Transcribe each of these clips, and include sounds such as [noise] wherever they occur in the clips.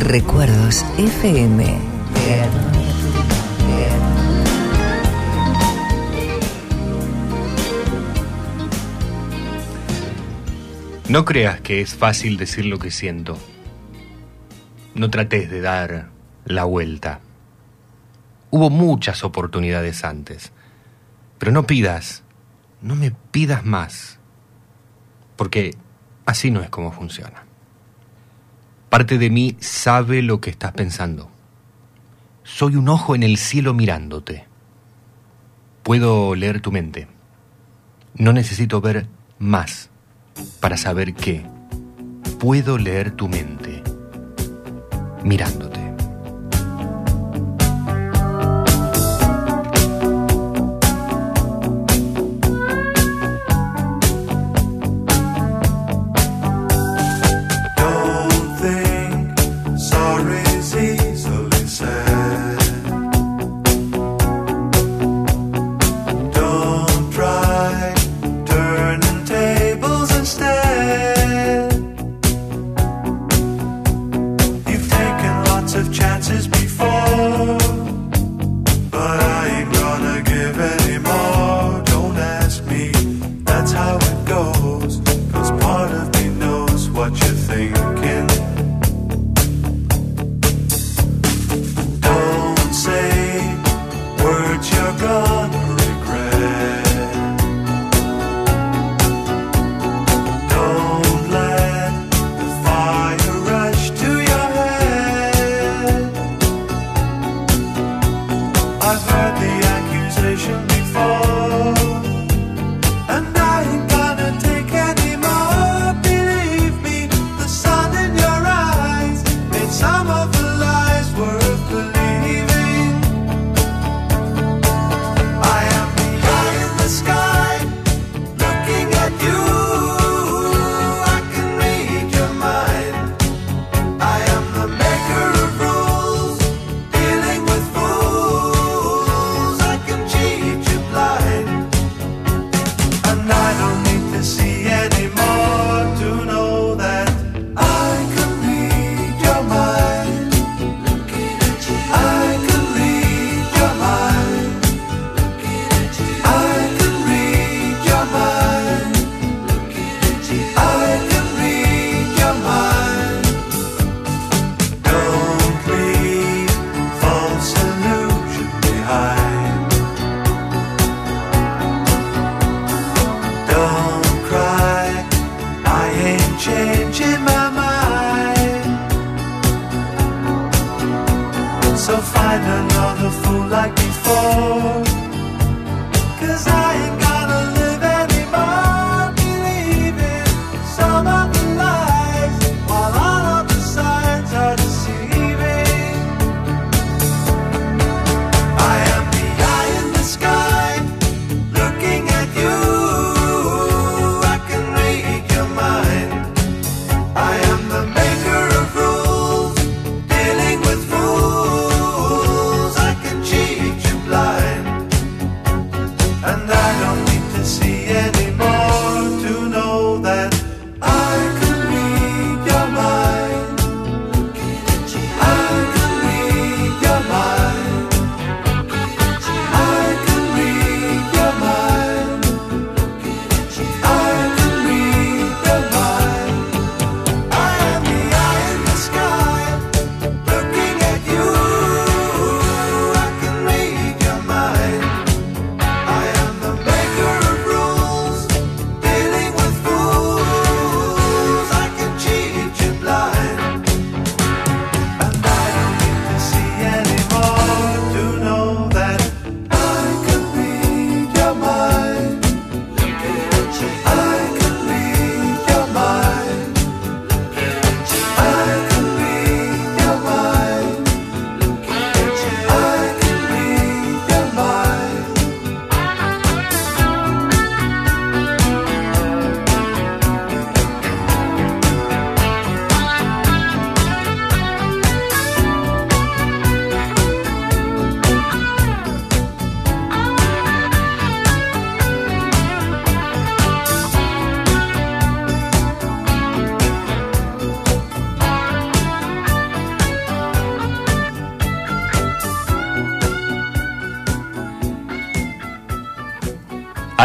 Recuerdos FM. No creas que es fácil decir lo que siento. No trates de dar la vuelta. Hubo muchas oportunidades antes. Pero no pidas, no me pidas más. Porque así no es como funciona. Parte de mí sabe lo que estás pensando. Soy un ojo en el cielo mirándote. Puedo leer tu mente. No necesito ver más para saber que puedo leer tu mente mirándote.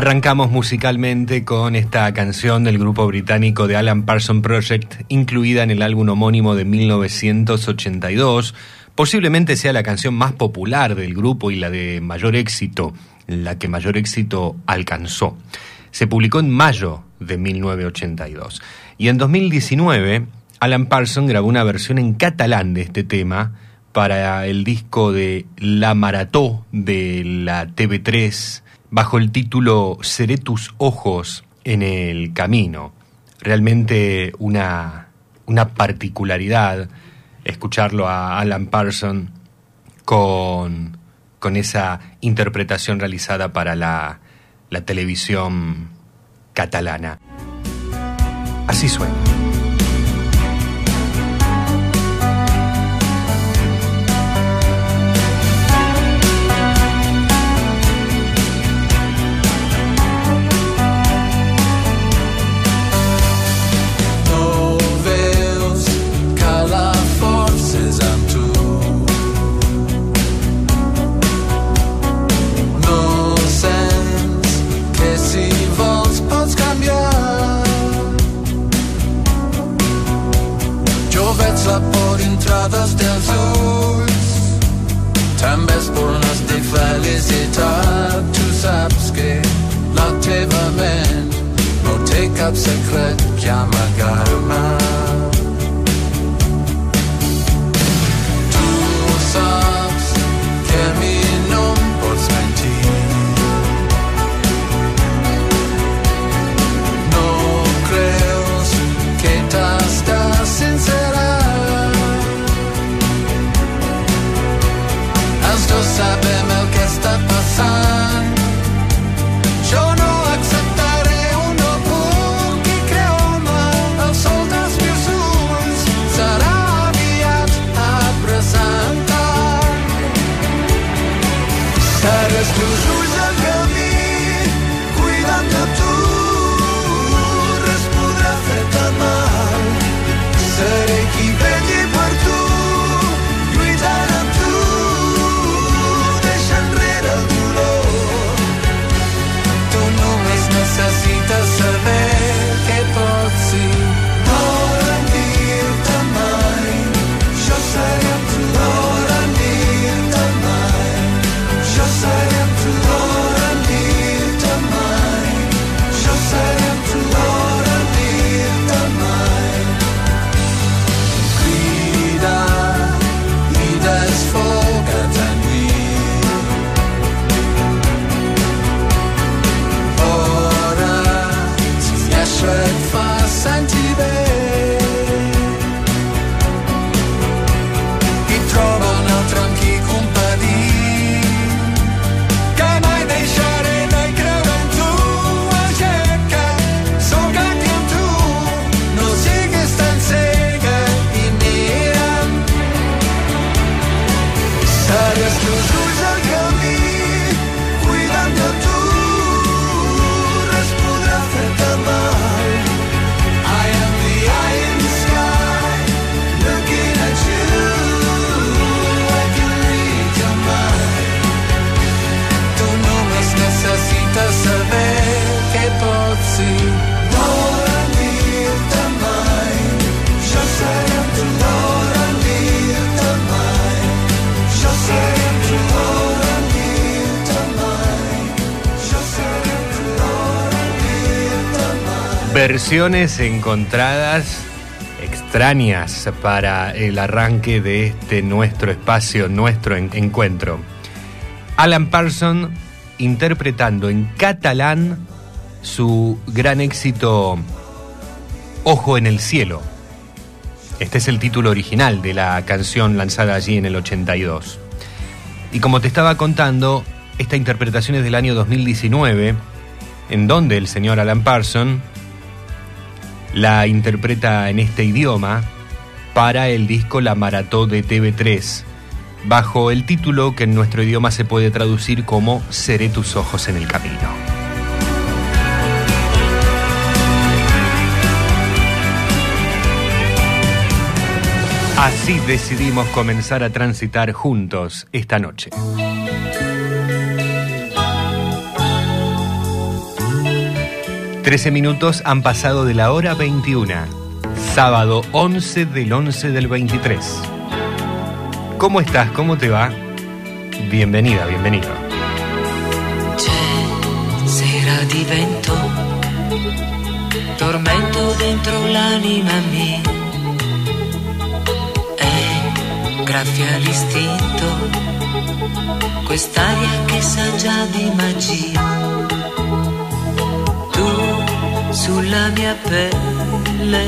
Arrancamos musicalmente con esta canción del grupo británico de Alan Parson Project, incluida en el álbum homónimo de 1982. Posiblemente sea la canción más popular del grupo y la de mayor éxito, la que mayor éxito alcanzó. Se publicó en mayo de 1982. Y en 2019, Alan Parson grabó una versión en catalán de este tema para el disco de La Marató de la TV3 bajo el título Seré tus ojos en el camino. Realmente una, una particularidad escucharlo a Alan Parson con, con esa interpretación realizada para la, la televisión catalana. Así suena. Versiones encontradas extrañas para el arranque de este nuestro espacio, nuestro encuentro. Alan Parson interpretando en catalán su gran éxito Ojo en el cielo. Este es el título original de la canción lanzada allí en el 82. Y como te estaba contando, esta interpretación es del año 2019, en donde el señor Alan Parson la interpreta en este idioma para el disco La Marató de TV3, bajo el título que en nuestro idioma se puede traducir como Seré tus ojos en el camino. Así decidimos comenzar a transitar juntos esta noche. 13 minutos han pasado de la hora 21. Sábado 11 del 11 del 23. ¿Cómo estás? ¿Cómo te va? Bienvenida, bienvenido. Sera di vento, tormento dentro l'anima mia. È graffia l'istinto, quest'aria che sa già di magia. Pelle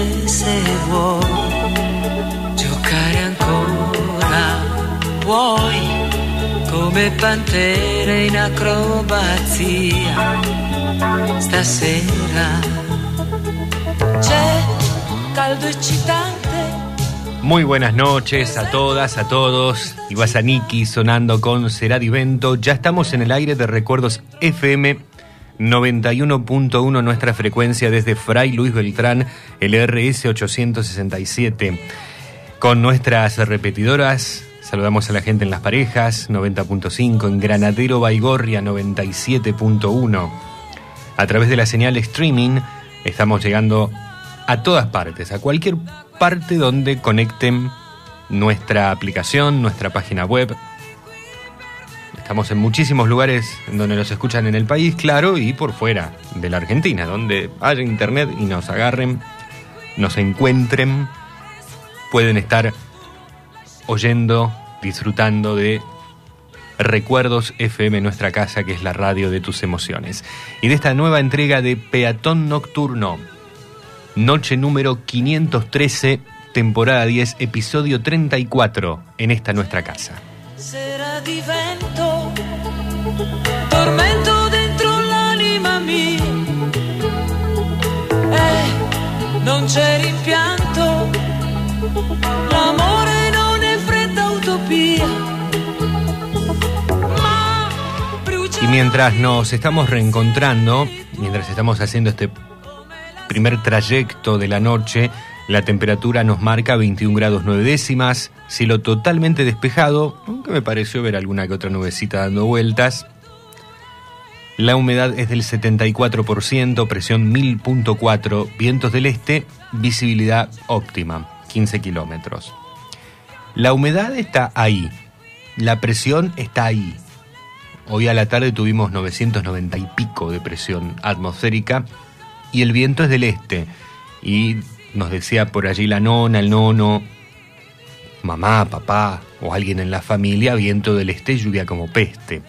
giocare come. Stasera c'è caldo. Muy buenas noches a todas, a todos. Iwasaniki sonando con Será Vento. Ya estamos en el aire de Recuerdos FM 91.1, nuestra frecuencia desde Fray Luis Beltrán, el RS 867. Con nuestras repetidoras, saludamos a la gente en Las Parejas, 90.5, en Granadero Baigorria, 97.1. A través de la señal streaming, estamos llegando a todas partes, a cualquier parte donde conecten nuestra aplicación, nuestra página web. Estamos en muchísimos lugares donde nos escuchan en el país, claro, y por fuera de la Argentina, donde haya internet y nos agarren, nos encuentren, pueden estar oyendo, disfrutando de Recuerdos FM, nuestra casa, que es la radio de tus emociones. Y de esta nueva entrega de Peatón Nocturno, noche número 513, temporada 10, episodio 34, en esta nuestra casa. Sera di vento, tormento dentro l'anima mia. Eh, non c'è rimpianto, l'amore non è fredda utopia. Y mientras nos estamos reencontrando, mientras estamos haciendo este primer trayecto de la noche, la temperatura nos marca 21 grados 9 décimas, cielo totalmente despejado, aunque me pareció ver alguna que otra nubecita dando vueltas. La humedad es del 74%, presión 1000.4, vientos del este, visibilidad óptima, 15 kilómetros. La humedad está ahí, la presión está ahí. Hoy a la tarde tuvimos 990 y pico de presión atmosférica y el viento es del este. Y nos decía por allí la nona, el nono, mamá, papá o alguien en la familia, viento del este, lluvia como peste.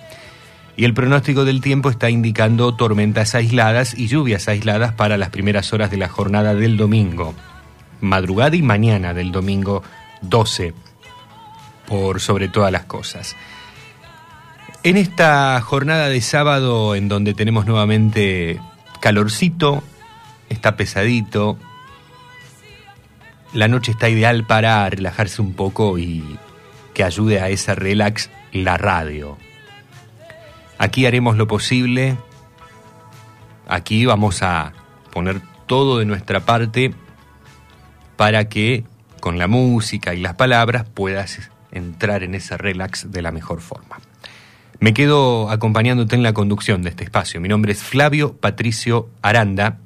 Y el pronóstico del tiempo está indicando tormentas aisladas y lluvias aisladas para las primeras horas de la jornada del domingo, madrugada y mañana del domingo 12, por sobre todas las cosas. En esta jornada de sábado en donde tenemos nuevamente calorcito, está pesadito, la noche está ideal para relajarse un poco y que ayude a ese relax la radio. Aquí haremos lo posible, aquí vamos a poner todo de nuestra parte para que con la música y las palabras puedas entrar en ese relax de la mejor forma. Me quedo acompañándote en la conducción de este espacio. Mi nombre es Flavio Patricio Aranda.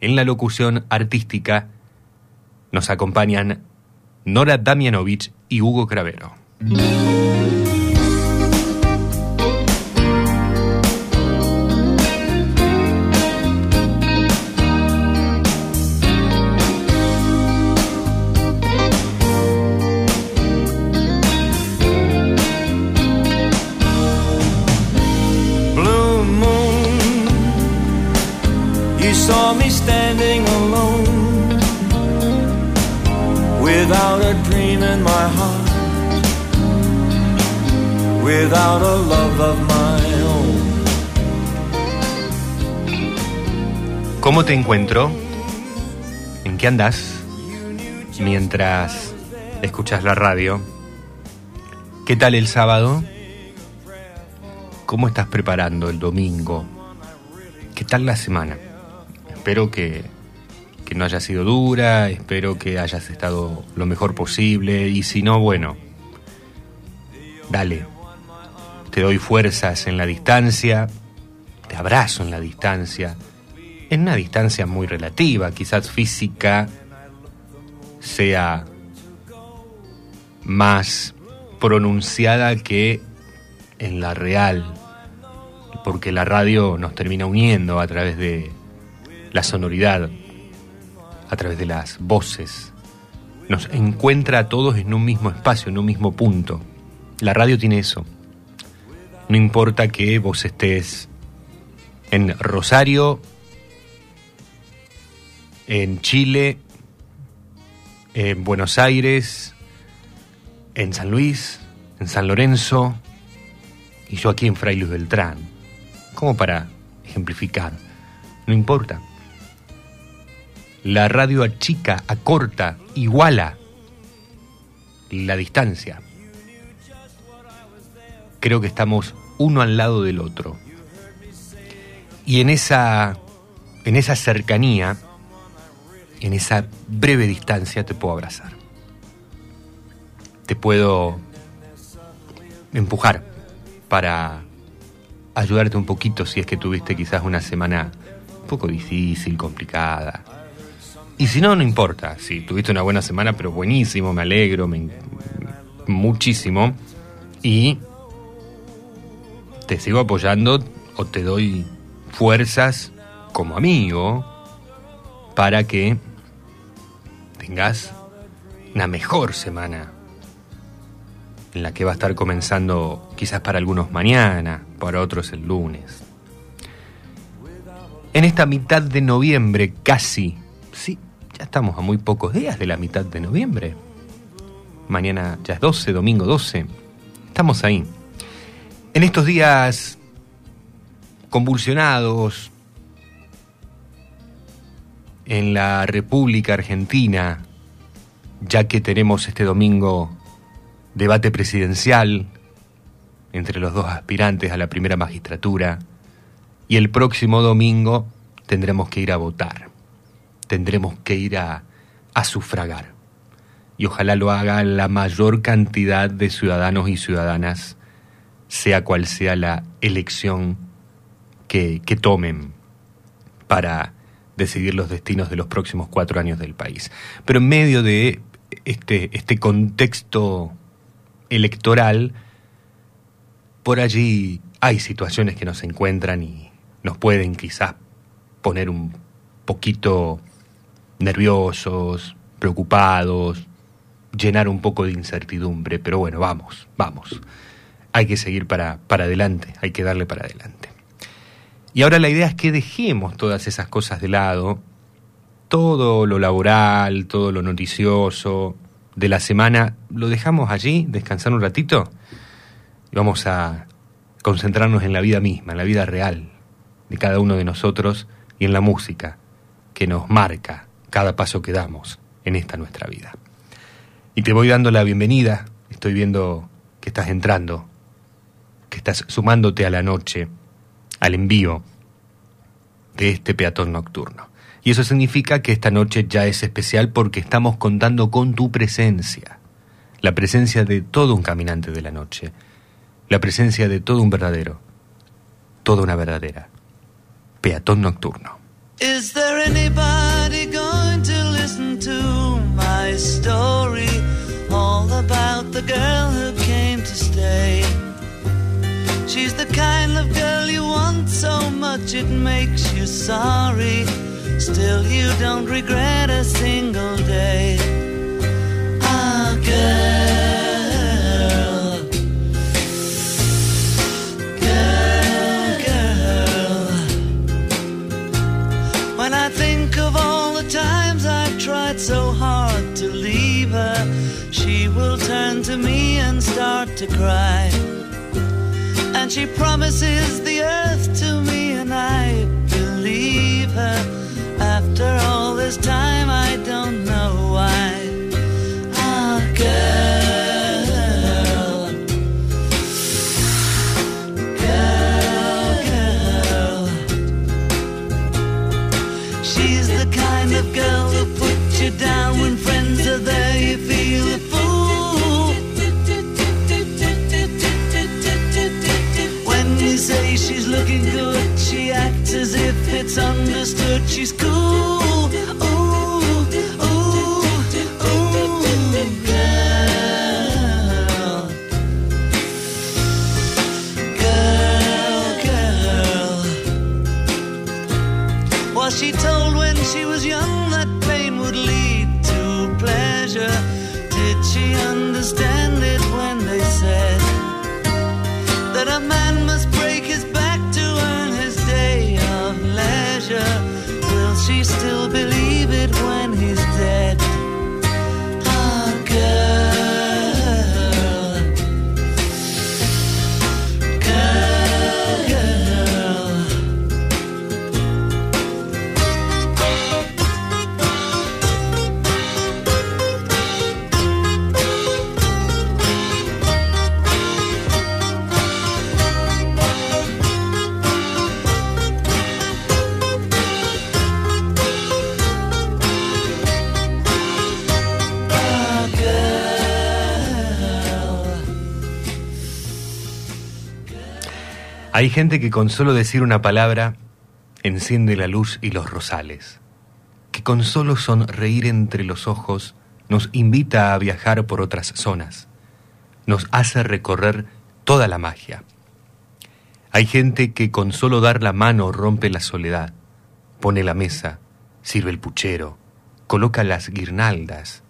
En la locución artística nos acompañan Nora Damianovich y Hugo Cravero. Te encuentro? ¿En qué andas? Mientras escuchas la radio. ¿Qué tal el sábado? ¿Cómo estás preparando el domingo? ¿Qué tal la semana? Espero que, que no haya sido dura, espero que hayas estado lo mejor posible y si no, bueno, dale. Te doy fuerzas en la distancia, te abrazo en la distancia, en una distancia muy relativa, quizás física sea más pronunciada que en la real, porque la radio nos termina uniendo a través de la sonoridad, a través de las voces, nos encuentra a todos en un mismo espacio, en un mismo punto. La radio tiene eso. No importa que vos estés en Rosario, en Chile, en Buenos Aires, en San Luis, en San Lorenzo y yo aquí en Fray Luis Beltrán. Como para ejemplificar. No importa. La radio achica, acorta, iguala la distancia. Creo que estamos uno al lado del otro. Y en esa, en esa cercanía, en esa breve distancia te puedo abrazar. Te puedo empujar para ayudarte un poquito si es que tuviste quizás una semana un poco difícil, complicada, y si no, no importa. Si tuviste una buena semana, pero buenísimo, me alegro, me, muchísimo. Y te sigo apoyando o te doy fuerzas como amigo para que tengas una mejor semana en la que va a estar comenzando quizás para algunos mañana, para otros el lunes. En esta mitad de noviembre, casi, sí, ya estamos a muy pocos días de la mitad de noviembre. Mañana ya es 12, domingo 12. Estamos ahí. En estos días convulsionados en la República Argentina, ya que tenemos este domingo debate presidencial entre los dos aspirantes a la primera magistratura, y el próximo domingo tendremos que ir a votar tendremos que ir a, sufragar. Y ojalá lo haga la mayor cantidad de ciudadanos y ciudadanas, sea cual sea la elección que, que tomen para decidir los destinos de los próximos cuatro años del país. Pero en medio de este, este contexto electoral, por allí hay situaciones que nos encuentran y nos pueden quizás poner un poquito nerviosos, preocupados, llenar un poco de incertidumbre, pero bueno, vamos, vamos. Hay que seguir para, para adelante, hay que darle para adelante. Y ahora la idea es que dejemos todas esas cosas de lado, todo lo laboral, todo lo noticioso de la semana, lo dejamos allí, descansar un ratito y vamos a concentrarnos en la vida misma, en la vida real de cada uno de nosotros y en la música que nos marca cada paso que damos en esta nuestra vida. Y te voy dando la bienvenida, estoy viendo que estás entrando, que estás sumándote a la noche, al envío de este peatón nocturno. Y eso significa que esta noche ya es especial porque estamos contando con tu presencia, la presencia de todo un caminante de la noche, la presencia de todo un verdadero, toda una verdadera, peatón nocturno. Is there anybody going to listen to my story? All about the girl who came to stay. She's the kind of girl it makes you sorry. Still, you don't regret a single day. Ah, girl. Girl, girl. When I think of all the times I've tried so hard to leave her, she will turn to me and start to cry. And she promises the earth to me, and I believe her. After all this time, I don't looking good, she acts as if it's understood she's cool. Ooh, ooh, ooh, girl. Girl, girl. Was she told when she was young Hay gente que con solo decir una palabra enciende la luz y los rosales, que con solo sonreír entre los ojos nos invita a viajar por otras zonas, nos hace recorrer toda la magia. Hay gente que con solo dar la mano rompe la soledad, pone la mesa, sirve el puchero, coloca las guirnaldas,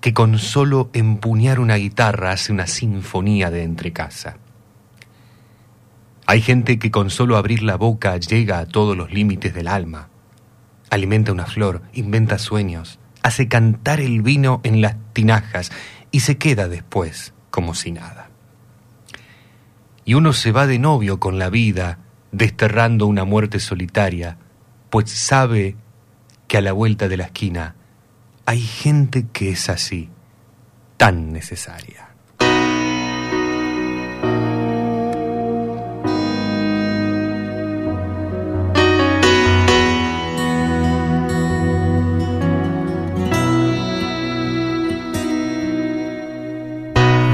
que con solo empuñar una guitarra hace una sinfonía de entrecasa. Hay gente que con solo abrir la boca llega a todos los límites del alma. Alimenta una flor, inventa sueños, hace cantar el vino en las tinajas y se queda después como si nada. Y uno se va de novio con la vida, desterrando una muerte solitaria, pues sabe que a la vuelta de la esquina hay gente que es así, tan necesaria.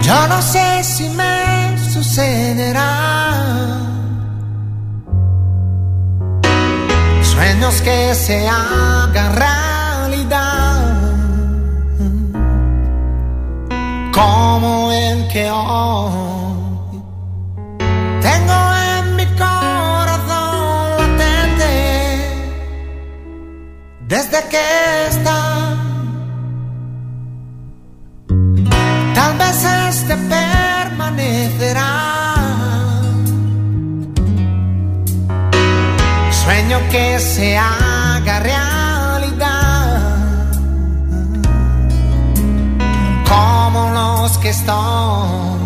Yo no sé si me sucederá. Sueños que se hagan realidad. Como el que hoy tengo en mi corazón latente. Desde que está Tal vez este permanecerá. Sueño que se haga realidad. Como los que estoy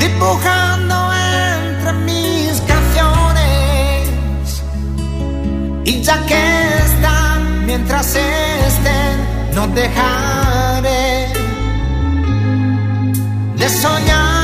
dibujando entre mis canciones. Y ya que están, mientras estén, no dejaré de soñar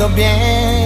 oído bien,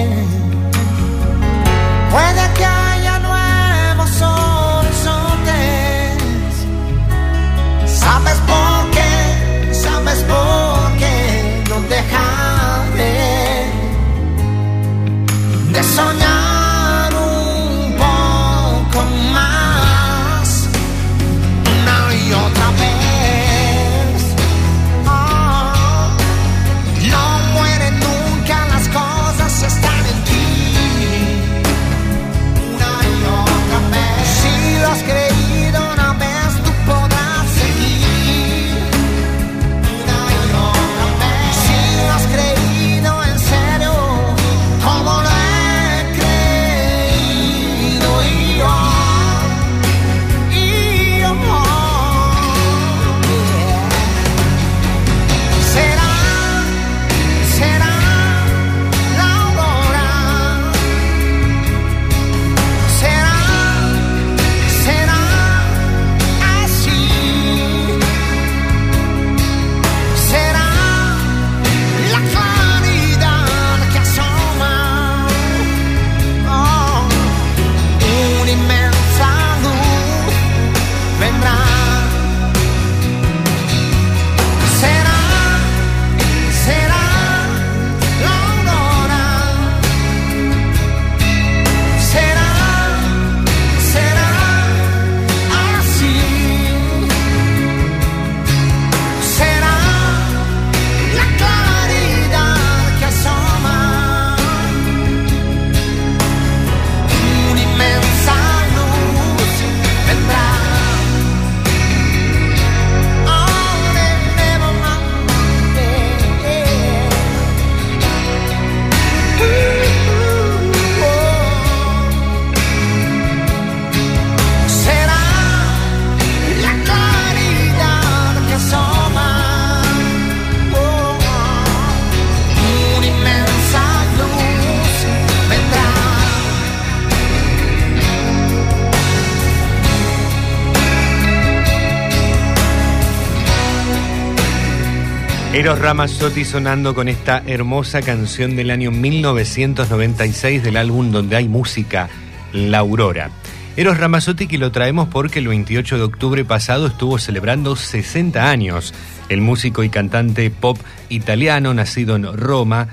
Eros Ramazzotti sonando con esta hermosa canción del año 1996 del álbum donde hay música, La Aurora. Eros Ramazzotti que lo traemos porque el 28 de octubre pasado estuvo celebrando 60 años. El músico y cantante pop italiano, nacido en Roma,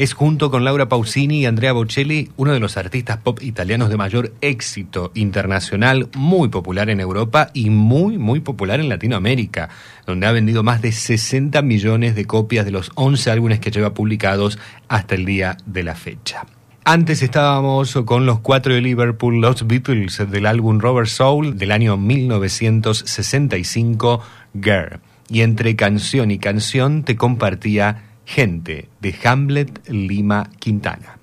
es junto con Laura Pausini y Andrea Bocelli uno de los artistas pop italianos de mayor éxito internacional, muy popular en Europa y muy, muy popular en Latinoamérica, donde ha vendido más de 60 millones de copias de los 11 álbumes que lleva publicados hasta el día de la fecha. Antes estábamos con los cuatro de Liverpool, los Beatles, del álbum Robert Soul del año 1965, Girl. Y entre canción y canción te compartía Gente de Hamlet Lima Quintana.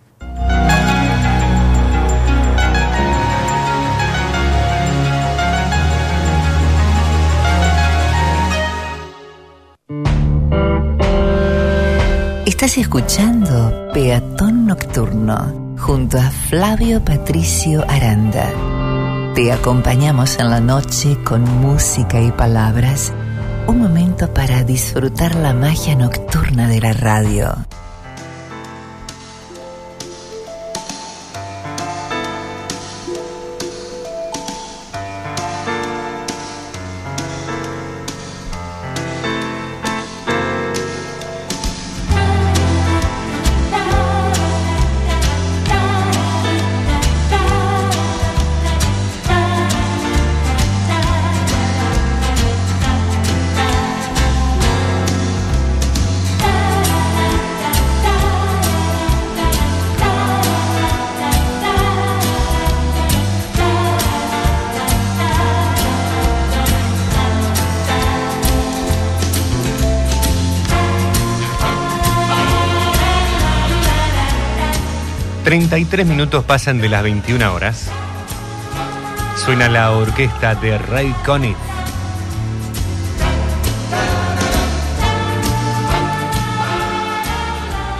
Estás escuchando Peatón Nocturno junto a Flavio Patricio Aranda. Te acompañamos en la noche con música y palabras un momento para disfrutar la magia nocturna de la radio. Tres minutos pasan de las 21 horas. Suena la orquesta de Ray Conniff.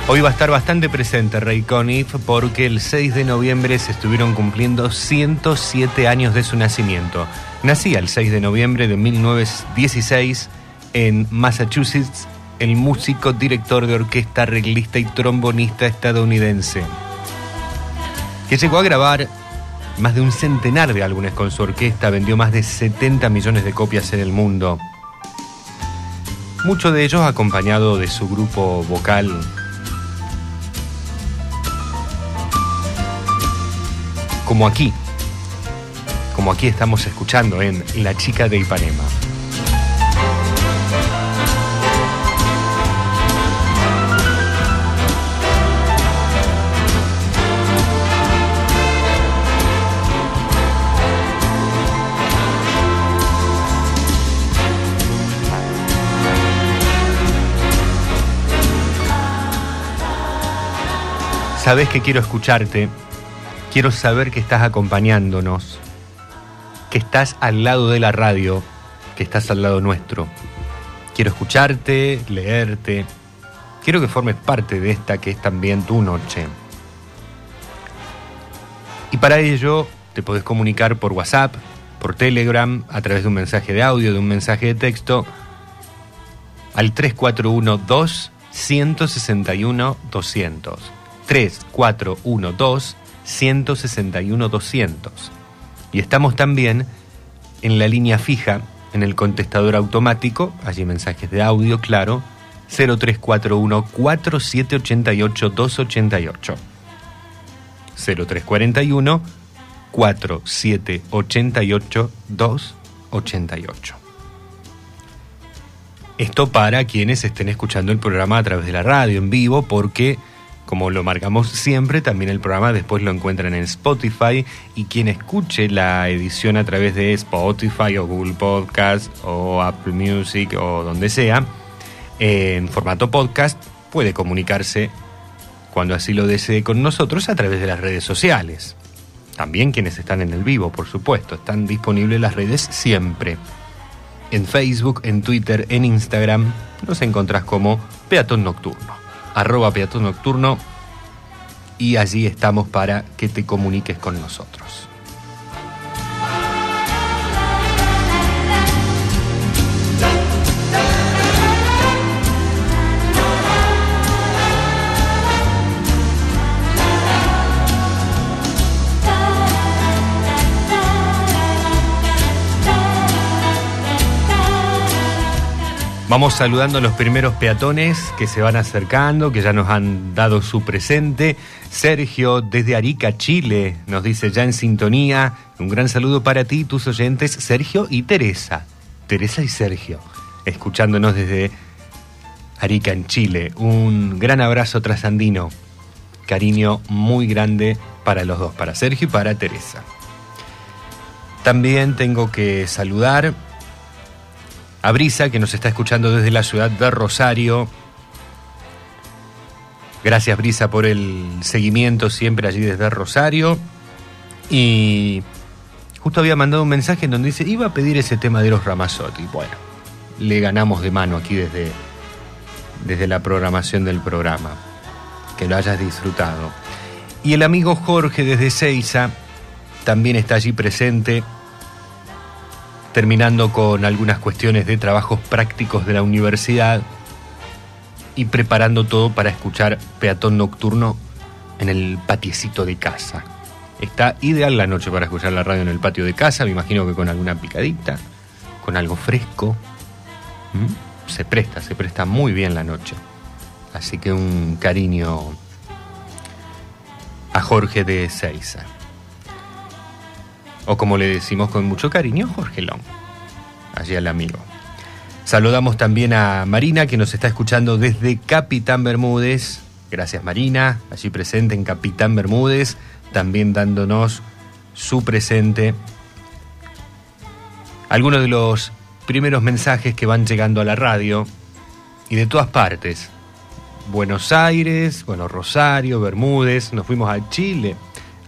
Hoy va a estar bastante presente Ray Conniff porque el 6 de noviembre se estuvieron cumpliendo 107 años de su nacimiento. Nacía el 6 de noviembre de 1916 en Massachusetts el músico, director de orquesta, arreglista y trombonista estadounidense que llegó a grabar más de un centenar de álbumes con su orquesta, vendió más de 70 millones de copias en el mundo. Muchos de ellos acompañado de su grupo vocal. Como aquí, como aquí estamos escuchando en La chica de Ipanema. Sabes que quiero escucharte, quiero saber que estás acompañándonos, que estás al lado de la radio, que estás al lado nuestro. Quiero escucharte, leerte, quiero que formes parte de esta que es también tu noche. Y para ello te podés comunicar por WhatsApp, por Telegram, a través de un mensaje de audio, de un mensaje de texto, al 3412 161 200. 3412 161 200. Y estamos también en la línea fija, en el contestador automático, allí mensajes de audio, claro, 0341 4788 288. 0341 4788 288. Esto para quienes estén escuchando el programa a través de la radio en vivo, porque como lo marcamos siempre, también el programa después lo encuentran en Spotify y quien escuche la edición a través de Spotify o Google Podcast o Apple Music o donde sea, en formato podcast, puede comunicarse cuando así lo desee con nosotros a través de las redes sociales. También quienes están en el vivo, por supuesto, están disponibles las redes siempre. En Facebook, en Twitter, en Instagram, nos encontrás como Peatón Nocturno arroba peatón nocturno y allí estamos para que te comuniques con nosotros. Vamos saludando a los primeros peatones que se van acercando, que ya nos han dado su presente. Sergio, desde Arica, Chile, nos dice ya en sintonía. Un gran saludo para ti, tus oyentes, Sergio y Teresa. Teresa y Sergio, escuchándonos desde Arica, en Chile. Un gran abrazo trasandino. Cariño muy grande para los dos, para Sergio y para Teresa. También tengo que saludar a Brisa, que nos está escuchando desde la ciudad de Rosario. Gracias Brisa por el seguimiento siempre allí desde Rosario. Y justo había mandado un mensaje en donde dice, iba a pedir ese tema de los Ramazotti. Bueno, le ganamos de mano aquí desde, desde la programación del programa. Que lo hayas disfrutado. Y el amigo Jorge desde Seiza también está allí presente terminando con algunas cuestiones de trabajos prácticos de la universidad y preparando todo para escuchar Peatón Nocturno en el patiecito de casa. Está ideal la noche para escuchar la radio en el patio de casa, me imagino que con alguna picadita, con algo fresco. ¿Mm? Se presta, se presta muy bien la noche. Así que un cariño a Jorge de Seiza o como le decimos con mucho cariño, Jorge Long, allí al amigo. Saludamos también a Marina, que nos está escuchando desde Capitán Bermúdez. Gracias Marina, allí presente en Capitán Bermúdez, también dándonos su presente. Algunos de los primeros mensajes que van llegando a la radio y de todas partes. Buenos Aires, bueno, Rosario, Bermúdez, nos fuimos a Chile,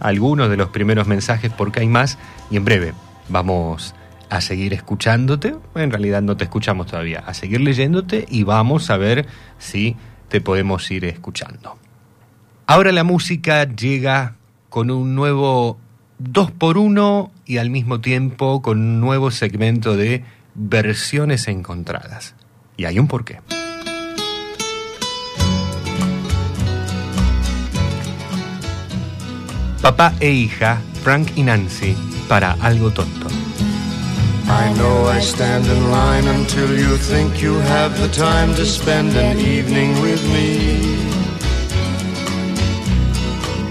algunos de los primeros mensajes porque hay más y en breve vamos a seguir escuchándote, en realidad no te escuchamos todavía, a seguir leyéndote y vamos a ver si te podemos ir escuchando. Ahora la música llega con un nuevo 2x1 y al mismo tiempo con un nuevo segmento de versiones encontradas. Y hay un porqué. Papá e hija, Frank y Nancy, para algo tonto. I know I stand in line until you think you have the time to spend an evening with me.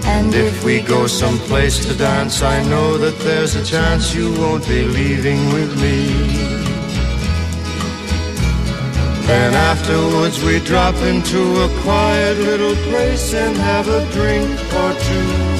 And if we go someplace to dance, I know that there's a chance you won't be leaving with me. Then afterwards we drop into a quiet little place and have a drink or two.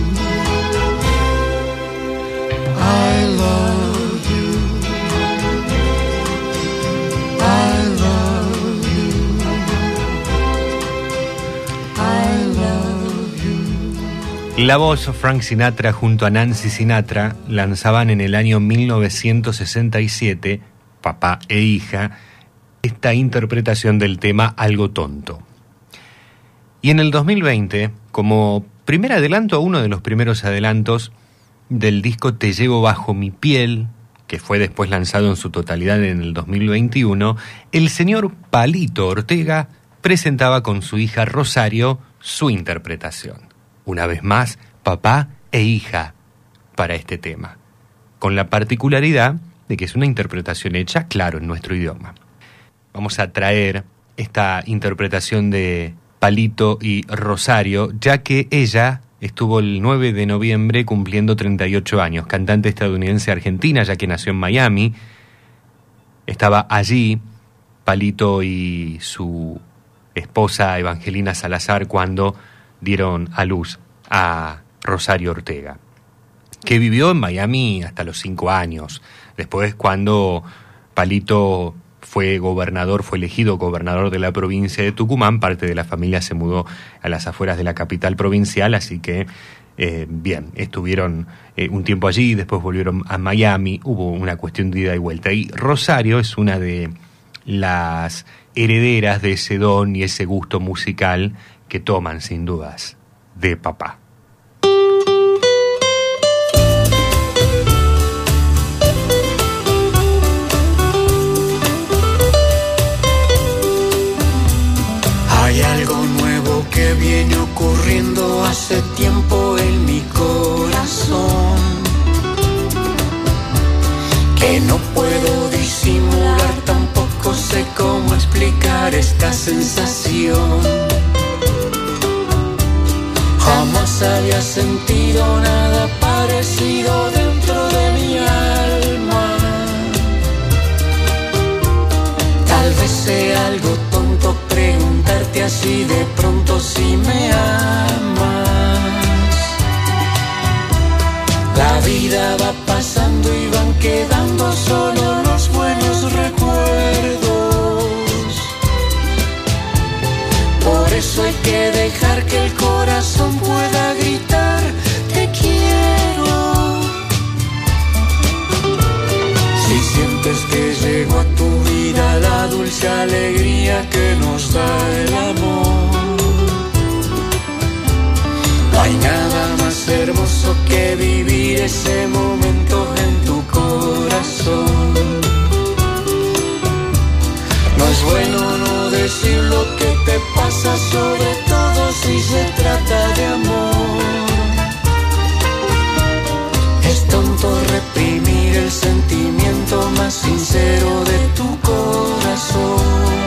La voz Frank Sinatra junto a Nancy Sinatra lanzaban en el año 1967, papá e hija, esta interpretación del tema Algo Tonto. Y en el 2020, como primer adelanto, uno de los primeros adelantos del disco Te llevo bajo mi piel, que fue después lanzado en su totalidad en el 2021, el señor Palito Ortega presentaba con su hija Rosario su interpretación. Una vez más, papá e hija para este tema, con la particularidad de que es una interpretación hecha, claro, en nuestro idioma. Vamos a traer esta interpretación de Palito y Rosario, ya que ella estuvo el 9 de noviembre cumpliendo 38 años, cantante estadounidense argentina, ya que nació en Miami. Estaba allí Palito y su esposa Evangelina Salazar cuando dieron a luz a Rosario Ortega, que vivió en Miami hasta los cinco años. Después, cuando Palito fue gobernador, fue elegido gobernador de la provincia de Tucumán, parte de la familia se mudó a las afueras de la capital provincial, así que eh, bien, estuvieron eh, un tiempo allí, después volvieron a Miami, hubo una cuestión de ida y vuelta. Y Rosario es una de las herederas de ese don y ese gusto musical que toman sin dudas de papá. Hay algo nuevo que viene ocurriendo hace tiempo en mi corazón. Que no puedo disimular, tampoco sé cómo explicar esta sensación. Jamás había sentido nada parecido dentro de mi alma. Tal vez sea algo tonto preguntarte así de pronto si me amas. La vida va pasando y van quedando solo los buenos recuerdos. Eso hay que dejar que el corazón pueda gritar, te quiero. Si sientes que llegó a tu vida la dulce alegría que nos da el amor. No hay nada más hermoso que vivir ese momento en tu corazón. No es bueno no decir lo que te pasa, sobre todo si se trata de amor. Es tonto reprimir el sentimiento más sincero de tu corazón.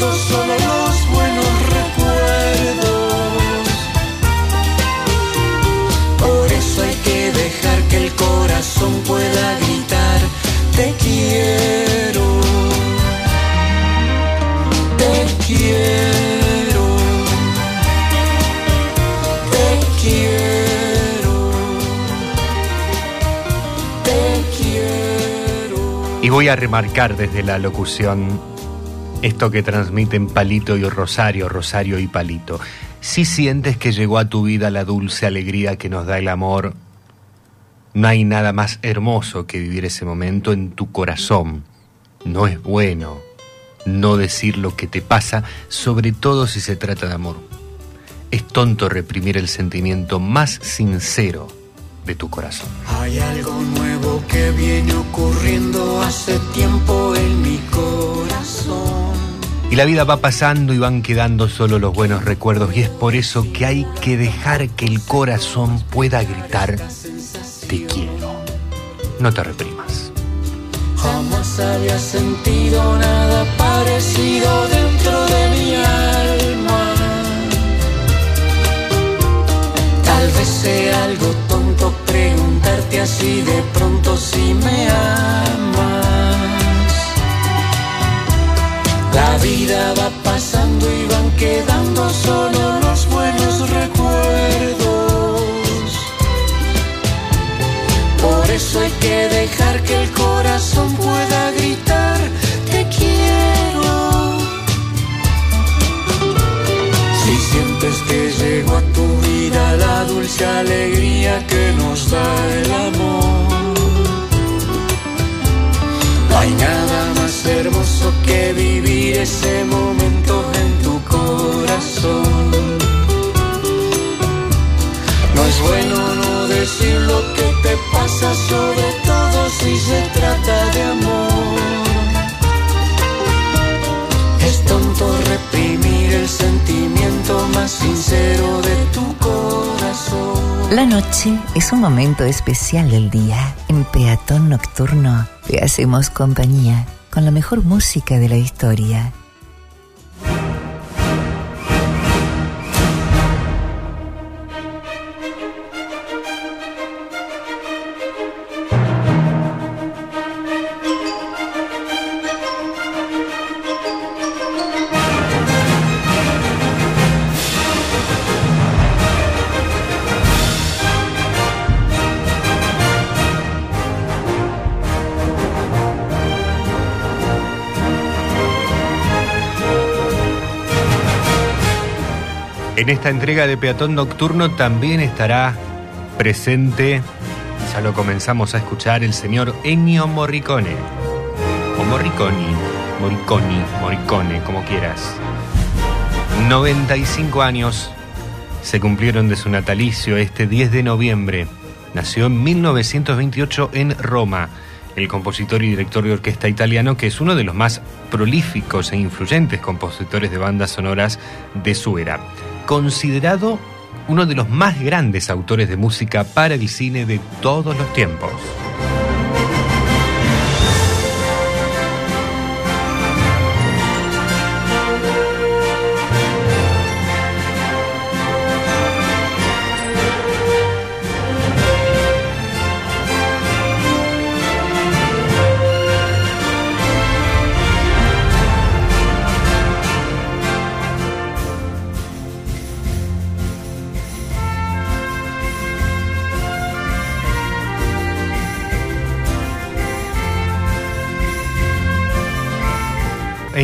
Solo los buenos recuerdos. Por eso hay que dejar que el corazón pueda gritar, te quiero, te quiero, te quiero, te quiero. Y voy a remarcar desde la locución esto que transmiten Palito y Rosario, Rosario y Palito. Si sientes que llegó a tu vida la dulce alegría que nos da el amor, no hay nada más hermoso que vivir ese momento en tu corazón. No es bueno no decir lo que te pasa, sobre todo si se trata de amor. Es tonto reprimir el sentimiento más sincero de tu corazón. Hay algo nuevo que viene ocurriendo hace tiempo en mi corazón. Y la vida va pasando y van quedando solo los buenos recuerdos y es por eso que hay que dejar que el corazón pueda gritar, te quiero. No te reprimas. Jamás había sentido nada parecido dentro de mi alma. Tal vez sea algo tonto preguntarte así de pronto si me amas. La vida va pasando y van quedando solo los buenos recuerdos. Por eso hay que dejar que el corazón pueda gritar, te quiero. Si sientes que llegó a tu vida la dulce alegría que nos da el amor. No hay nada más hermoso que vivir ese momento en tu corazón. No es bueno no decir lo que te pasa, sobre todo si se trata de amor. Es tonto reprimir el sentimiento más sincero de tu corazón. La noche es un momento especial del día. En Peatón Nocturno te hacemos compañía con la mejor música de la historia. En esta entrega de Peatón Nocturno también estará presente, ya lo comenzamos a escuchar, el señor Ennio Morricone. O Morriconi, Morriconi, Morricone, como quieras. 95 años se cumplieron de su natalicio este 10 de noviembre. Nació en 1928 en Roma. El compositor y director de orquesta italiano, que es uno de los más prolíficos e influyentes compositores de bandas sonoras de su era considerado uno de los más grandes autores de música para el cine de todos los tiempos.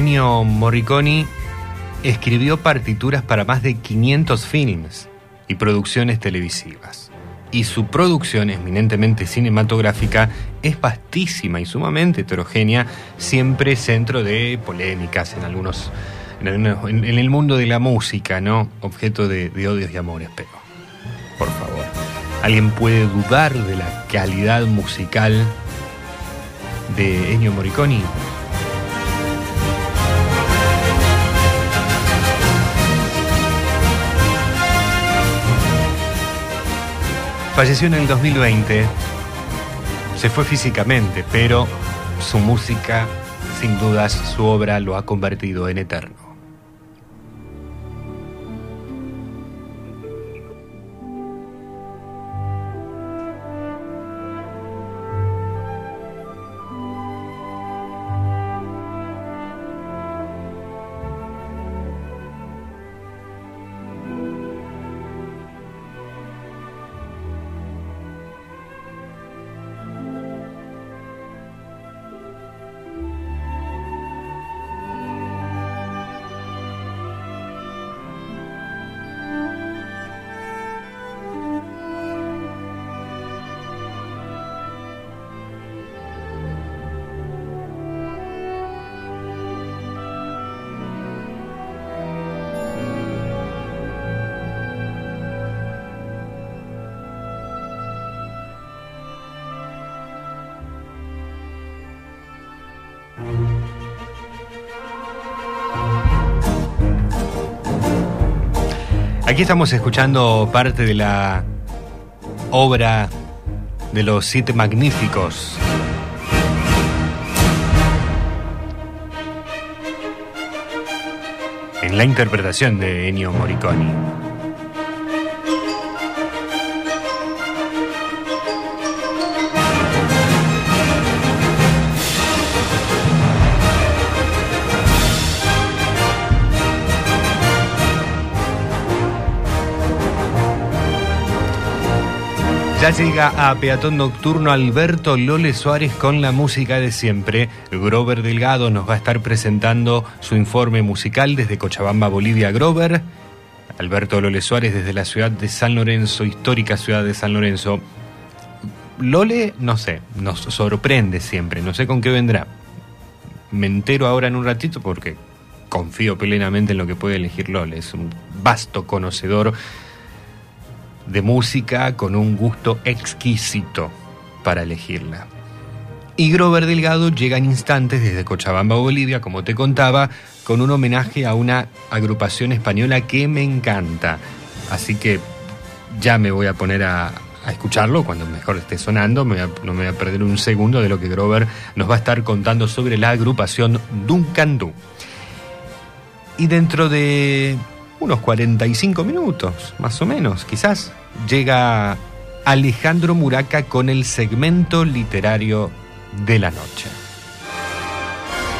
Ennio Morricone escribió partituras para más de 500 films y producciones televisivas. Y su producción, eminentemente cinematográfica, es vastísima y sumamente heterogénea, siempre centro de polémicas en algunos. en, el mundo de la música, ¿no? Objeto de, de odios y amores, pero. Por favor. ¿Alguien puede dudar de la calidad musical de Ennio Morricone? Falleció en el 2020. Se fue físicamente, pero su música, sin dudas, su obra lo ha convertido en eterno. Aquí estamos escuchando parte de la obra de los siete magníficos. En la interpretación de Ennio Morricone. Ya llega a Peatón Nocturno Alberto Lole Suárez con la música de siempre. Grover Delgado nos va a estar presentando su informe musical desde Cochabamba, Bolivia. Grover, Alberto Lole Suárez desde la ciudad de San Lorenzo, histórica ciudad de San Lorenzo. Lole, no sé, nos sorprende siempre, no sé con qué vendrá. Me entero ahora en un ratito porque confío plenamente en lo que puede elegir Lole. Es un vasto conocedor de música con un gusto exquisito para elegirla. Y Grover Delgado llega en instantes desde Cochabamba, Bolivia, como te contaba, con un homenaje a una agrupación española que me encanta. Así que ya me voy a poner a, escucharlo cuando mejor esté sonando. Me no me voy a perder un segundo de lo que Grover nos va a estar contando sobre la agrupación Duncan Du. Y dentro de unos 45 minutos, más o menos, quizás, llega Alejandro Muraca con el segmento literario de la noche.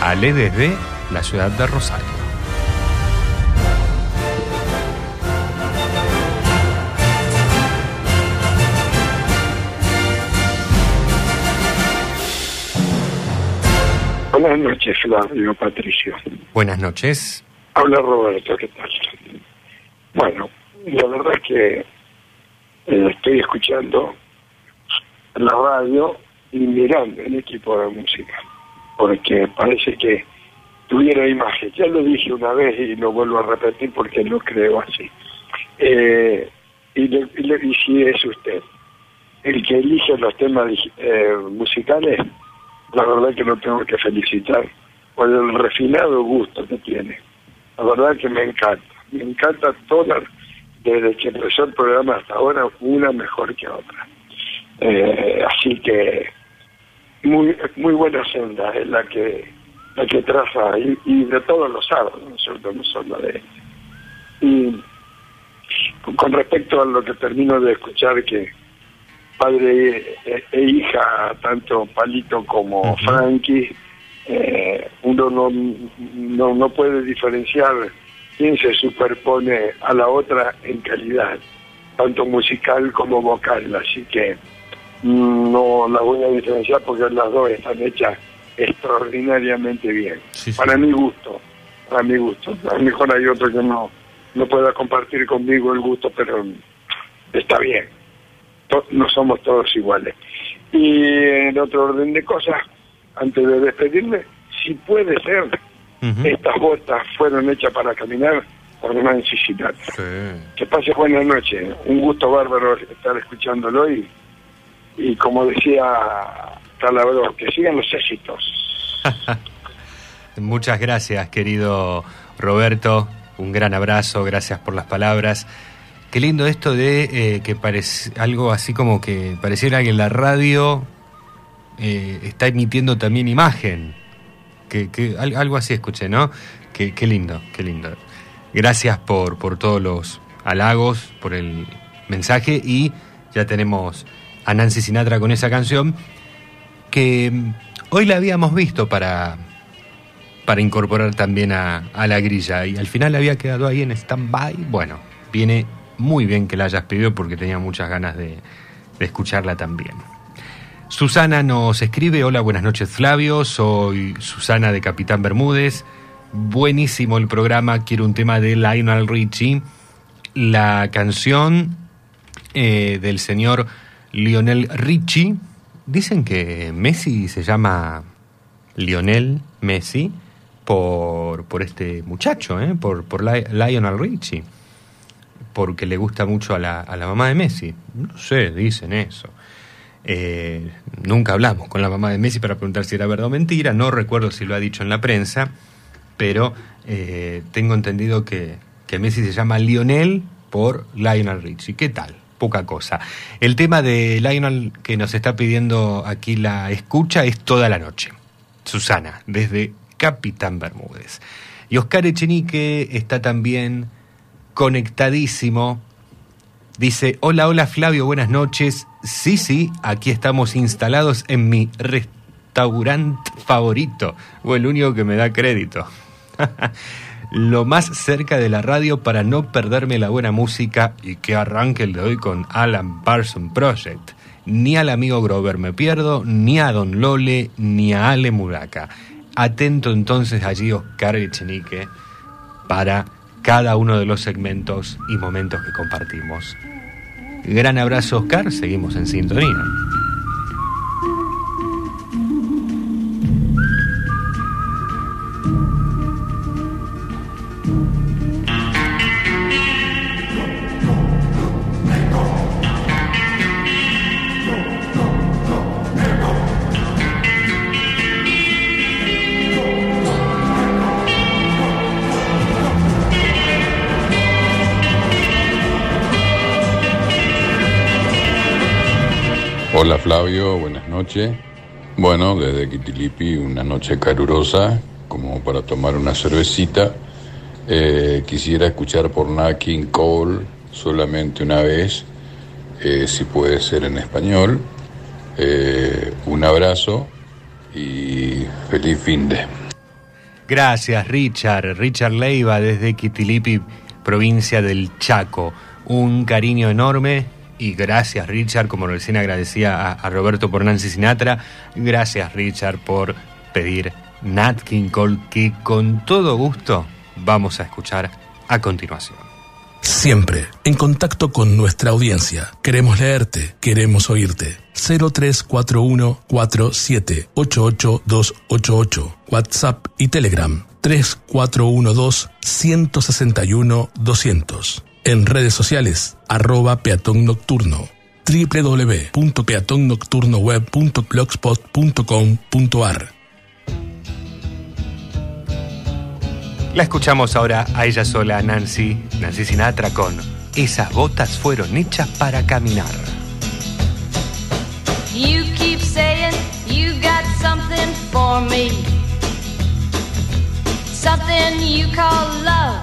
Ale desde la ciudad de Rosario. Buenas noches, Flavio Patricio. Buenas noches. Habla Roberto, ¿qué tal? Bueno, la verdad es que eh, estoy escuchando la radio y mirando el equipo de música, porque parece que tuviera imagen. Ya lo dije una vez y lo vuelvo a repetir porque lo creo así. Eh, y, le- y si es usted el que elige los temas eh, musicales, la verdad que lo tengo que felicitar por el refinado gusto que tiene. La verdad que me encanta. Me encanta todas, desde que empezó el programa hasta ahora, una mejor que otra. Eh, así que muy muy buena senda es la que la que traza y, y de todos los sábados, ¿no es cierto? No solo de. Y con- con respecto a lo que termino de escuchar que padre e, e hija, tanto Palito como Frankie, eh, uno no, no, no puede diferenciar quién se superpone a la otra en calidad, tanto musical como vocal, así que mm, no las voy a diferenciar porque las dos están hechas extraordinariamente bien. Para mi gusto, para mi gusto. A lo mejor hay otro que no, no pueda compartir conmigo el gusto, pero está bien no somos todos iguales. Y en otro orden de cosas, antes de despedirme, si puede ser, estas botas fueron hechas para caminar por Nancy Sinatra. Que pase buena noche, un gusto bárbaro estar escuchándolo y, y como decía Calabro, que sigan los éxitos. [laughs] Muchas gracias, querido Roberto. Un gran abrazo, gracias por las palabras. Qué lindo esto de eh, que parece algo así como que pareciera que la radio eh, está emitiendo también imagen. Que, que al- algo así escuché, ¿no? Que- Qué lindo, qué lindo. Gracias por, por todos los halagos, por el mensaje y ya tenemos a Nancy Sinatra con esa canción que mm, hoy la habíamos visto para, para incorporar también a, a la grilla y al final había quedado ahí en stand-by. Bueno, viene muy bien que la hayas pedido porque tenía muchas ganas de escucharla también. Susana nos escribe, hola, buenas noches Flavio, soy Susana de Capitán Bermúdez, buenísimo el programa, quiero un tema de Lionel Richie, la canción eh, del señor Lionel Richie, dicen que Messi se llama Lionel Messi por, por este muchacho, ¿eh? por, por Li- Lionel Richie, porque le gusta mucho a la, a la mamá de Messi. No sé, dicen eso. Eh, nunca hablamos con la mamá de Messi para preguntar si era verdad o mentira, no recuerdo si lo ha dicho en la prensa, pero eh, tengo entendido que, que Messi se llama Lionel por Lionel Richie. ¿Qué tal? Poca cosa. El tema de Lionel que nos está pidiendo aquí la escucha es toda la noche. Susana, desde Capitán Bermúdez. Y Oscar Echenique está también conectadísimo. Dice, hola, hola Flavio, buenas noches. Sí, sí, aquí estamos instalados en mi restaurante favorito, o el único que me da crédito. [laughs] lo más cerca de la radio para no perderme la buena música y que arranque el de hoy con Alan Parson Project. Ni al amigo Grover me pierdo, ni a Don Lole, ni a Ale Muraca. Atento entonces allí Oscar Echenique para cada uno de los segmentos y momentos que compartimos. Gran abrazo Oscar, seguimos en sintonía. Flavio, buenas noches. Bueno, desde Quitilipi, una noche calurosa, como para tomar una cervecita. Eh, quisiera escuchar por Nat King Cole solamente una vez, eh, si puede ser en español. Eh, un abrazo y feliz fin de. Gracias, Richard. Richard Leiva desde Quitilipi, provincia del Chaco. Un cariño enorme y gracias, Richard, como recién agradecía a, Roberto por Nancy Sinatra. Gracias, Richard, por pedir Nat King Cole, que con todo gusto vamos a escuchar a continuación. Siempre en contacto con nuestra audiencia. Queremos leerte, queremos oírte. 0341 288 WhatsApp y Telegram 3412 161 200. En redes sociales, arroba peatón nocturno www.peatonnocturnoweb.blogspot.com.ar La escuchamos ahora a ella sola, Nancy, Nancy Sinatra con Esas botas fueron hechas para caminar. You keep saying you got something for me. Something you call love,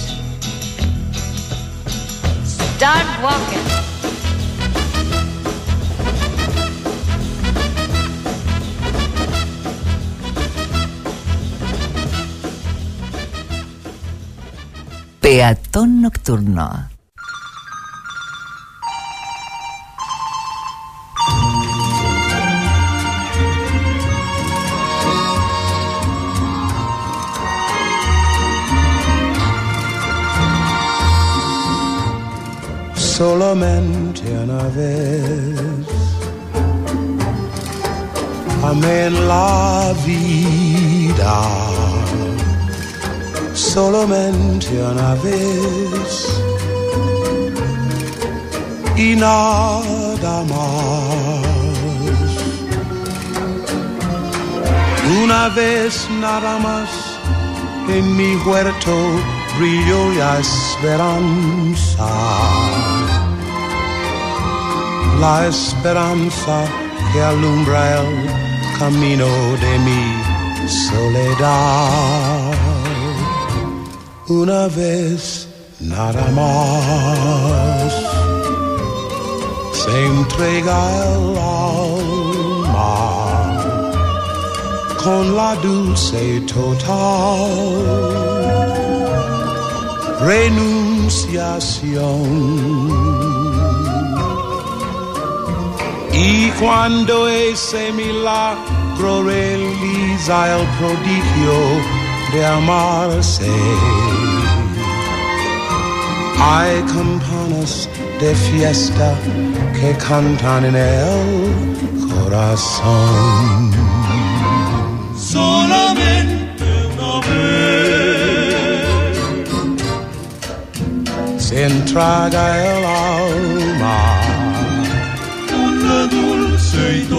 Start walking. Peatón Nocturno. Solamente una vez Amén la vida. Solamente una vez y nada más. Una vez nada más en mi huerto brilló la esperanza. La esperanza que alumbra el camino de mi soledad. Una vez nada más se entrega el alma con la dulce total renunciación. Y cuando ese milagro realiza el prodigio de amarse, hay campanas de fiesta que cantan en el corazón. Solamente una vez se entraga el alma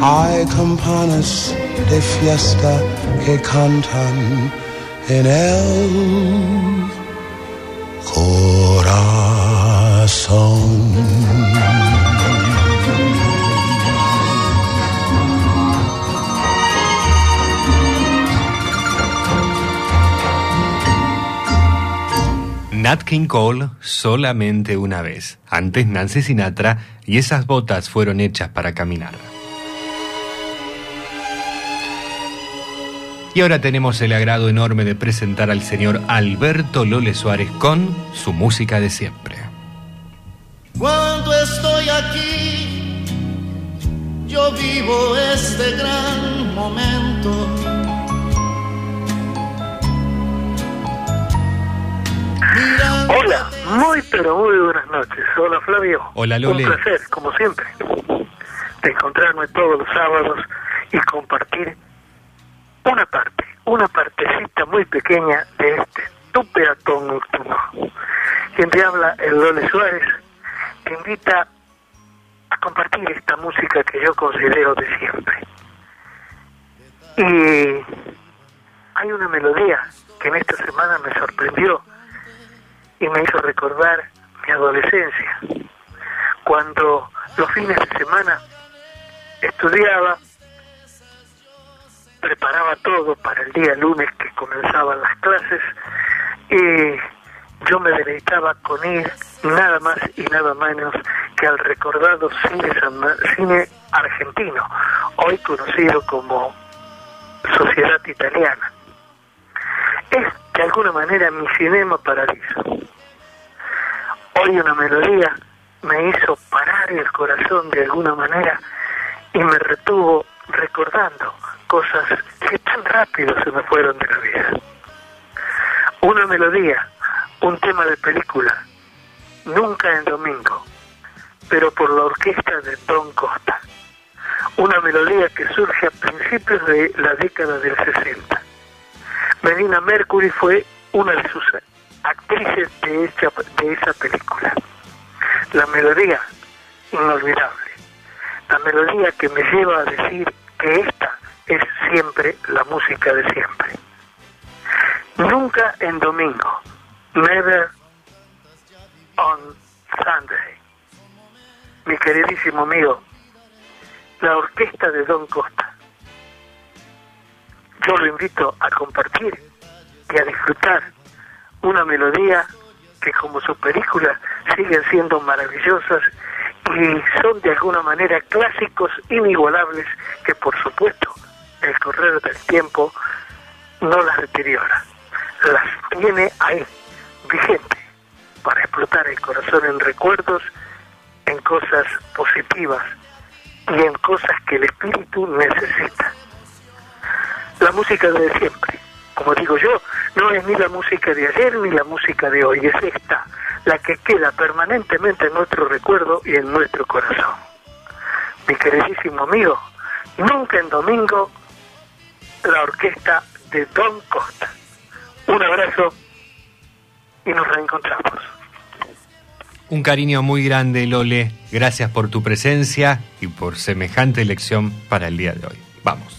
Hay campanas de fiesta que cantan en el corazón. Nat King Cole solamente una vez. Antes Nancy Sinatra y esas botas fueron hechas para caminar. Y ahora tenemos el agrado enorme de presentar al señor Alberto Lole Suárez con su música de siempre. Cuando estoy aquí, yo vivo este gran momento. Hola, muy pero muy buenas noches. Hola Flavio. Hola Lole. Un placer, como siempre, de encontrarme todos los sábados y compartir una parte, una partecita muy pequeña de este tu peatón nocturno. Quien te habla, el Lole Suárez, te invita a compartir esta música que yo considero de siempre. Y hay una melodía que en esta semana me sorprendió y me hizo recordar mi adolescencia, cuando los fines de semana estudiaba, preparaba todo para el día lunes que comenzaban las clases y yo me deleitaba con ir nada más y nada menos que al recordado cine, cine argentino, hoy conocido como Sociedad Italiana. Es de alguna manera mi cinema paradiso. Hoy una melodía me hizo parar el corazón de alguna manera y me retuvo recordando cosas que tan rápido se me fueron de la vida. Una melodía, un tema de película, nunca en domingo, pero por la orquesta de Don Costa. Una melodía que surge a principios de la década del 60. Medina Mercury fue una de sus actrices de de esa película. La melodía, inolvidable. La melodía que me lleva a decir que esta es siempre la música de siempre. Nunca en domingo. Never on Sunday. Mi queridísimo amigo, la orquesta de Don Costa. Yo lo invito a compartir y a disfrutar una melodía que como sus películas siguen siendo maravillosas y son de alguna manera clásicos inigualables que por supuesto el correr del tiempo no las deteriora, las tiene ahí, vigente, para explotar el corazón en recuerdos, en cosas positivas y en cosas que el espíritu necesita. La música de siempre, como digo yo, no es ni la música de ayer ni la música de hoy, es esta, la que queda permanentemente en nuestro recuerdo y en nuestro corazón. Mi queridísimo amigo, nunca en domingo la orquesta de Don Costa. Un abrazo y nos reencontramos. Un cariño muy grande, Lole. Gracias por tu presencia y por semejante elección para el día de hoy. Vamos.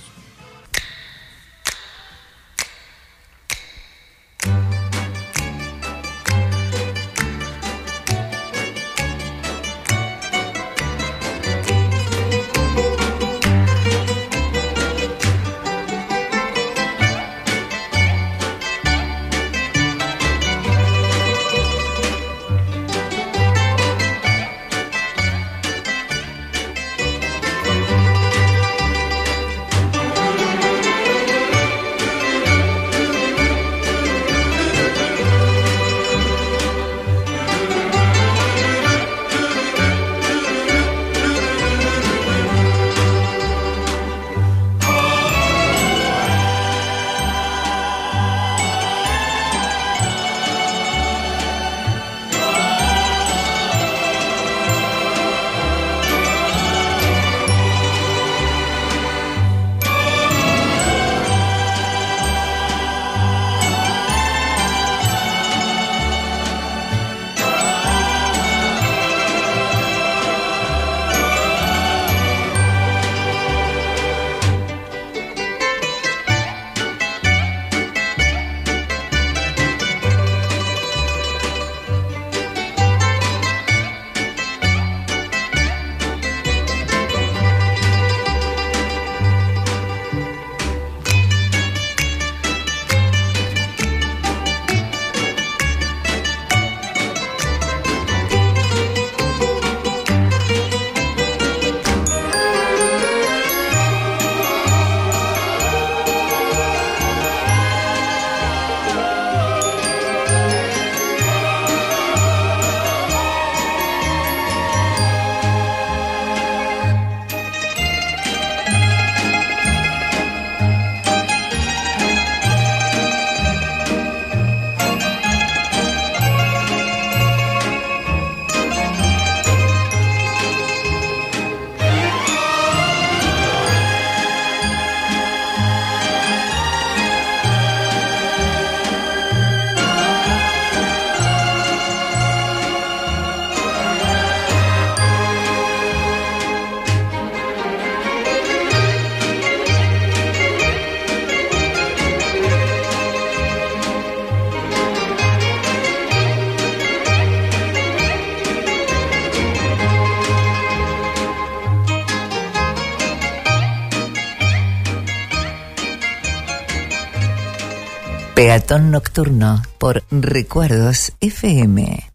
Peatón Nocturno por Recuerdos FM.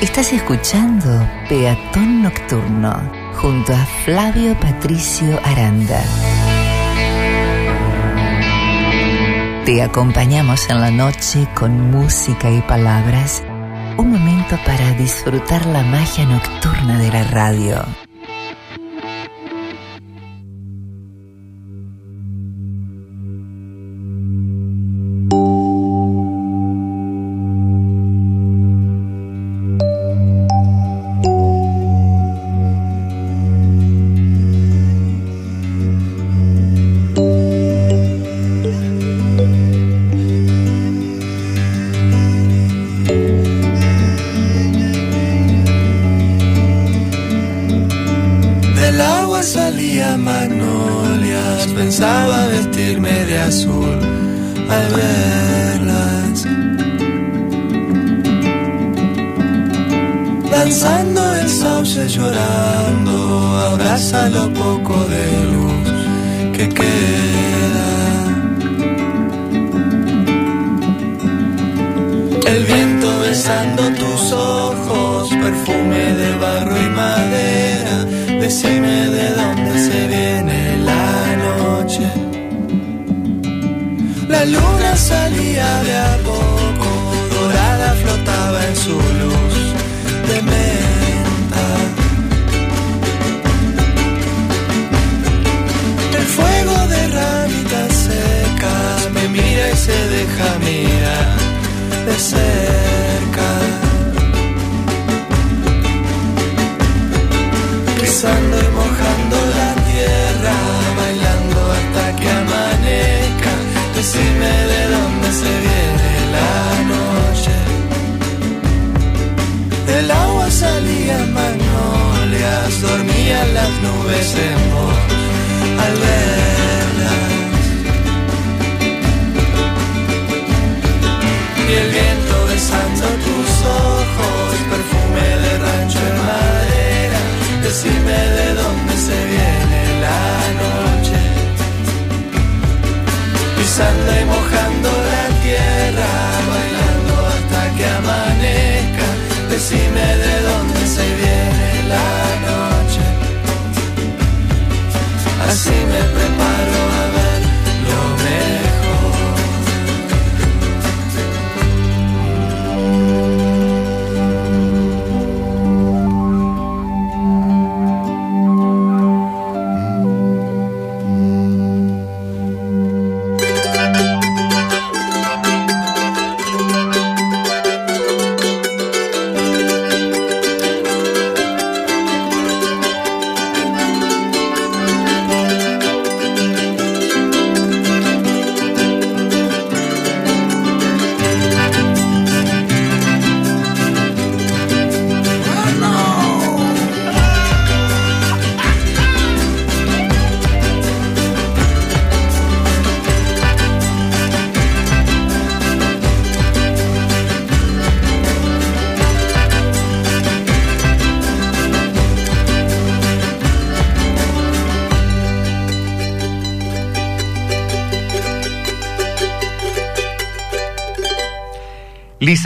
Estás escuchando Peatón Nocturno junto a Flavio Patricio Aranda. Te acompañamos en la noche con música y palabras, un momento para disfrutar la magia nocturna de la radio.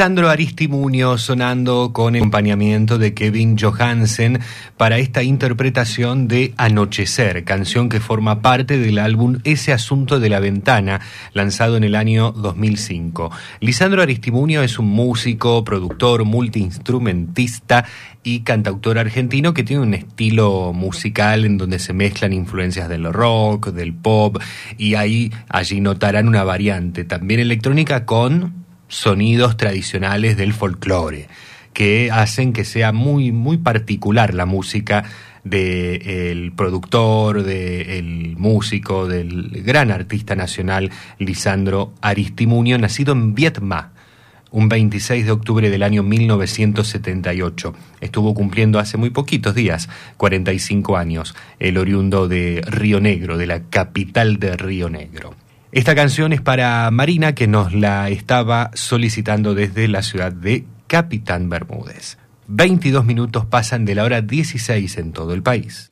Lisandro Aristimuño sonando con el acompañamiento de Kevin Johansen para esta interpretación de Anochecer, canción que forma parte del álbum Ese Asunto de la Ventana, lanzado en el año 2005. Lisandro Aristimuño es un músico, productor, multiinstrumentista y cantautor argentino que tiene un estilo musical en donde se mezclan influencias del rock, del pop y ahí allí notarán una variante también electrónica con sonidos tradicionales del folclore que hacen que sea muy muy particular la música del productor, del músico, del gran artista nacional Lisandro Aristimuño, nacido en Vietnam un 26 de octubre del año 1978. Estuvo cumpliendo hace muy poquitos días, 45 años, el oriundo de Río Negro, de la capital de Río Negro. Esta canción es para Marina, que nos la estaba solicitando desde la ciudad de Capitán Bermúdez. 22 minutos pasan de la hora 16 en todo el país.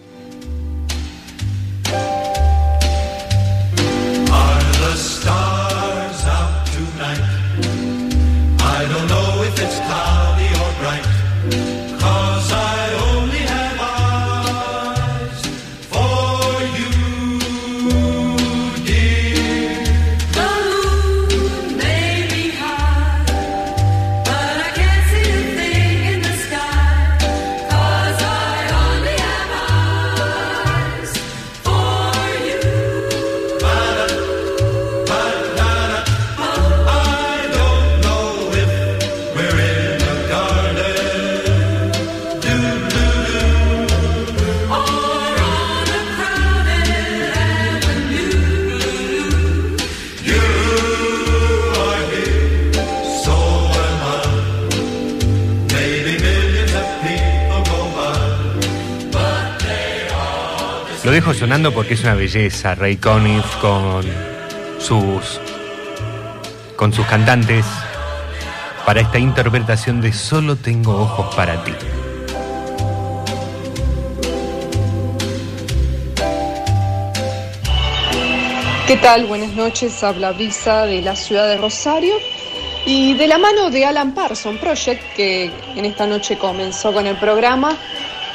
Sonando porque es una belleza, Ray Conniff con sus con sus cantantes para esta interpretación de Solo tengo ojos para ti. ¿Qué tal? Buenas noches. Habla Brisa de la ciudad de Rosario y de la mano de Alan Parson Project, que en esta noche comenzó con el programa,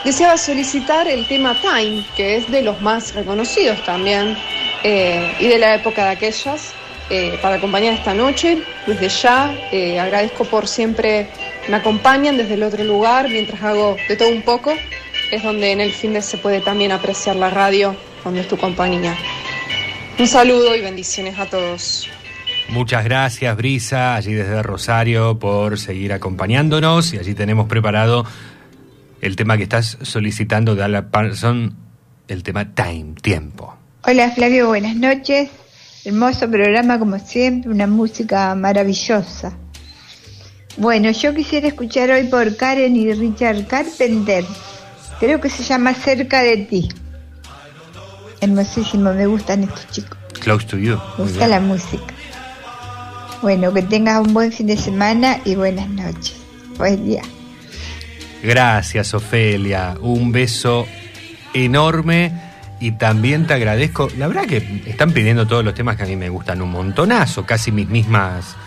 deseaba solicitar el tema Time, que es de los más reconocidos también eh, y de la época de aquellas. eh, para acompañar esta noche. Desde ya eh, agradezco por siempre me acompañan desde el otro lugar mientras hago de todo un poco. Es donde en el fin de se puede también apreciar la radio, donde es tu compañía. Un saludo y bendiciones a todos. Muchas gracias, Brisa, allí desde Rosario, por seguir acompañándonos. Y allí tenemos preparado el tema que estás solicitando de Alan Parson, el tema Time, tiempo. Hola Flavio, buenas noches. Hermoso programa como siempre, una música maravillosa. Bueno, yo quisiera escuchar hoy por Karen y Richard Carpenter. Creo que se llama Cerca de ti. Hermosísimo, me gustan estos chicos. Close to you. Me gusta la música. Bueno, que tengas un buen fin de semana y buenas noches. Buen día. Gracias, Ofelia. Un beso enorme y también te agradezco. La verdad que están pidiendo todos los temas que a mí me gustan un montonazo, casi mis mismas.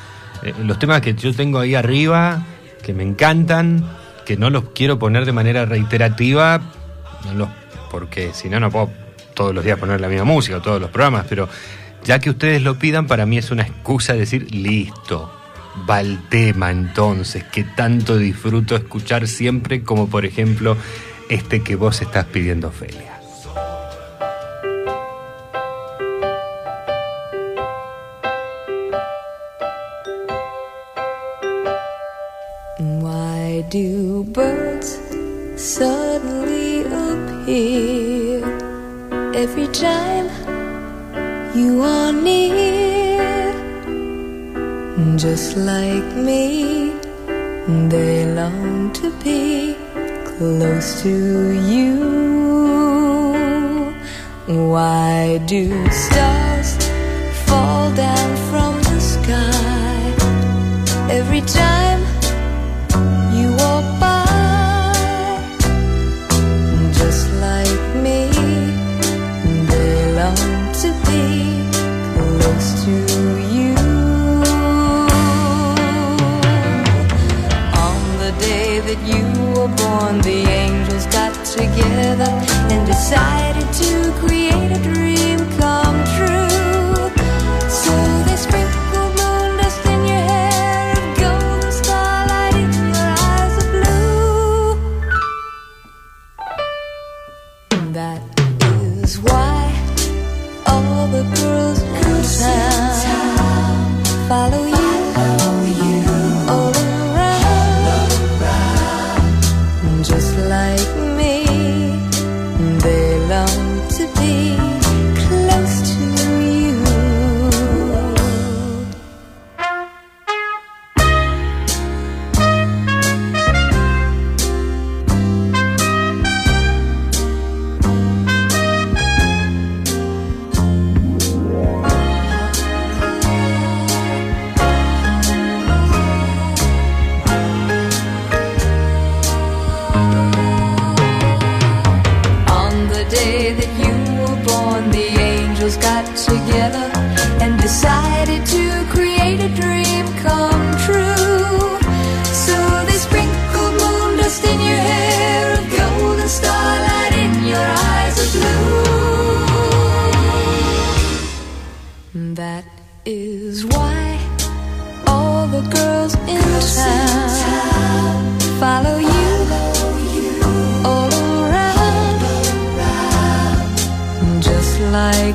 eh, los temas que yo tengo ahí arriba, que me encantan, que no los quiero poner de manera reiterativa, no los, porque si no, no puedo todos los días poner la misma música, todos los programas, pero ya que ustedes lo pidan, para mí es una excusa de decir, listo, va el tema entonces, que tanto disfruto escuchar siempre, como por ejemplo este que vos estás pidiendo, Ofelia. Why do birds suddenly appear every time you? Just like me, they long to be close to you. Why do stars fall down together and decided to create a dream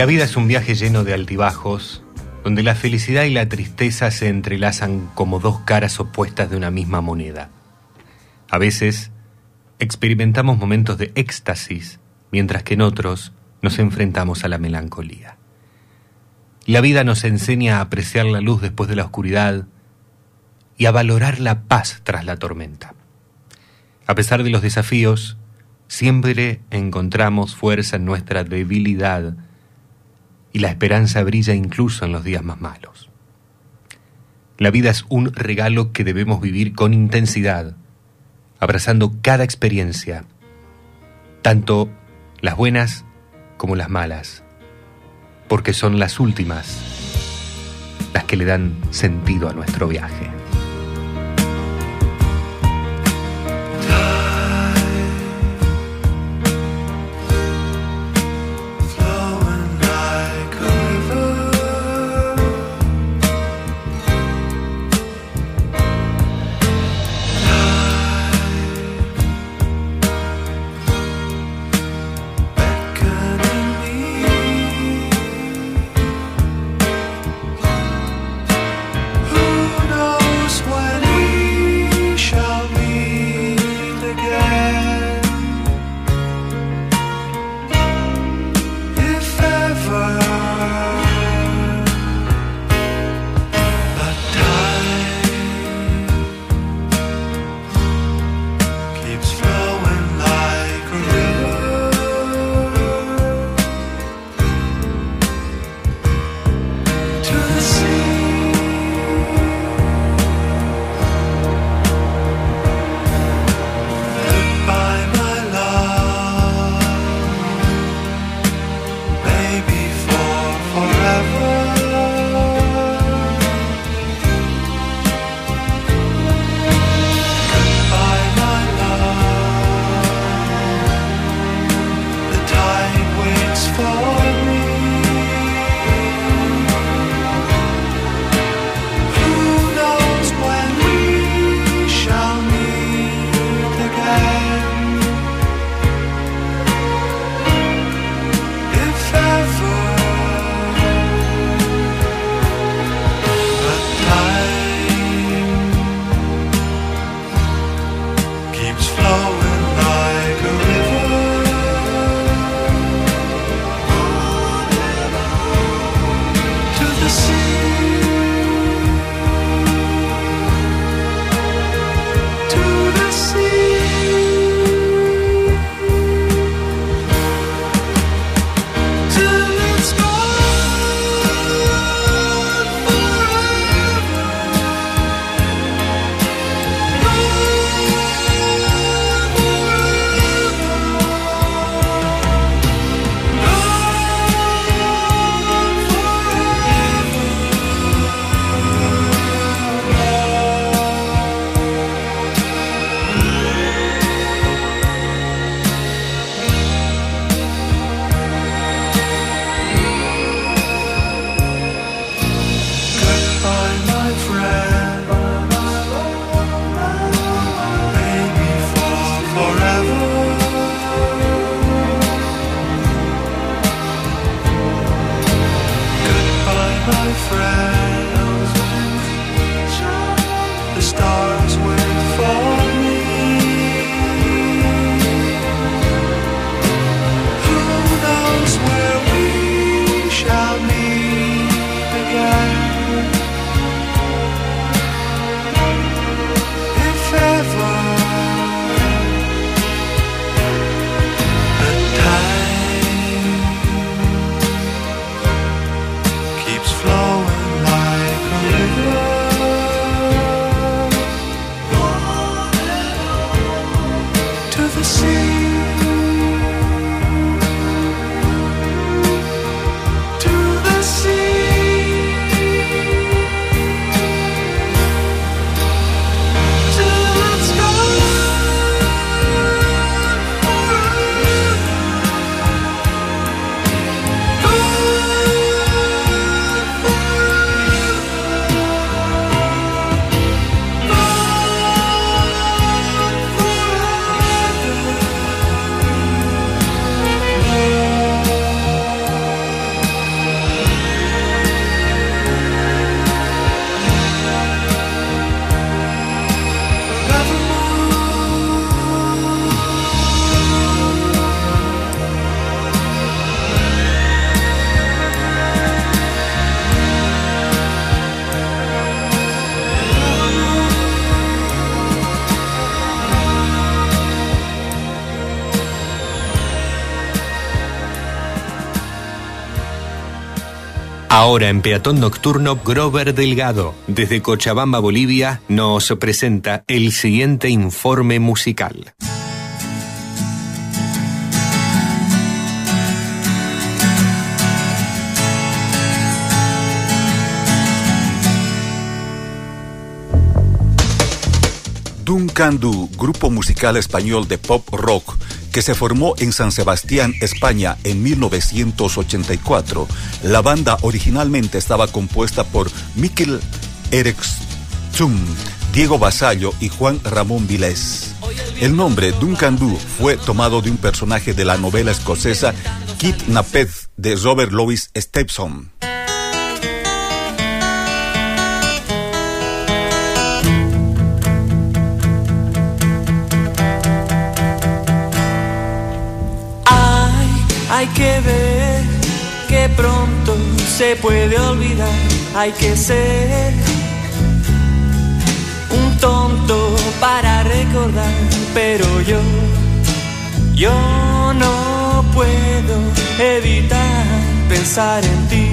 La vida es un viaje lleno de altibajos, donde la felicidad y la tristeza se entrelazan como dos caras opuestas de una misma moneda. A veces experimentamos momentos de éxtasis, mientras que en otros nos enfrentamos a la melancolía. La vida nos enseña a apreciar la luz después de la oscuridad y a valorar la paz tras la tormenta. A pesar de los desafíos, siempre encontramos fuerza en nuestra debilidad y la esperanza brilla incluso en los días más malos. La vida es un regalo que debemos vivir con intensidad, abrazando cada experiencia, tanto las buenas como las malas, porque son las últimas las que le dan sentido a nuestro viaje. Ahora en Peatón Nocturno, Grover Delgado, desde Cochabamba, Bolivia, nos presenta el siguiente informe musical. Duncan Du, grupo musical español de pop rock que se formó en San Sebastián, España, en 1984. La banda originalmente estaba compuesta por Mikel Eriksson, Diego Basallo y Juan Ramón Vilés. El nombre Duncan Du fue tomado de un personaje de la novela escocesa Kidnapped de Robert Louis Stevenson. Hay, que ver que pronto se puede olvidar. Hay que ser un tonto para recordar, pero yo, yo no puedo evitar pensar en ti.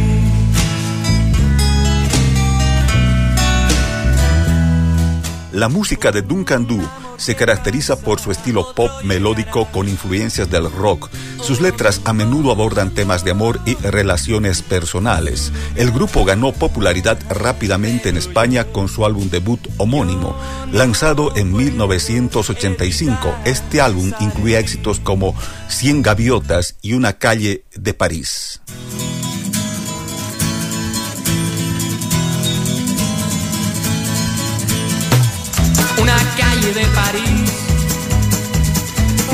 La música de Duncan Du se caracteriza por su estilo pop melódico con influencias del rock. Sus letras a menudo abordan temas de amor y relaciones personales. El grupo ganó popularidad rápidamente en España con su álbum debut homónimo, lanzado en 1985. Este álbum incluía éxitos como Cien gaviotas y Una calle de París.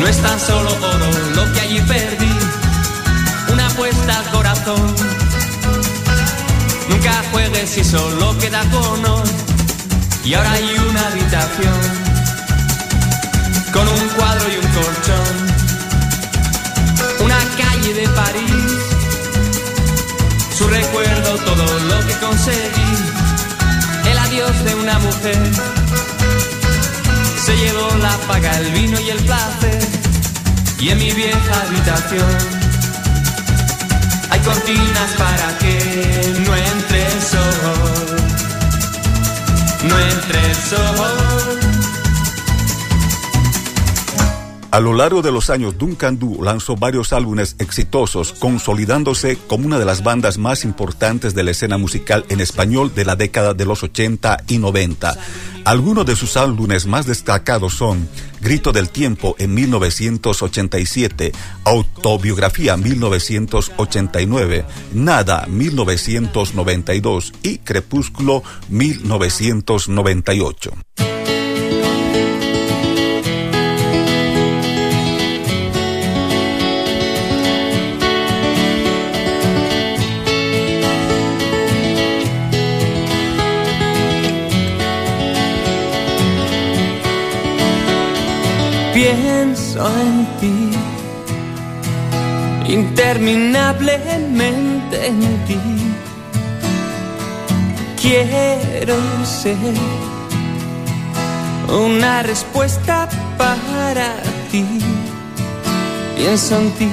No es tan solo oro lo que allí perdí. Una apuesta al corazón. Nunca juegues si solo queda con. Y ahora hay una habitación con un cuadro y un colchón. Una calle de París. Su recuerdo, todo lo que conseguí. El adiós de una mujer se llevó la paga, el vino y el placer. Y en mi vieja habitación hay cortinas para que no entre el sol. No entre el sol. A lo largo de los años, Duncan Du lanzó varios álbumes exitosos, consolidándose como una de las bandas más importantes de la escena musical en español de la década de los 80 y 90. Algunos de sus álbumes más destacados son Grito del Tiempo en 1987, Autobiografía 1989, Nada 1992 y Crepúsculo 1998. Pienso en ti, interminablemente en ti. Quiero ser una respuesta para ti. Pienso en ti.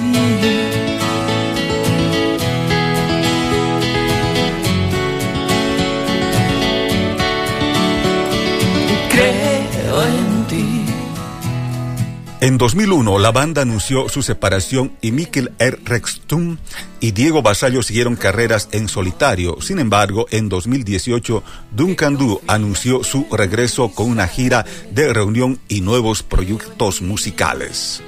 Creo. En 2001, la banda anunció su separación y Mikkel R. Rextum y Diego Basallo siguieron carreras en solitario. Sin embargo, en 2018, Duncan Du anunció su regreso con una gira de reunión y nuevos proyectos musicales.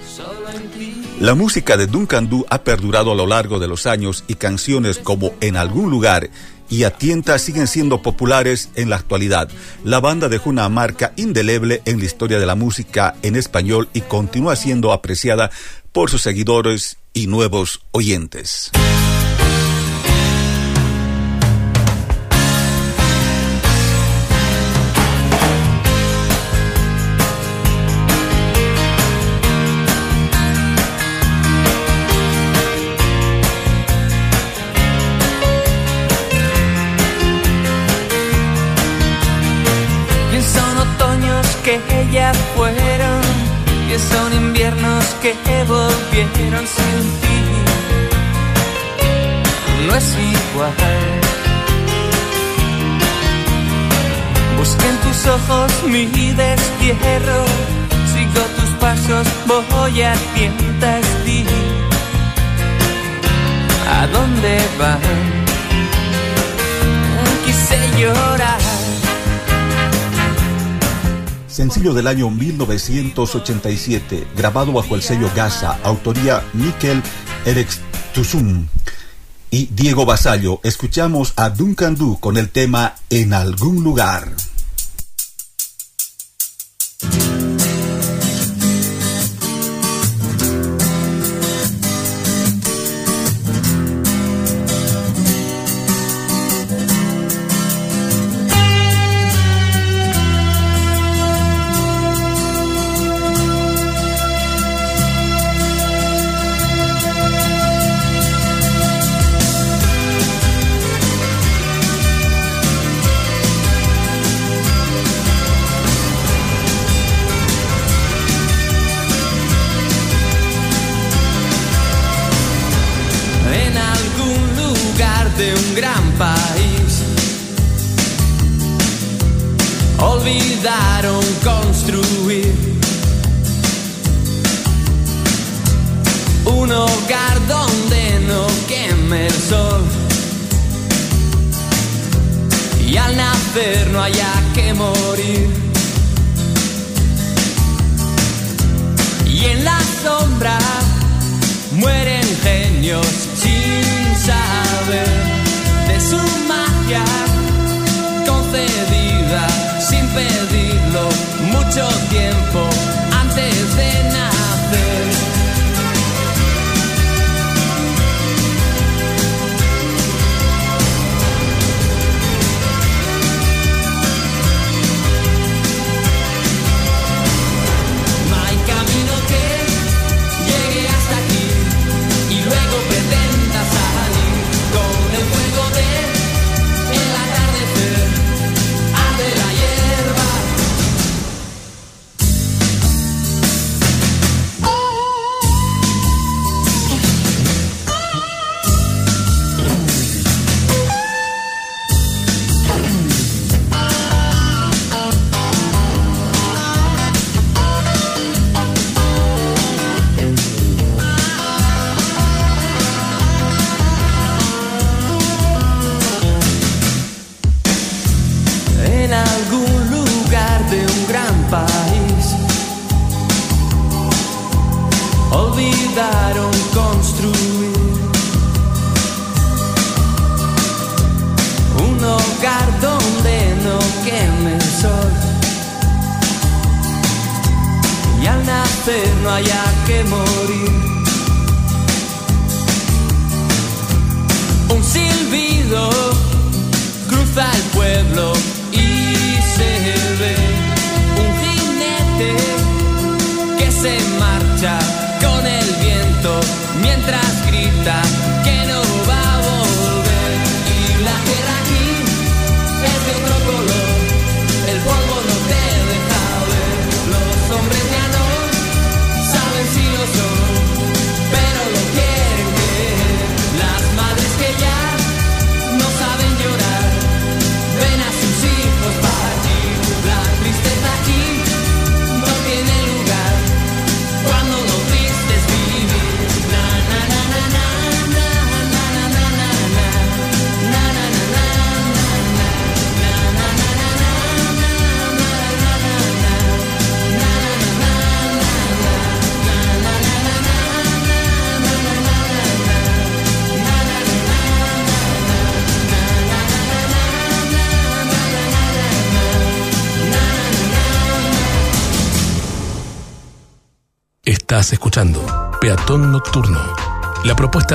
La música de Duncan Du ha perdurado a lo largo de los años y canciones como En algún lugar y A Tienta siguen siendo populares en la actualidad. La banda dejó una marca indeleble en la historia de la música en español y continúa siendo apreciada por sus seguidores y nuevos oyentes. quieran sin ti no es igual. Busqué en tus ojos mi destierro, sigo tus pasos, voy a tientas ti. ¿A dónde van? Quise yo sencillo del año 1987, grabado bajo el sello Gaza, autoría Mikel Erextuzum y Diego Basallo. Escuchamos a Duncan Du con el tema En algún lugar.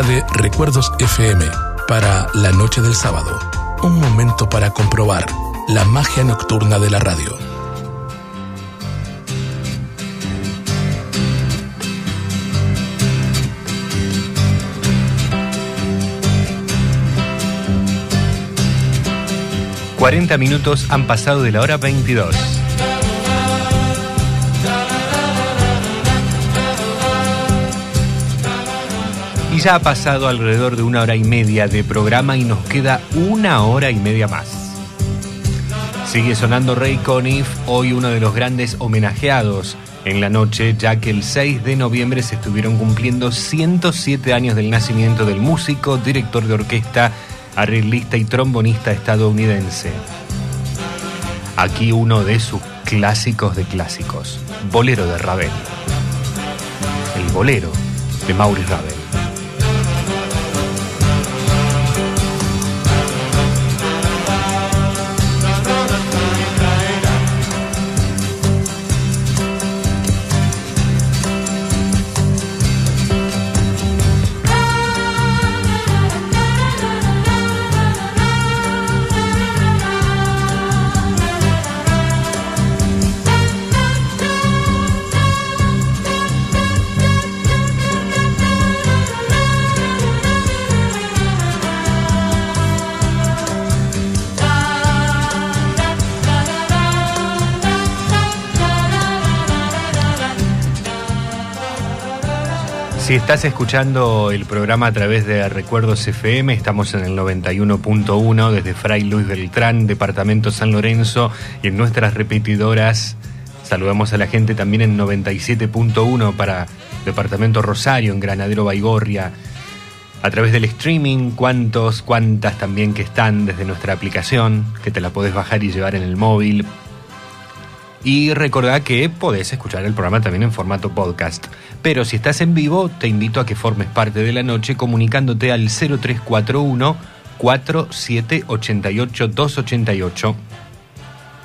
de Recuerdos FM para la noche del sábado. Un momento para comprobar la magia nocturna de la radio. ...40 minutos han pasado de la hora 22... Y ya ha pasado alrededor de una hora y media de programa y nos queda una hora y media más. Sigue sonando Rey Conif, hoy uno de los grandes homenajeados en la noche, ya que el 6 de noviembre se estuvieron cumpliendo 107 años del nacimiento del músico, director de orquesta, arreglista y trombonista estadounidense. Aquí uno de sus clásicos de clásicos, Bolero de Ravel. El Bolero de Maurice Ravel. Si estás escuchando el programa a través de Recuerdos FM, estamos en el 91.1 desde Fray Luis Beltrán, Departamento San Lorenzo, y en nuestras repetidoras saludamos a la gente también en 97.1 para Departamento Rosario, en Granadero Baigorria, a través del streaming, cuántos, cuántas también que están desde nuestra aplicación, que te la podés bajar y llevar en el móvil. Y recordá que podés escuchar el programa también en formato podcast. Pero si estás en vivo, te invito a que formes parte de la noche comunicándote al 0341 4788 288.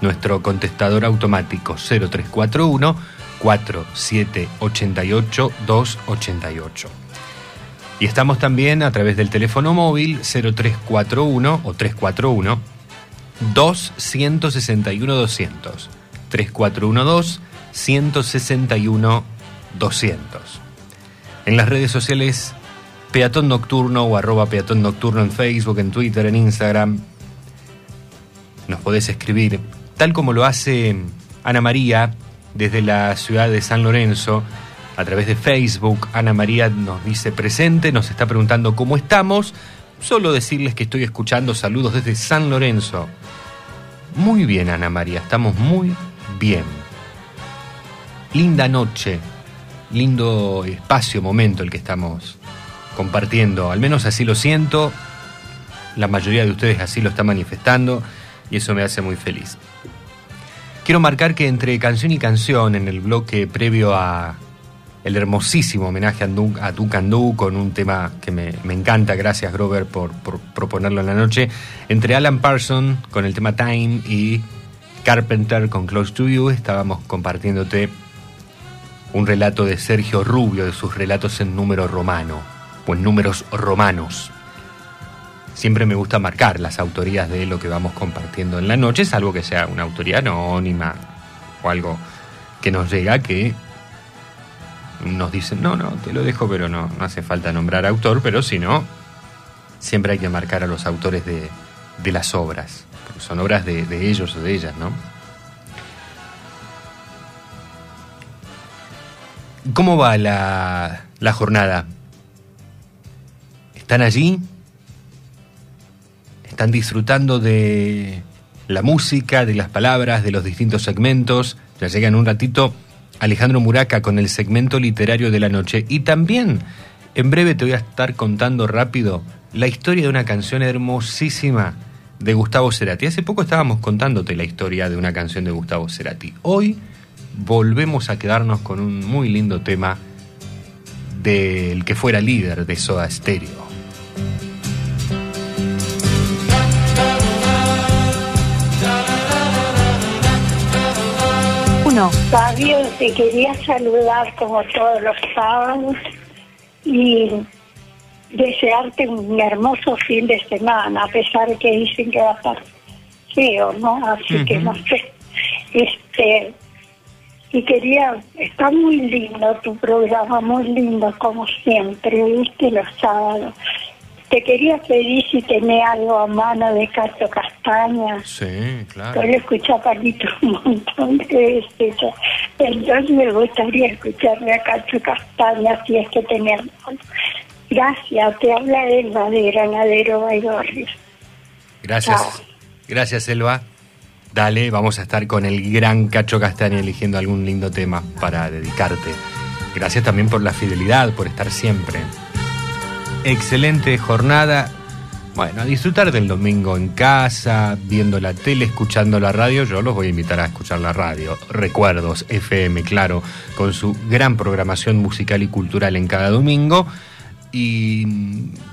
Nuestro contestador automático 0341 4788 288. Y estamos también a través del teléfono móvil 0341 o 341 261 200. 3412 161 200. En las redes sociales Peatón Nocturno o arroba Peatón Nocturno en Facebook, en Twitter, en Instagram. Nos podés escribir, tal como lo hace Ana María desde la ciudad de San Lorenzo, a través de Facebook. Ana María nos dice presente, nos está preguntando cómo estamos. Solo decirles que estoy escuchando saludos desde San Lorenzo. Muy bien, Ana María, estamos muy bien. Linda noche, lindo espacio, momento el que estamos compartiendo. Al menos así lo siento. La mayoría de ustedes así lo está manifestando y eso me hace muy feliz. Quiero marcar que entre canción y canción, en el bloque previo a el hermosísimo homenaje a, Du- a Ducandú con un tema que me, me encanta, gracias Grover por, por proponerlo en la noche, entre Alan Parsons con el tema Time y Carpenter con Close to You, estábamos compartiéndote un relato de Sergio Rubio, de sus relatos en número romano, o en números romanos. Siempre me gusta marcar las autorías de lo que vamos compartiendo en la noche, salvo que sea una autoría anónima o algo que nos llega que nos dicen, no, no, te lo dejo, pero no, no hace falta nombrar autor, pero si no, siempre hay que marcar a los autores de, de las obras, son obras de, ellos o de ellas, ¿no? ¿Cómo va la, la jornada? ¿Están allí? ¿Están disfrutando de la música, de las palabras, de los distintos segmentos? Ya llega en un ratito Alejandro Muraca con el segmento literario de la noche. Y también, en breve te voy a estar contando rápido la historia de una canción hermosísima de Gustavo Cerati. Hace poco estábamos contándote la historia de una canción de Gustavo Cerati. Hoy volvemos a quedarnos con un muy lindo tema del que fuera líder de Soda Stereo. Uno. Fabio, te quería saludar como todos los sábados y desearte un hermoso fin de semana, a pesar de que dicen que va a estar feo, ¿no? Así que no sé. Este, y quería, está muy lindo tu programa, muy lindo como siempre, viste, los sábados. Te quería pedir si tenés algo a mano de Cacho Castaña. Sí, claro. Yo lo escuché a Carlito un montón de veces. Entonces me gustaría escucharle a Cacho Castaña si es que tenemos. Gracias, te habla Elba de Granadero Baigorri. Gracias. Chao. Gracias, Elba. Dale, vamos a estar con el gran Cacho Castaña eligiendo algún lindo tema para dedicarte. Gracias también por la fidelidad, por estar siempre. Excelente jornada. Bueno, a disfrutar del domingo en casa, viendo la tele, escuchando la radio. Yo los voy a invitar a escuchar la radio. Recuerdos, FM, claro, con su gran programación musical y cultural en cada domingo. Y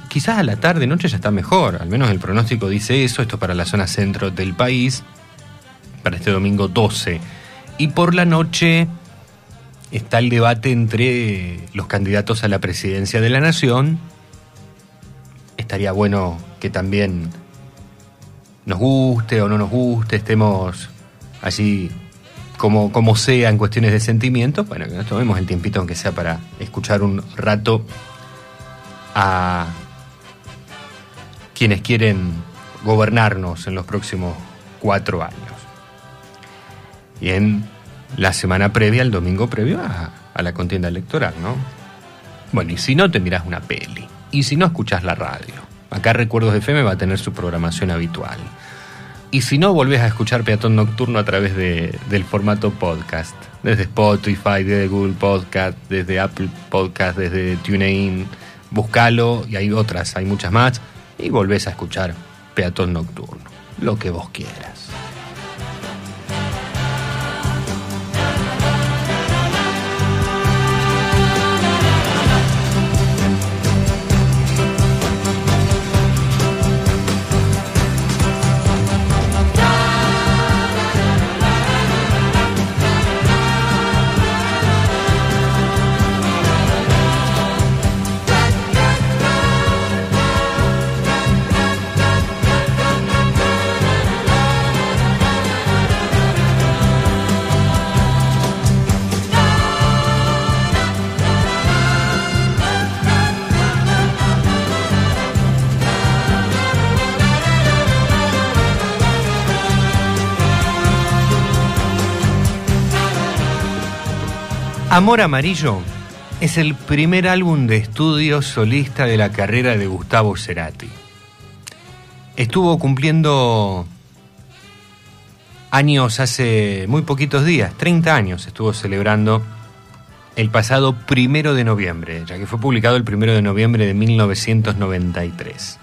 quizás a la tarde, noche ya está mejor. Al menos el pronóstico dice eso. Esto para la zona centro del país. Para este domingo 12. Y por la noche está el debate entre los candidatos a la presidencia de la nación. Estaría bueno que también nos guste o no nos guste, estemos allí como, como sea en cuestiones de sentimientos. Bueno, que nos tomemos el tiempito aunque sea para escuchar un rato a quienes quieren gobernarnos en los próximos cuatro años. Y en la semana previa, el domingo previo a, a la contienda electoral, ¿no? Bueno, y si no, te mirás una peli. Y si no, escuchás la radio. Acá Recuerdos FM va a tener su programación habitual. Y si no, volvés a escuchar Peatón Nocturno a través de- del formato podcast. Desde Spotify, desde Google Podcast, desde Apple Podcast, desde TuneIn. Buscalo y hay otras, hay muchas más. Y volvés a escuchar Peatón Nocturno. Lo que vos quieras. Amor Amarillo es el primer álbum de estudio solista de la carrera de Gustavo Cerati. Estuvo cumpliendo años hace muy poquitos días, 30 años estuvo celebrando el pasado primero de noviembre, ya que fue publicado el primero de noviembre de 1993.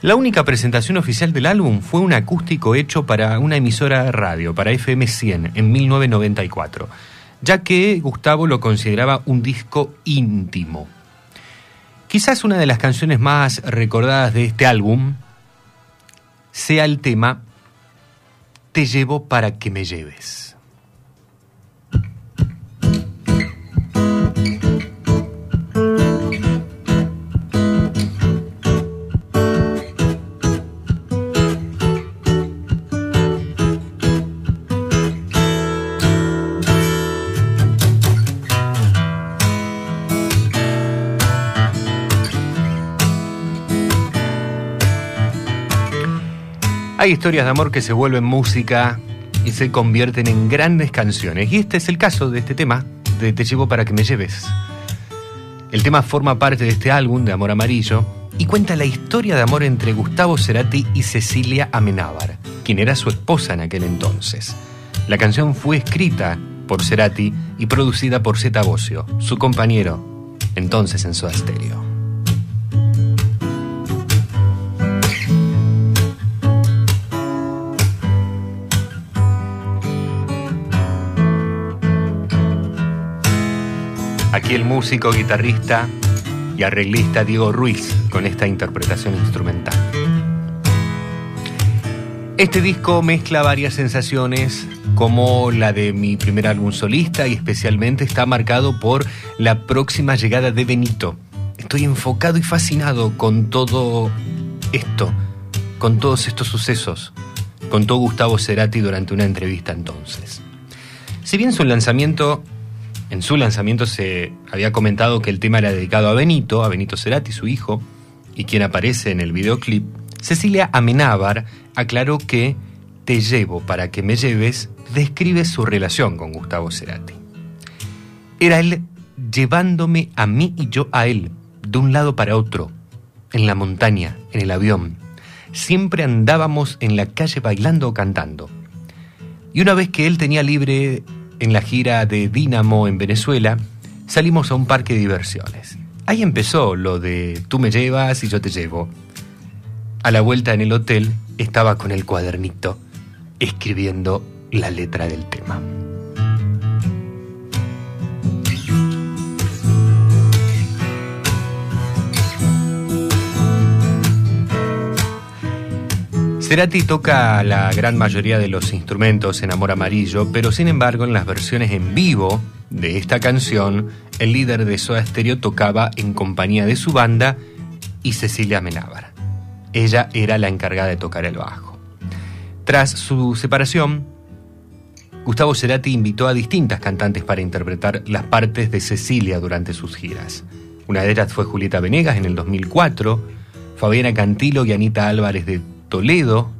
La única presentación oficial del álbum fue un acústico hecho para una emisora de radio, para FM 100, en 1994, ya que Gustavo lo consideraba un disco íntimo. Quizás una de las canciones más recordadas de este álbum sea el tema Te llevo para que me lleves. Hay historias de amor que se vuelven música y se convierten en grandes canciones. Y este es el caso de este tema, de Te llevo para que me lleves. El tema forma parte de este álbum de Amor Amarillo y cuenta la historia de amor entre Gustavo Cerati y Cecilia Amenábar, quien era su esposa en aquel entonces. La canción fue escrita por Cerati y producida por Zeta Bosio, su compañero, entonces en Soda Stereo. Aquí el músico, guitarrista y arreglista Diego Ruiz con esta interpretación instrumental. Este disco mezcla varias sensaciones como la de mi primer álbum solista y especialmente está marcado por la próxima llegada de Benito. Estoy enfocado y fascinado con todo esto, con todos estos sucesos, contó Gustavo Cerati durante una entrevista entonces. Si bien su lanzamiento en su lanzamiento se había comentado que el tema era dedicado a Benito, a Benito Cerati, su hijo, y quien aparece en el videoclip, Cecilia Amenábar aclaró que Te llevo para que me lleves describe su relación con Gustavo Cerati. Era él llevándome a mí y yo a él, de un lado para otro, en la montaña, en el avión. Siempre andábamos en la calle bailando o cantando. Y una vez que él tenía libre en la gira de Dynamo en Venezuela, salimos a un parque de diversiones. Ahí empezó lo de tú me llevas y yo te llevo. A la vuelta en el hotel estaba con el cuadernito escribiendo la letra del tema. Cerati toca la gran mayoría de los instrumentos en Amor Amarillo, pero sin embargo en las versiones en vivo de esta canción, el líder de Soda Stereo tocaba en compañía de su banda y Cecilia Menábar. Ella era la encargada de tocar el bajo. Tras su separación, Gustavo Cerati invitó a distintas cantantes para interpretar las partes de Cecilia durante sus giras. Una de ellas fue Julieta Venegas en el 2004, Fabiana Cantilo y Anita Álvarez de Toledo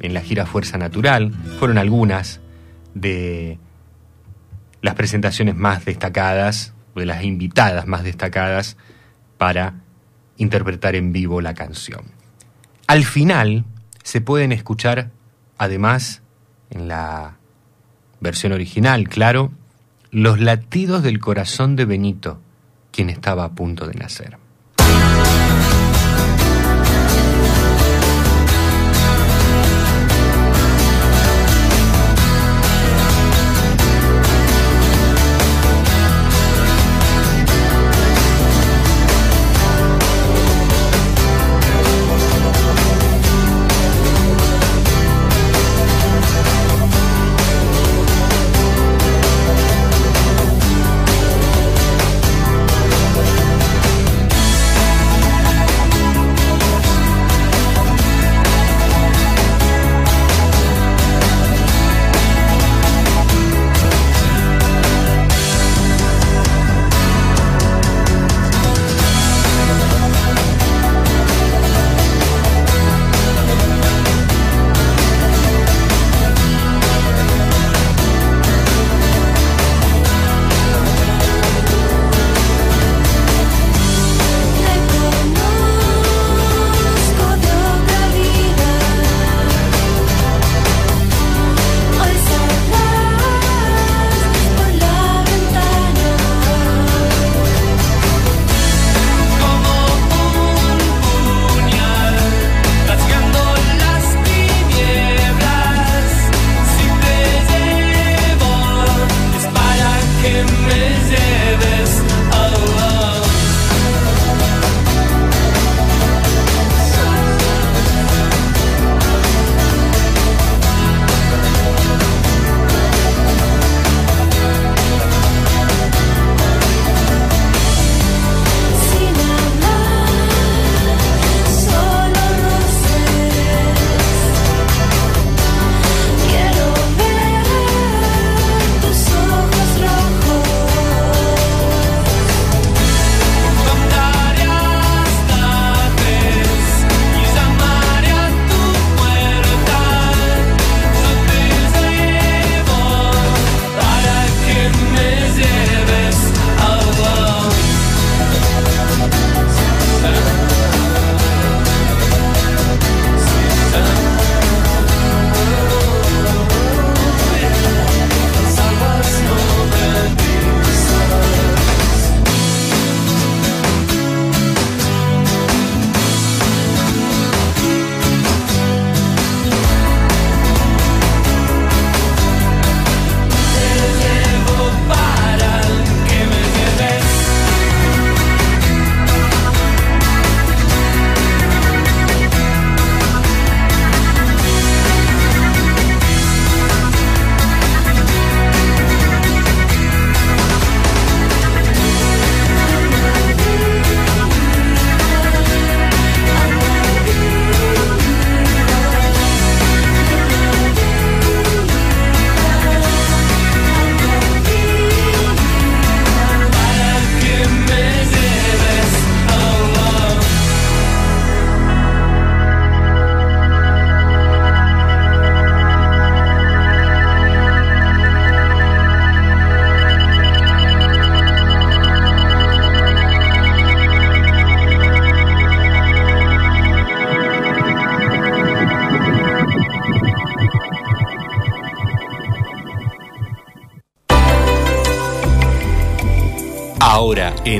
en la gira Fuerza Natural. Fueron algunas de las presentaciones más destacadas, o de las invitadas más destacadas para interpretar en vivo la canción. Al final se pueden escuchar, además, en la versión original, claro, los latidos del corazón de Benito, quien estaba a punto de nacer.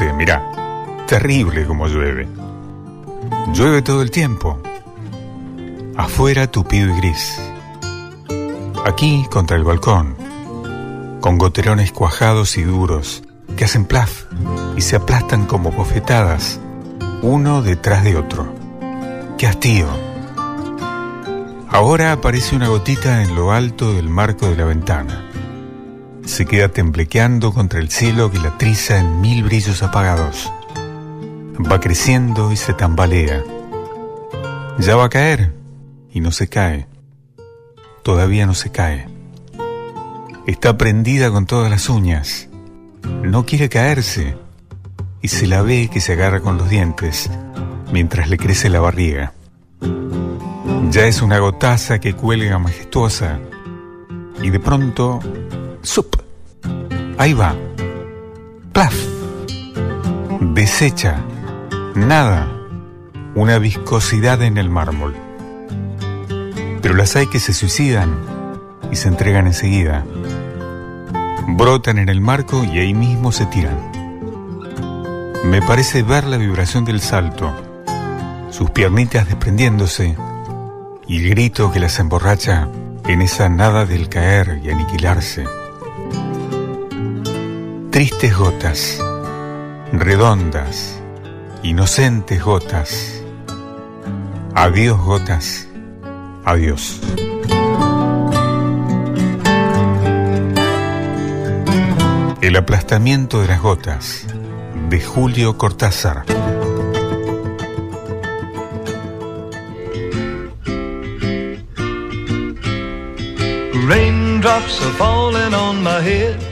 Mirá, terrible como llueve. Llueve todo el tiempo. Afuera tupido y gris. Aquí contra el balcón, con goterones cuajados y duros que hacen plaf y se aplastan como bofetadas, uno detrás de otro. ¡Qué hastío! Ahora aparece una gotita en lo alto del marco de la ventana. Se queda temblequeando contra el cielo que la triza en mil brillos apagados. Va creciendo y se tambalea. Ya va a caer y no se cae. Todavía no se cae. Está prendida con todas las uñas. No quiere caerse y se la ve que se agarra con los dientes mientras le crece la barriga. Ya es una gotaza que cuelga majestuosa y de pronto, ¡sup! Ahí va. ¡Plaf! Desecha. Nada. Una viscosidad en el mármol. Pero las hay que se suicidan y se entregan enseguida. Brotan en el marco y ahí mismo se tiran. Me parece ver la vibración del salto, sus piernitas desprendiéndose y el grito que las emborracha en esa nada del caer y aniquilarse. Tristes gotas, redondas, inocentes gotas. Adiós gotas, adiós. El aplastamiento de las gotas de Julio Cortázar. Raindrops falling on my head.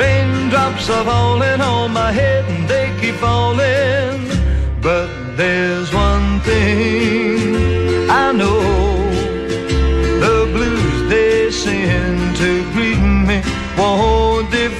Raindrops are falling on my head and they keep falling. But there's one thing I know. The blues they send to greet me won't defeat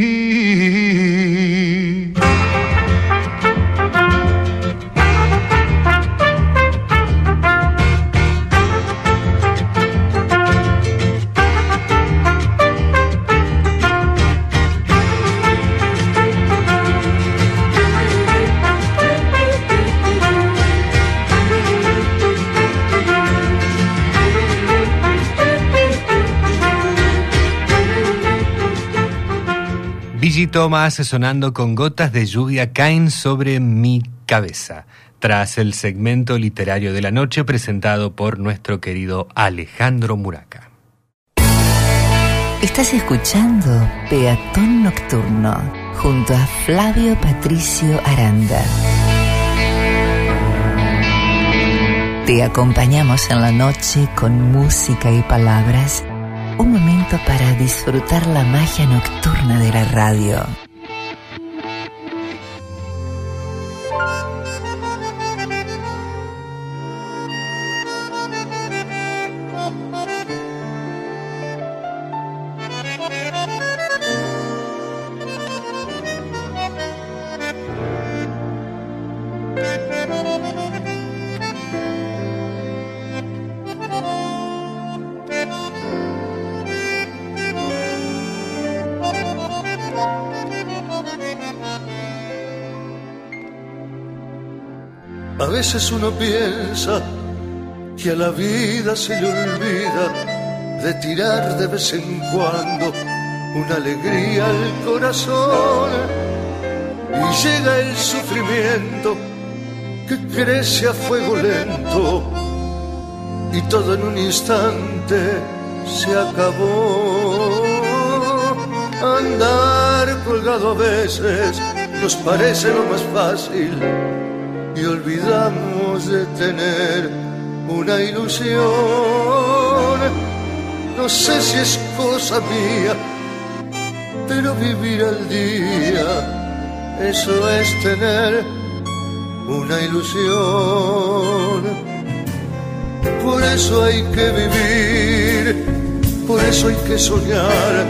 Más sonando con gotas de lluvia caen sobre mi cabeza, tras el segmento literario de la noche presentado por nuestro querido Alejandro Muraca. Estás escuchando Peatón Nocturno junto a Flavio Patricio Aranda. Te acompañamos en la noche con música y palabras. Un momento para disfrutar la magia nocturna de la radio. Veces uno piensa que a la vida se le olvida de tirar de vez en cuando una alegría al corazón y llega el sufrimiento que crece a fuego lento y todo en un instante se acabó. Andar colgado a veces nos parece lo más fácil y olvidamos de tener una ilusión. No sé si es cosa mía, pero vivir al día, eso es tener una ilusión. Por eso hay que vivir, por eso hay que soñar,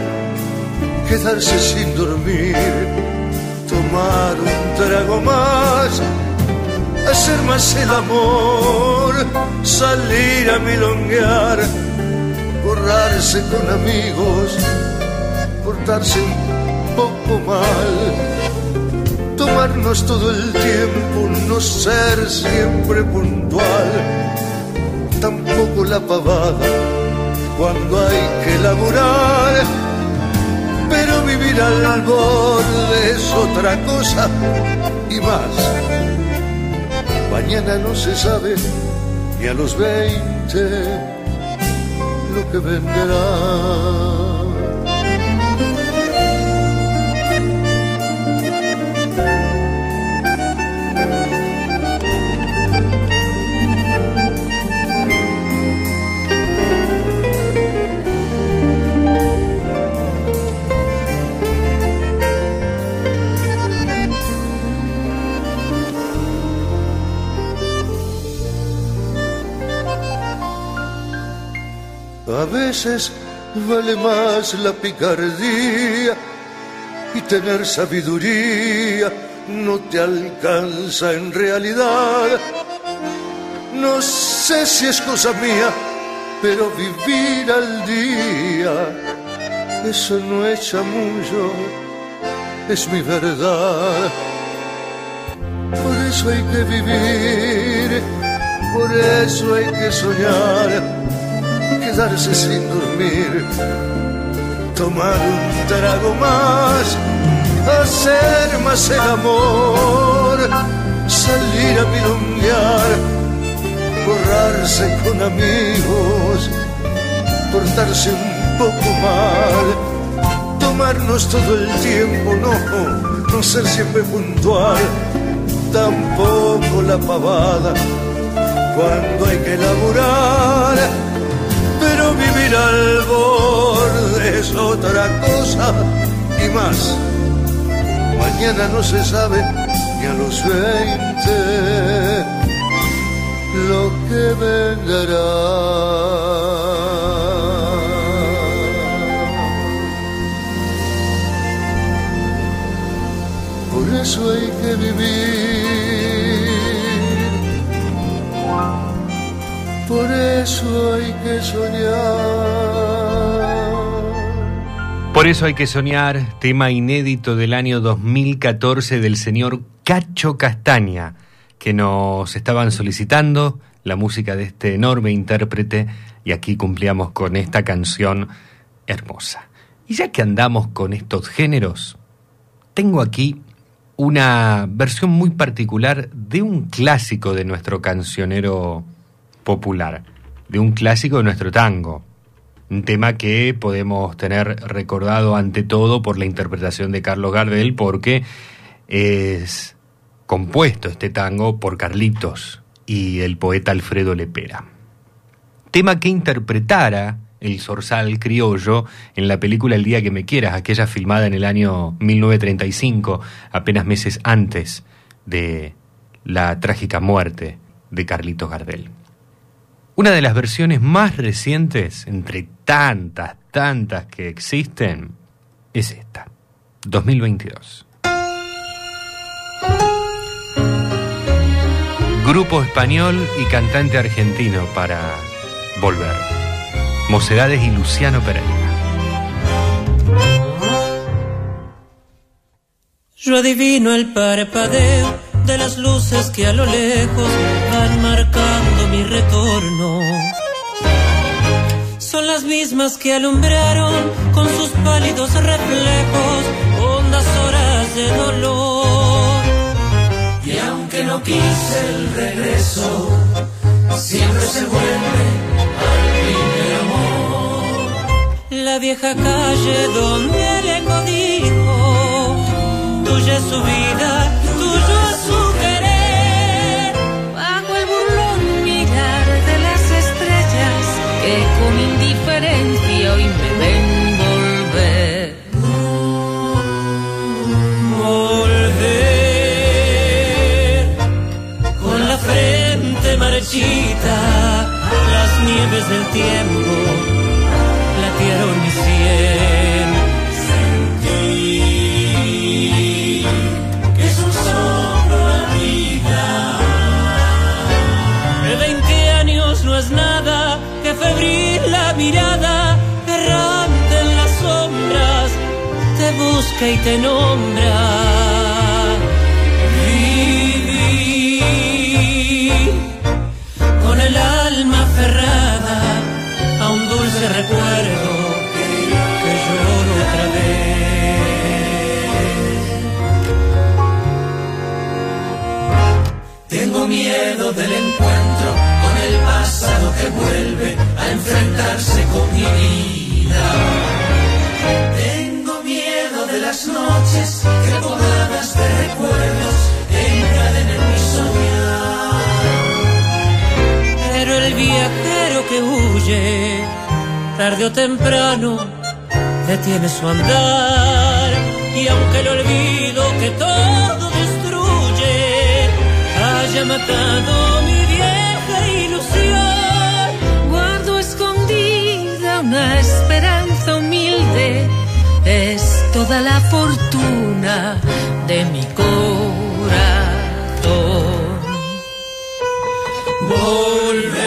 quedarse sin dormir, tomar un trago más hacer más el amor, salir a milonguear, borrarse con amigos, portarse un poco mal, tomarnos todo el tiempo, no ser siempre puntual, tampoco la pavada cuando hay que laburar. Pero vivir al borde es otra cosa y más Mañana no se sabe ni a los 20 lo que vendrá. A veces vale más la picardía y tener sabiduría no te alcanza en realidad. No sé si es cosa mía, pero vivir al día, eso no es chamullo, es mi verdad. Por eso hay que vivir, por eso hay que soñar quedarse sin dormir, tomar un trago más, hacer más el amor, salir a milonguear, borrarse con amigos, portarse un poco mal, tomarnos todo el tiempo, no, no ser siempre puntual, tampoco la pavada cuando hay que laburar vivir al borde es otra cosa y más. Mañana no se sabe ni a los 20 lo que vendrá. Por eso hay que vivir. Por eso hay que soñar. Por eso hay que soñar, tema inédito del año 2014 del señor Cacho Castaña, que nos estaban solicitando la música de este enorme intérprete y aquí cumplíamos con esta canción hermosa. Y ya que andamos con estos géneros, tengo aquí una versión muy particular de un clásico de nuestro cancionero popular, de un clásico de nuestro tango. Un tema que podemos tener recordado ante todo por la interpretación de Carlos Gardel, porque es compuesto este tango por Carlitos y el poeta Alfredo Lepera. Tema que interpretara el zorzal criollo en la película El día que me quieras, aquella filmada en el año 1935, apenas meses antes de la trágica muerte de Carlitos Gardel. Una de las versiones más recientes, entre tantas, tantas que existen, es esta, 2022. Grupo español y cantante argentino para volver. Mocedades y Luciano Pereira. Yo adivino el parpadeo de las luces que a lo lejos van marcando mi retorno. Son las mismas que alumbraron con sus pálidos reflejos hondas horas de dolor. Y aunque no quise el regreso, siempre se vuelve al primer amor. La vieja calle donde el eco dijo, tuya su vida, indiferencia hoy me ven volver. Volver con la frente marchita, las nieves del tiempo busca y te nombra. Viví con el alma aferrada a un dulce recuerdo que lloro otra vez. Tengo miedo del encuentro con el pasado que vuelve a enfrentarse con mi vida. Las noches que pobladas de recuerdos encadenen mi soñar. Pero el viajero que huye, tarde o temprano, detiene su andar. Y aunque el olvido que todo destruye haya matado mi vieja ilusión, Guardo escondida una esperanza humilde, es toda la fortuna de mi corazón. volver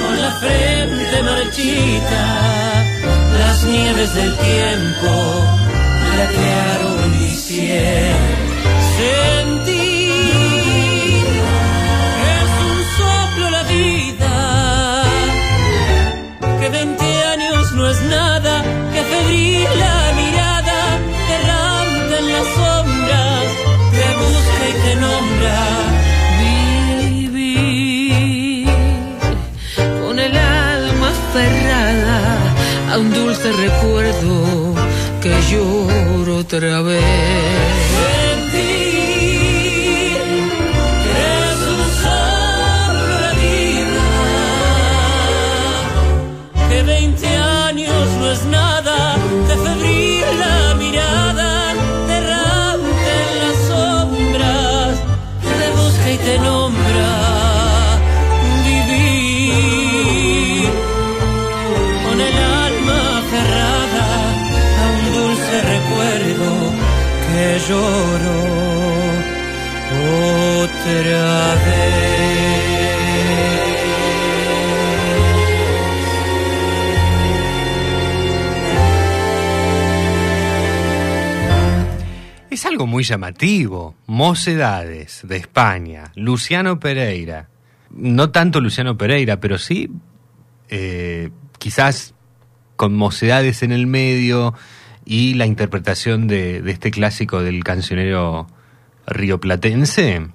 con la frente marchita, las nieves del tiempo platearon mi sien. Lloro otra vez. Lloro otra vez. Es algo muy llamativo. Mocedades de España, Luciano Pereira. No tanto Luciano Pereira, pero sí eh, quizás con mocedades en el medio, y la interpretación de, de este clásico del cancionero rioplatense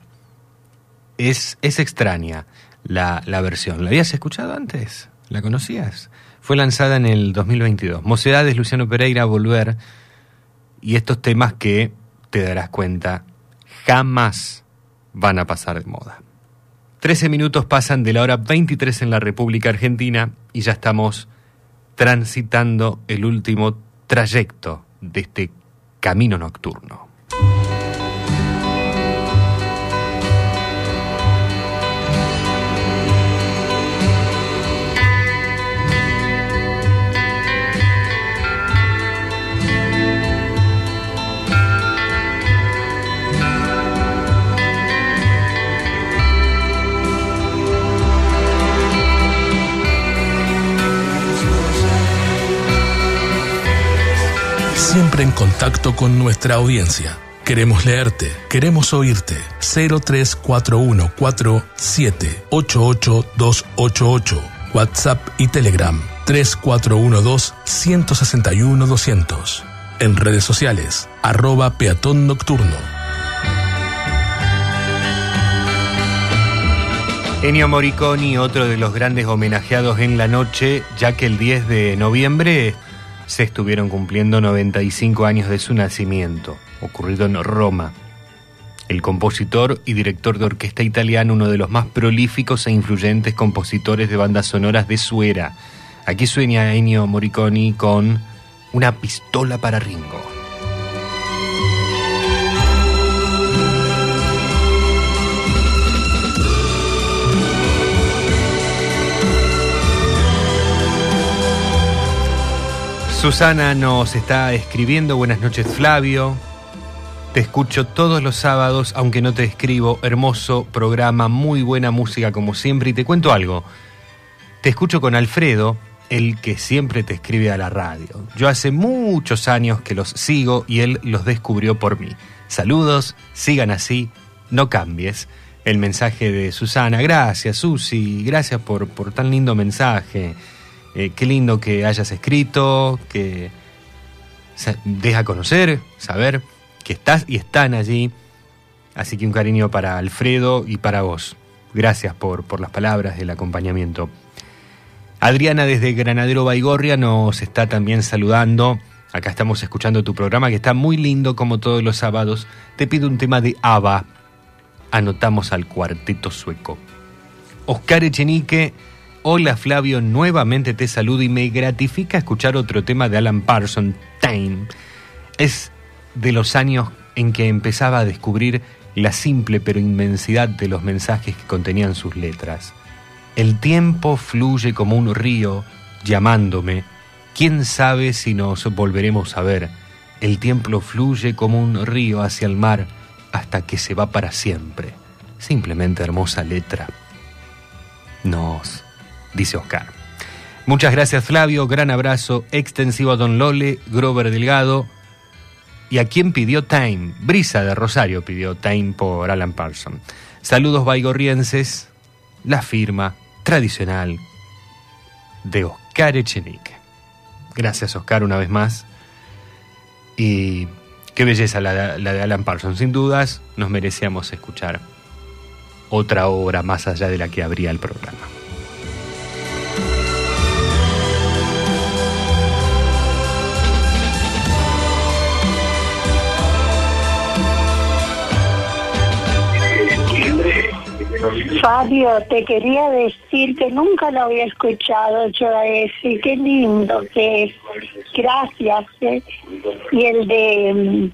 es, es extraña la, la versión. ¿La habías escuchado antes? ¿La conocías? Fue lanzada en el 2022. Mocedades, Luciano Pereira, Volver y estos temas que, te darás cuenta, jamás van a pasar de moda. 13 minutos pasan de la hora 23 en la República Argentina y ya estamos transitando el último trayecto de este camino nocturno. Siempre en contacto con nuestra audiencia. Queremos leerte, queremos oírte. 03414788288. WhatsApp y Telegram 3412-161-200. En redes sociales, arroba peatón nocturno. Ennio Morricone, otro de los grandes homenajeados en la noche, ya que el 10 de noviembre se estuvieron cumpliendo 95 años de su nacimiento, ocurrido en Roma. El compositor y director de orquesta italiano, uno de los más prolíficos e influyentes compositores de bandas sonoras de su era. Aquí sueña Ennio Morricone con una pistola para Ringo. Susana nos está escribiendo, buenas noches Flavio, te escucho todos los sábados, aunque no te escribo, hermoso programa, muy buena música como siempre, y te cuento algo, te escucho con Alfredo, el que siempre te escribe a la radio. Yo hace muchos años que los sigo y él los descubrió por mí. Saludos, sigan así, no cambies. El mensaje de Susana, gracias Susi, gracias por, por tan lindo mensaje. Eh, qué lindo que hayas escrito, que deja conocer, saber que estás y están allí. Así que un cariño para Alfredo y para vos. Gracias por, por las palabras, el acompañamiento. Adriana desde Granadero Baigorria nos está también saludando. Acá estamos escuchando tu programa que está muy lindo como todos los sábados. Te pido un tema de ABBA. Anotamos al cuarteto sueco. Oscar Echenique, hola Flavio, nuevamente te saludo y me gratifica escuchar otro tema de Alan Parsons, Time. Es de los años en que empezaba a descubrir la simple pero inmensidad de los mensajes que contenían sus letras. El tiempo fluye como un río, llamándome. ¿Quién sabe si nos volveremos a ver? El tiempo fluye como un río hacia el mar hasta que se va para siempre. Simplemente hermosa letra. Nos, dice Oscar. Muchas gracias Flavio, gran abrazo extensivo a Don Lole, Grover Delgado. ¿Y a quién pidió Time? Brisa de Rosario pidió Time por Alan Parsons. Saludos baigorrienses, la firma tradicional de Oscar Echenique. Gracias Oscar una vez más. Y qué belleza la, la de Alan Parsons. Sin dudas nos merecíamos escuchar otra obra más allá de la que abría el programa. Fabio, te quería decir que nunca lo había escuchado yo ese, qué lindo que es. Gracias. eh. Y el de mm,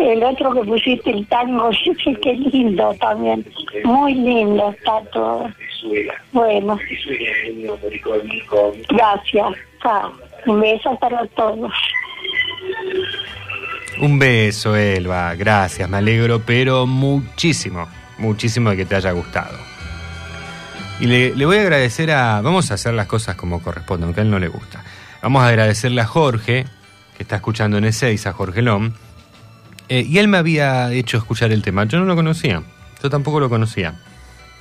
el otro que pusiste, el tango, [laughs] qué lindo también. Muy lindo está todo. Bueno, gracias. Un beso para todos. Un beso, Elba. Gracias, me alegro, pero muchísimo, muchísimo de que te haya gustado. Y le, voy a agradecer a. Vamos a hacer las cosas como corresponde, aunque a él no le gusta. Vamos a agradecerle a Jorge, que está escuchando en E6, a Jorge Lom. Eh, y él me había hecho escuchar el tema. Yo no lo conocía. Yo tampoco lo conocía.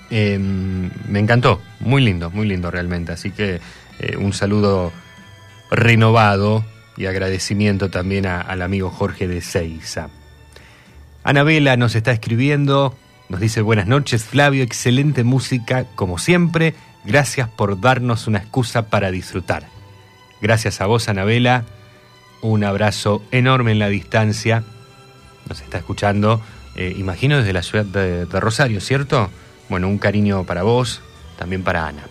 Eh, me encantó. Muy lindo, muy lindo realmente. Así que eh, un saludo renovado y agradecimiento también al amigo Jorge de Seiza. Anabela nos está escribiendo, nos dice buenas noches Flavio, excelente música como siempre, gracias por darnos una excusa para disfrutar. Gracias a vos Anabela, un abrazo enorme en la distancia, nos está escuchando, eh, imagino desde la ciudad de, de Rosario, ¿cierto? Bueno, un cariño para vos, también para Ana.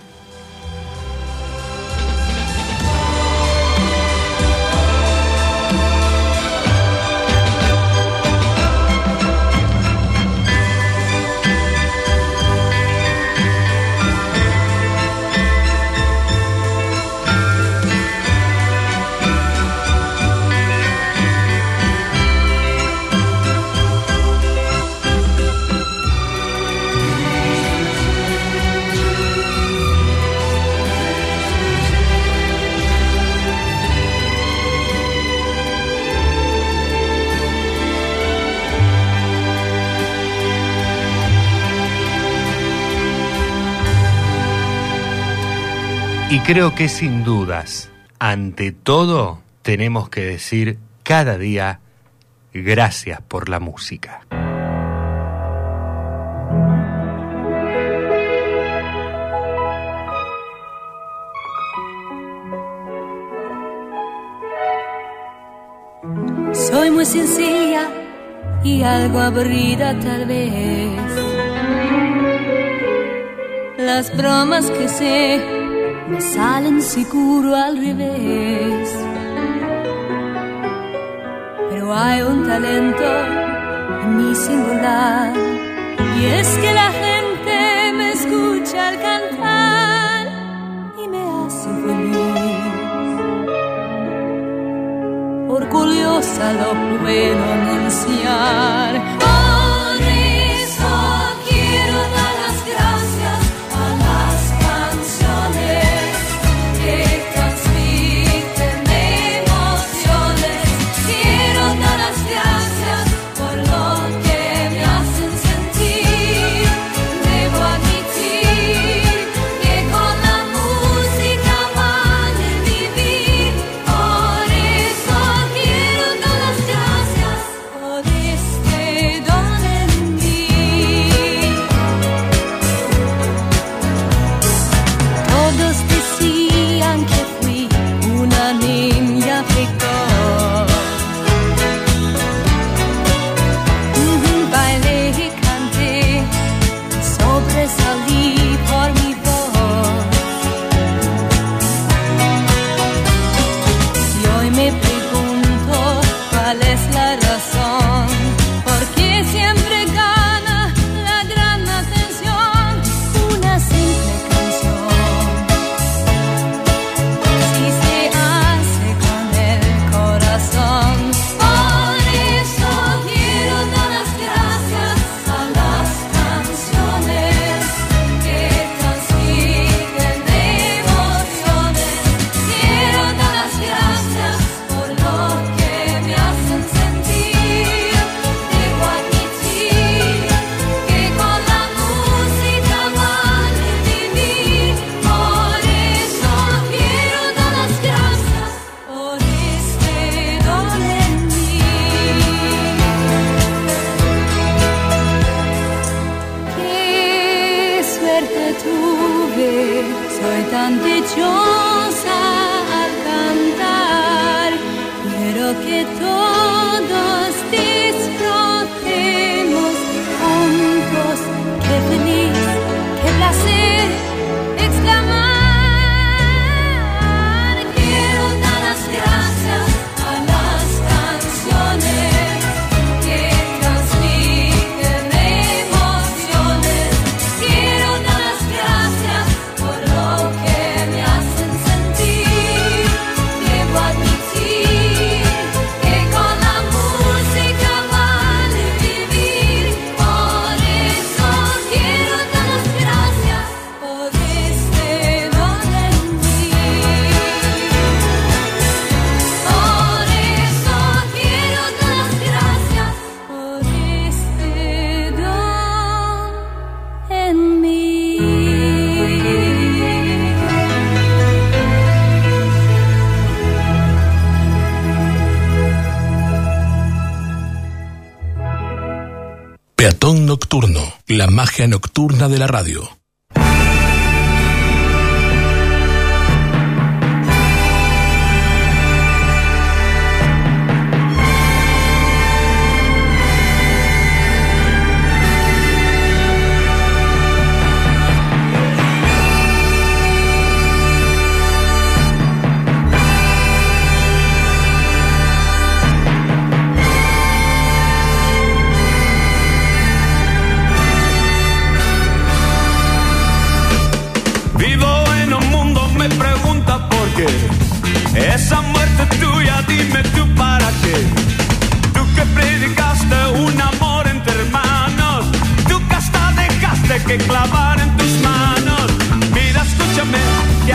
Y creo que sin dudas, ante todo, tenemos que decir cada día gracias por la música. Soy muy sencilla y algo aburrida tal vez. Las bromas que sé me salen seguro al revés. Pero hay un talento en mi singular y es que la gente me escucha al cantar y me hace feliz. Orgullosa lo puedo anunciar. Por de la radio.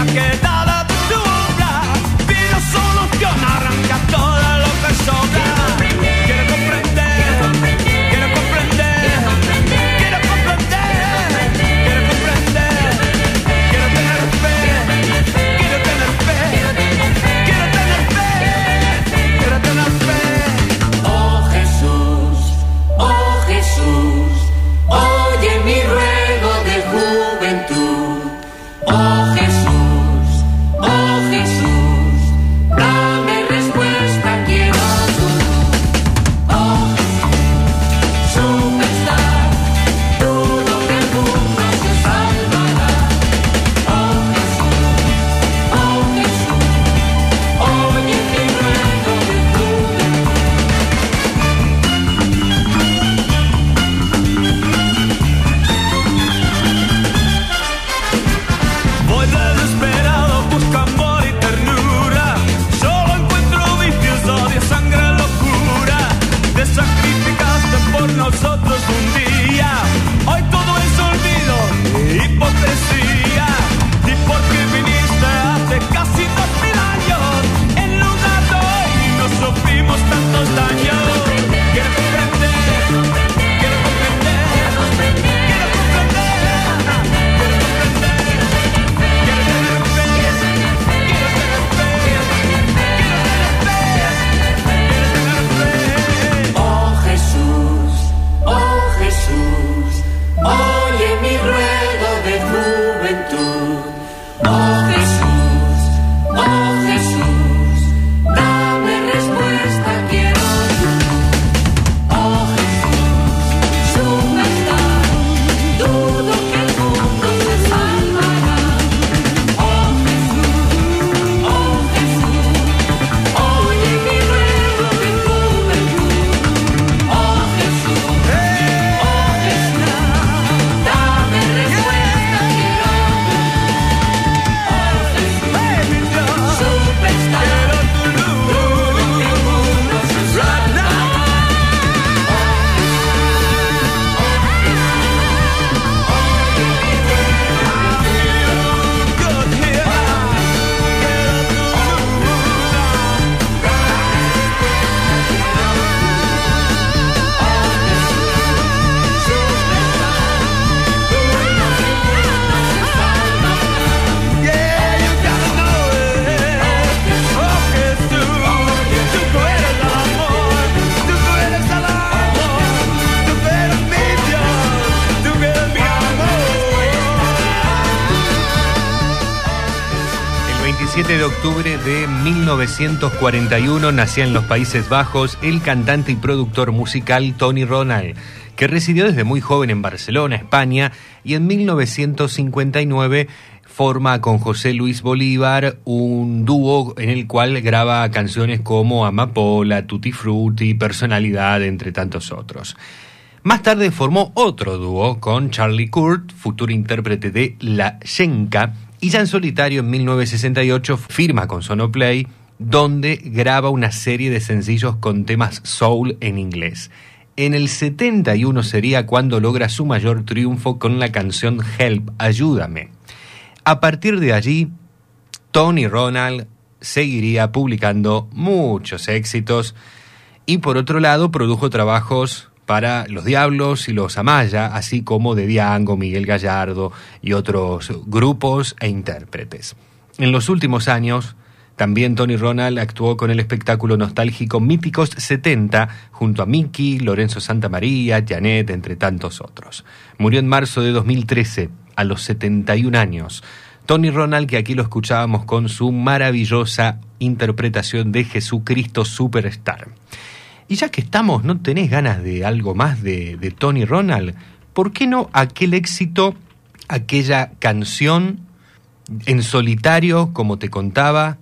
Que 1941 nacía en los Países Bajos el cantante y productor musical Tony Ronald, que residió desde muy joven en Barcelona, España, y en 1959 forma con José Luis Bolívar un dúo en el cual graba canciones como Amapola, Tutti Frutti, Personalidad, entre tantos otros. Más tarde formó otro dúo con Charlie Kurt, futuro intérprete de La Yenka, y ya en solitario en 1968 firma con Sonoplay, donde graba una serie de sencillos con temas soul en inglés. En el 71 sería cuando logra su mayor triunfo con la canción Help, Ayúdame. A partir de allí, Tony Ronald seguiría publicando muchos éxitos y por otro lado produjo trabajos para Los Diablos y Los Amaya, así como de Diango, Miguel Gallardo y otros grupos e intérpretes. En los últimos años También Tony Ronald actuó con el espectáculo nostálgico Míticos 70 junto a Mickey, Lorenzo Santamaría, Janet, entre tantos otros. Murió en marzo de 2013, a los 71 años. Tony Ronald, que aquí lo escuchábamos con su maravillosa interpretación de Jesucristo Superstar. Y ya que estamos, ¿no tenés ganas de algo más de, de Tony Ronald? ¿Por qué no aquel éxito, aquella canción en solitario, como te contaba,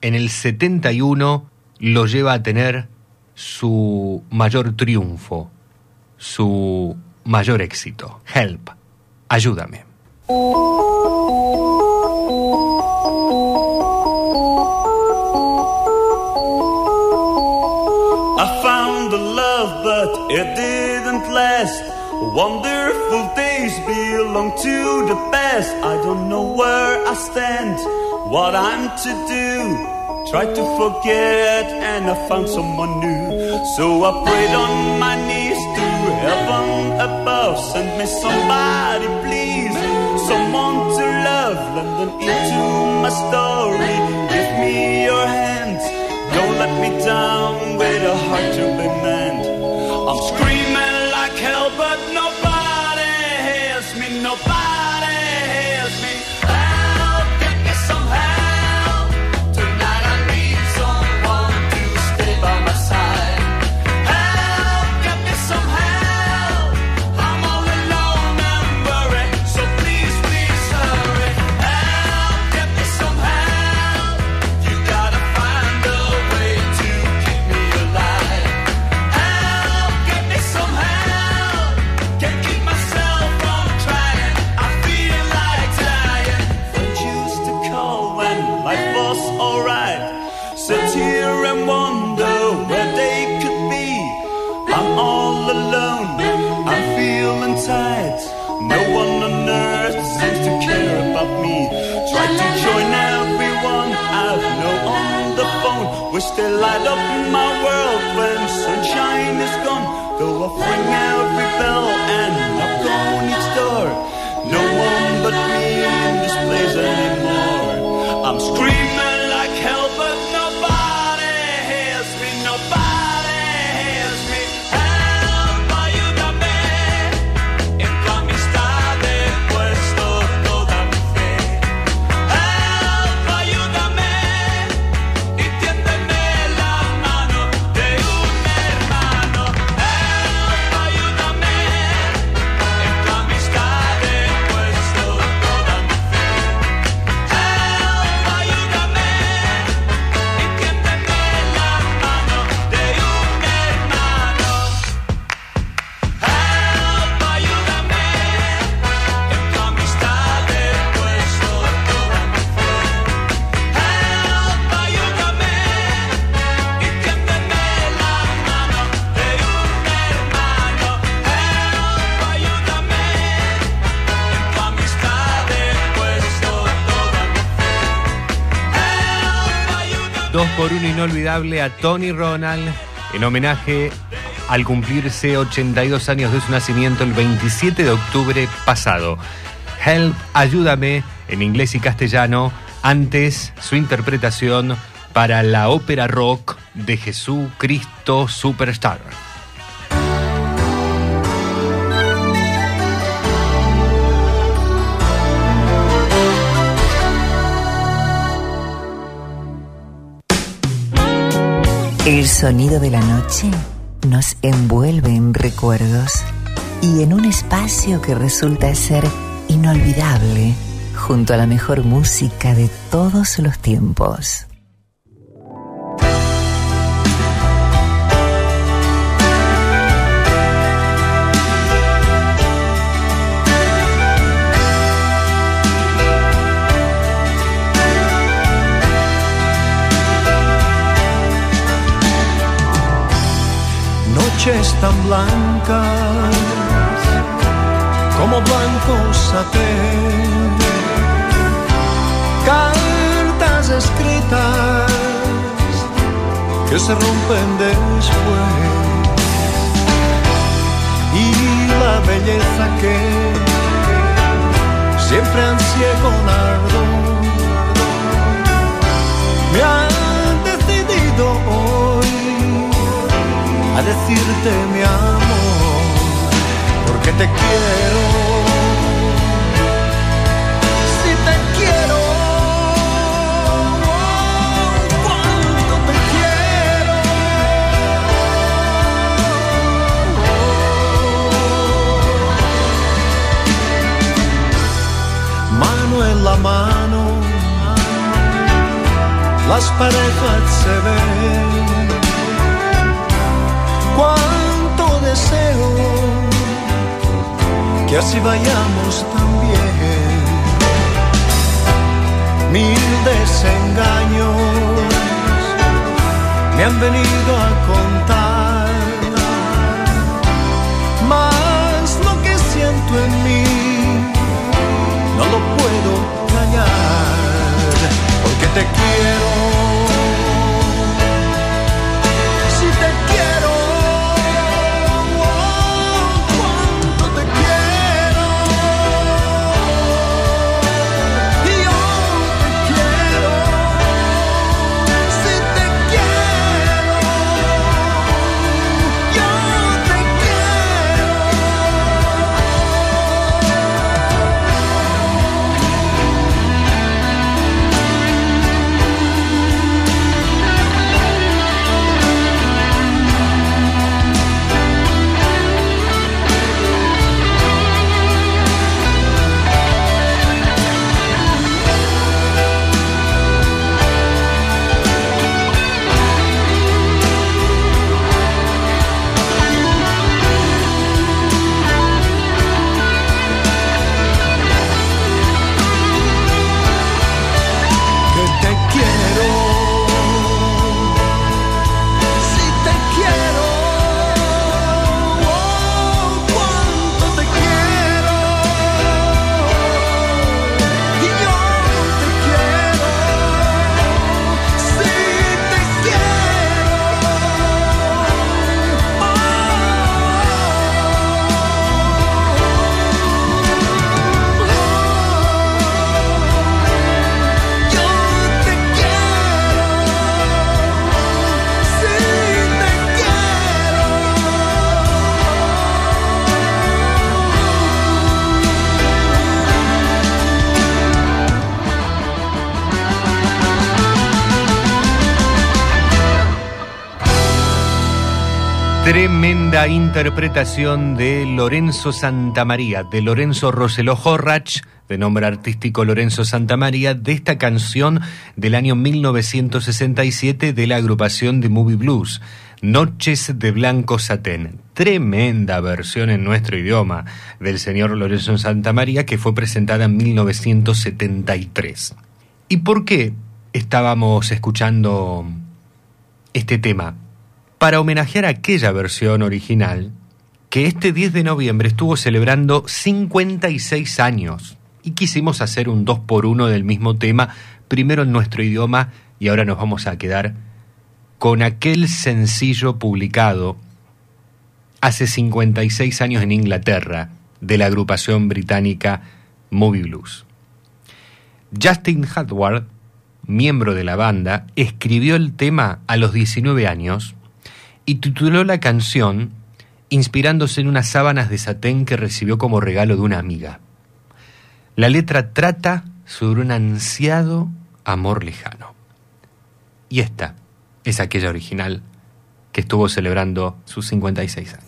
en el 71 lo lleva a tener su mayor triunfo, su mayor éxito. Help, ayúdame. I found the love, but it didn't last. Wonderful days belong to the past. I don't know where I stand, what I'm to do. Tried to forget, and I found someone new. So I prayed on my knees to heaven above. Send me somebody, please. Someone to love, Let them into my story. Give me your hands. Don't let me down with a heart to be mend. I'm screaming like hell, but nobody por uno inolvidable a Tony Ronald en homenaje al cumplirse 82 años de su nacimiento el 27 de octubre pasado. Help, ayúdame en inglés y castellano, antes su interpretación para la ópera rock de Jesucristo Superstar. El sonido de la noche nos envuelve en recuerdos y en un espacio que resulta ser inolvidable junto a la mejor música de todos los tiempos. Noches tan blancas como blanco satén, cartas escritas que se rompen después. Y la belleza que siempre ansié con ardor decirte mi amor, porque te quiero. Si te quiero, cuánto te quiero. Mano en la mano, las parejas se ven. Así vayamos también. Mil desengaños me han venido a contar. Más lo que siento en mí no lo puedo callar porque te quiero. Tremenda interpretación de Lorenzo Santamaría, de Lorenzo Roseló Horrach, de nombre artístico Lorenzo Santamaría, de esta canción del año 1967 de la agrupación de Movie Blues, Noches de Blanco Satén. Tremenda versión en nuestro idioma del señor Lorenzo Santamaría que fue presentada en 1973. ¿Y por qué estábamos escuchando este tema? Para homenajear aquella versión original que este 10 de noviembre estuvo celebrando 56 años y quisimos hacer un 2 por 1 del mismo tema, primero en nuestro idioma y ahora nos vamos a quedar con aquel sencillo publicado hace 56 años en Inglaterra de la agrupación británica Movie Blues. Justin Hardward, miembro de la banda, escribió el tema a los 19 años y tituló la canción inspirándose en unas sábanas de satén que recibió como regalo de una amiga. La letra trata sobre un ansiado amor lejano. Y esta es aquella original que estuvo celebrando sus 56 años.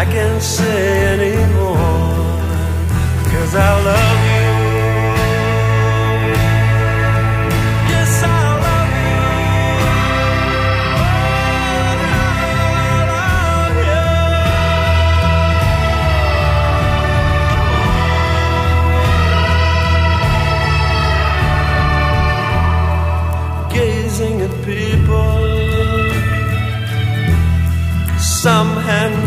I can't say anymore Cause I love you. Yes, I love you. Oh, I love you Gazing at people Some hand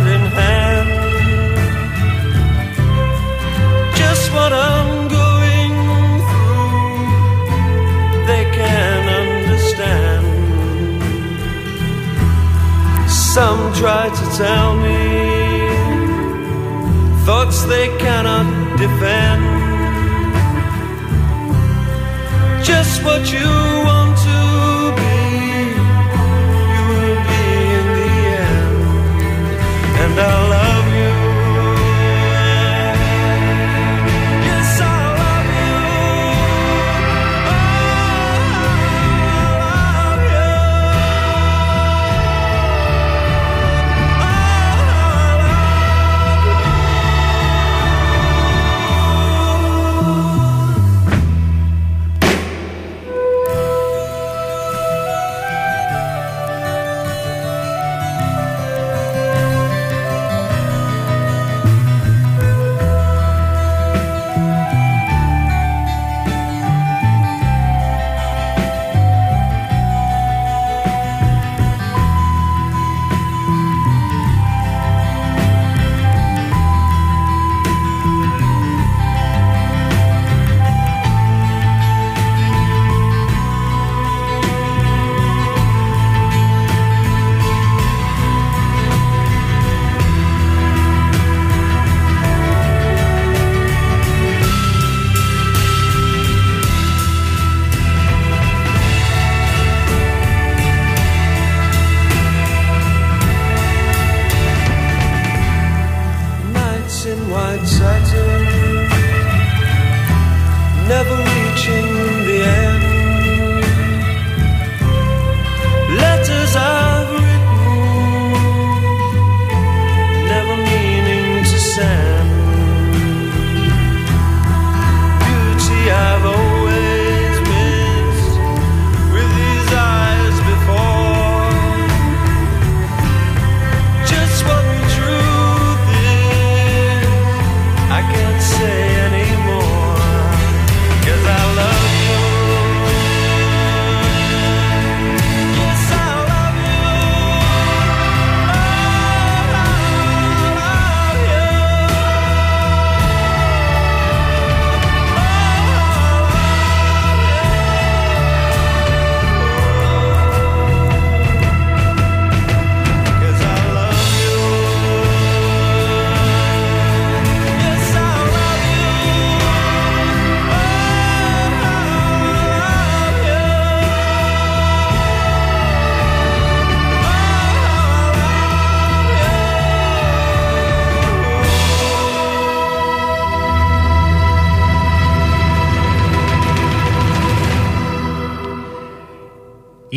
what I'm going through, they can understand. Some try to tell me thoughts they cannot defend. Just what you want.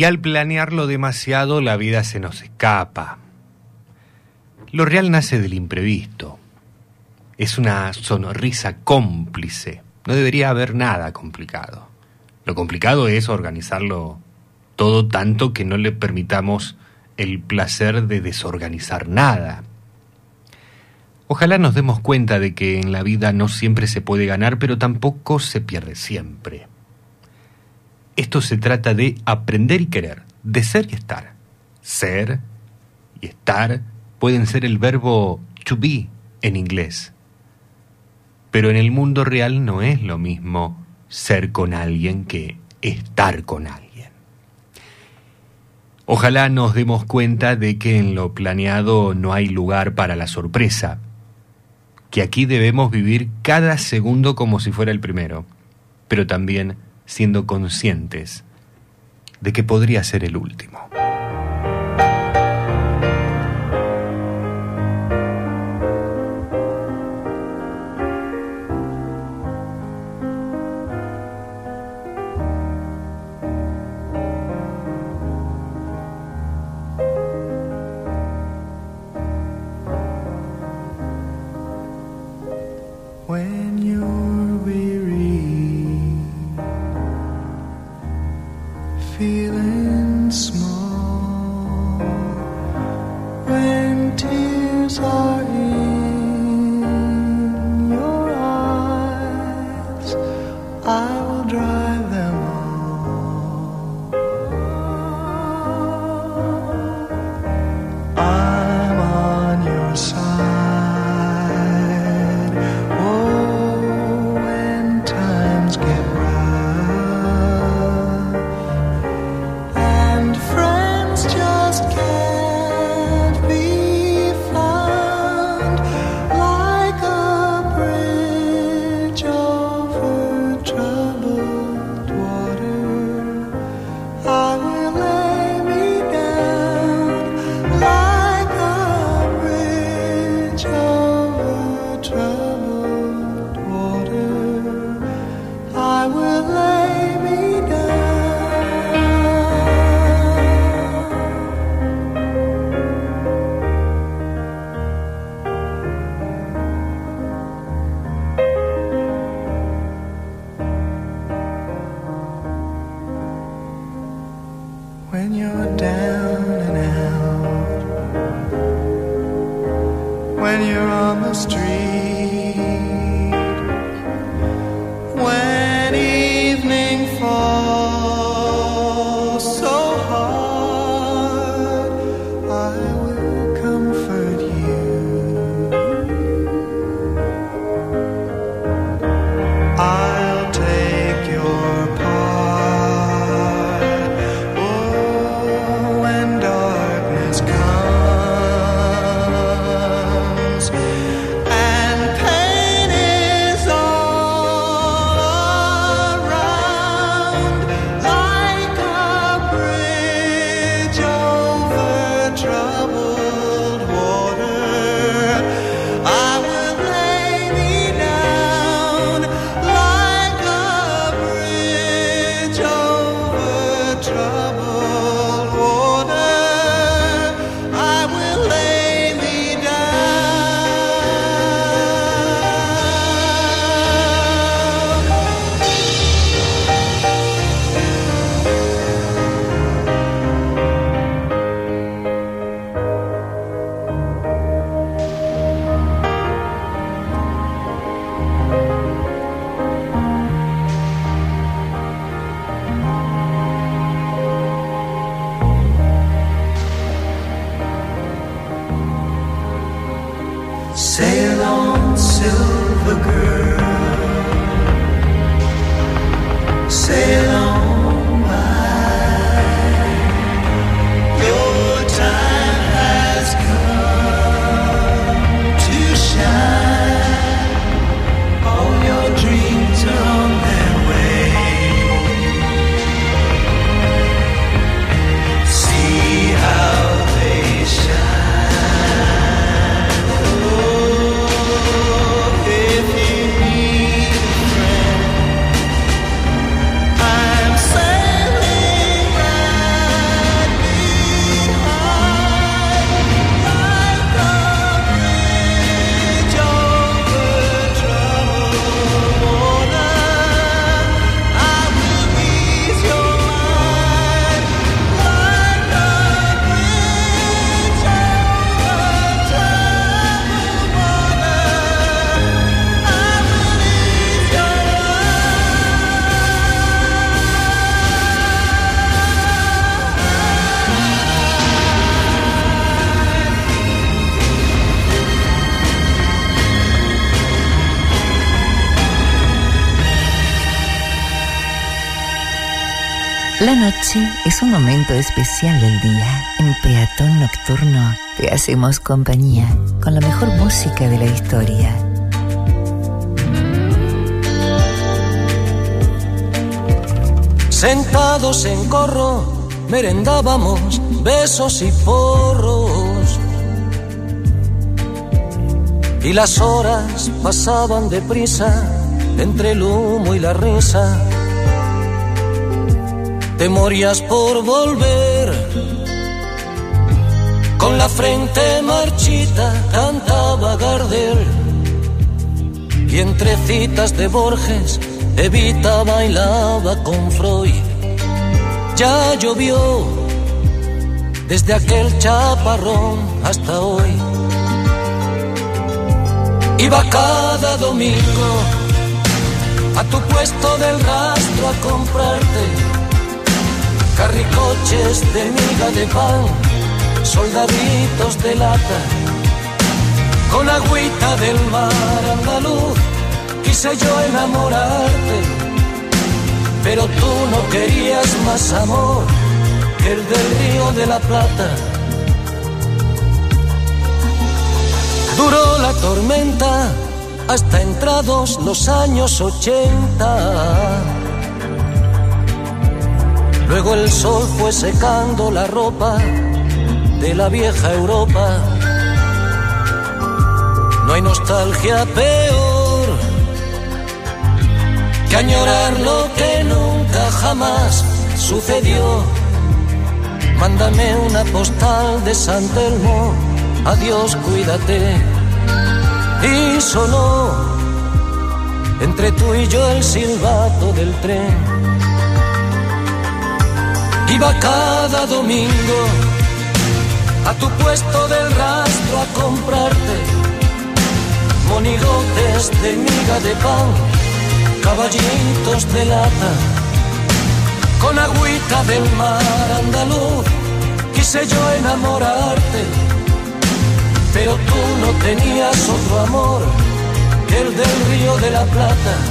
Y al planearlo demasiado, la vida se nos escapa. Lo real nace del imprevisto. Es una sonrisa cómplice. No debería haber nada complicado. Lo complicado es organizarlo todo tanto que no le permitamos el placer de desorganizar nada. Ojalá nos demos cuenta de que en la vida no siempre se puede ganar, pero tampoco se pierde siempre. Esto se trata de aprender y querer, de ser y estar. Ser y estar pueden ser el verbo to be en inglés. Pero en el mundo real no es lo mismo ser con alguien que estar con alguien. Ojalá nos demos cuenta de que en lo planeado no hay lugar para la sorpresa, que aquí debemos vivir cada segundo como si fuera el primero, pero también siendo conscientes de que podría ser el último. you're on the street. Noche es un momento especial del día. En Peatón Nocturno te hacemos compañía con la mejor música de la historia. Sentados en corro, merendábamos besos y porros. Y las horas pasaban deprisa entre el humo y la risa. Te por volver. Con la frente marchita cantaba Gardel. Y entre citas de Borges, Evita bailaba con Freud. Ya llovió desde aquel chaparrón hasta hoy. Iba cada domingo a tu puesto del rastro a comprarte carricoches de miga de pan, soldaditos de lata, con agüita del mar andaluz quise yo enamorarte, pero tú no querías más amor que el del río de la Plata. Duró la tormenta hasta entrados los años ochenta. Luego el sol fue secando la ropa de la vieja Europa. No hay nostalgia peor que añorar lo que nunca jamás sucedió. Mándame una postal de San Telmo, adiós, cuídate. Y sonó entre tú y yo el silbato del tren. Iba cada domingo a tu puesto del rastro a comprarte monigotes de miga de pan caballitos de lata, con agüita del mar andaluz, quise yo enamorarte, pero tú no tenías otro amor que el del río de la Plata.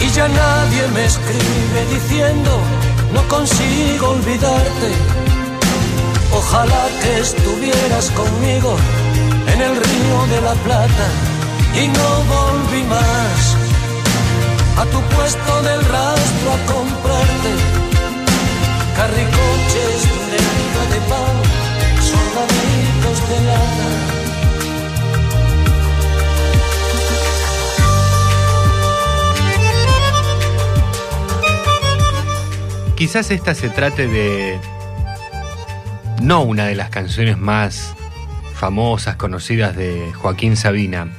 Y ya nadie me escribe diciendo, no consigo olvidarte. Ojalá que estuvieras conmigo en el río de la Plata y no volví más a tu puesto del rastro a comprarte carricoches de de pan soldaditos de lana. Quizás esta se trate de no una de las canciones más famosas, conocidas de Joaquín Sabina,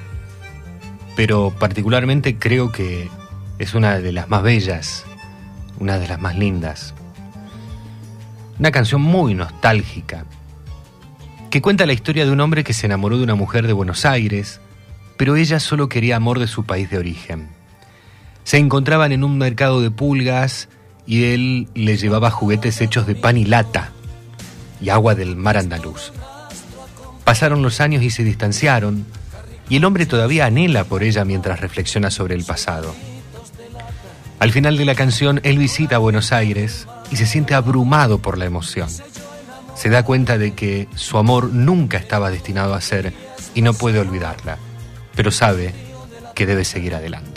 pero particularmente creo que es una de las más bellas, una de las más lindas. Una canción muy nostálgica, que cuenta la historia de un hombre que se enamoró de una mujer de Buenos Aires, pero ella solo quería amor de su país de origen. Se encontraban en un mercado de pulgas y él le llevaba juguetes hechos de pan y lata. y agua del mar andaluz. Pasaron los años y se distanciaron, y el hombre todavía anhela por ella mientras reflexiona sobre el pasado. Al final de la canción, él visita Buenos Aires y se siente abrumado por la emoción. Se da cuenta de que su amor nunca estaba destinado a ser y no puede olvidarla, pero sabe que debe seguir adelante.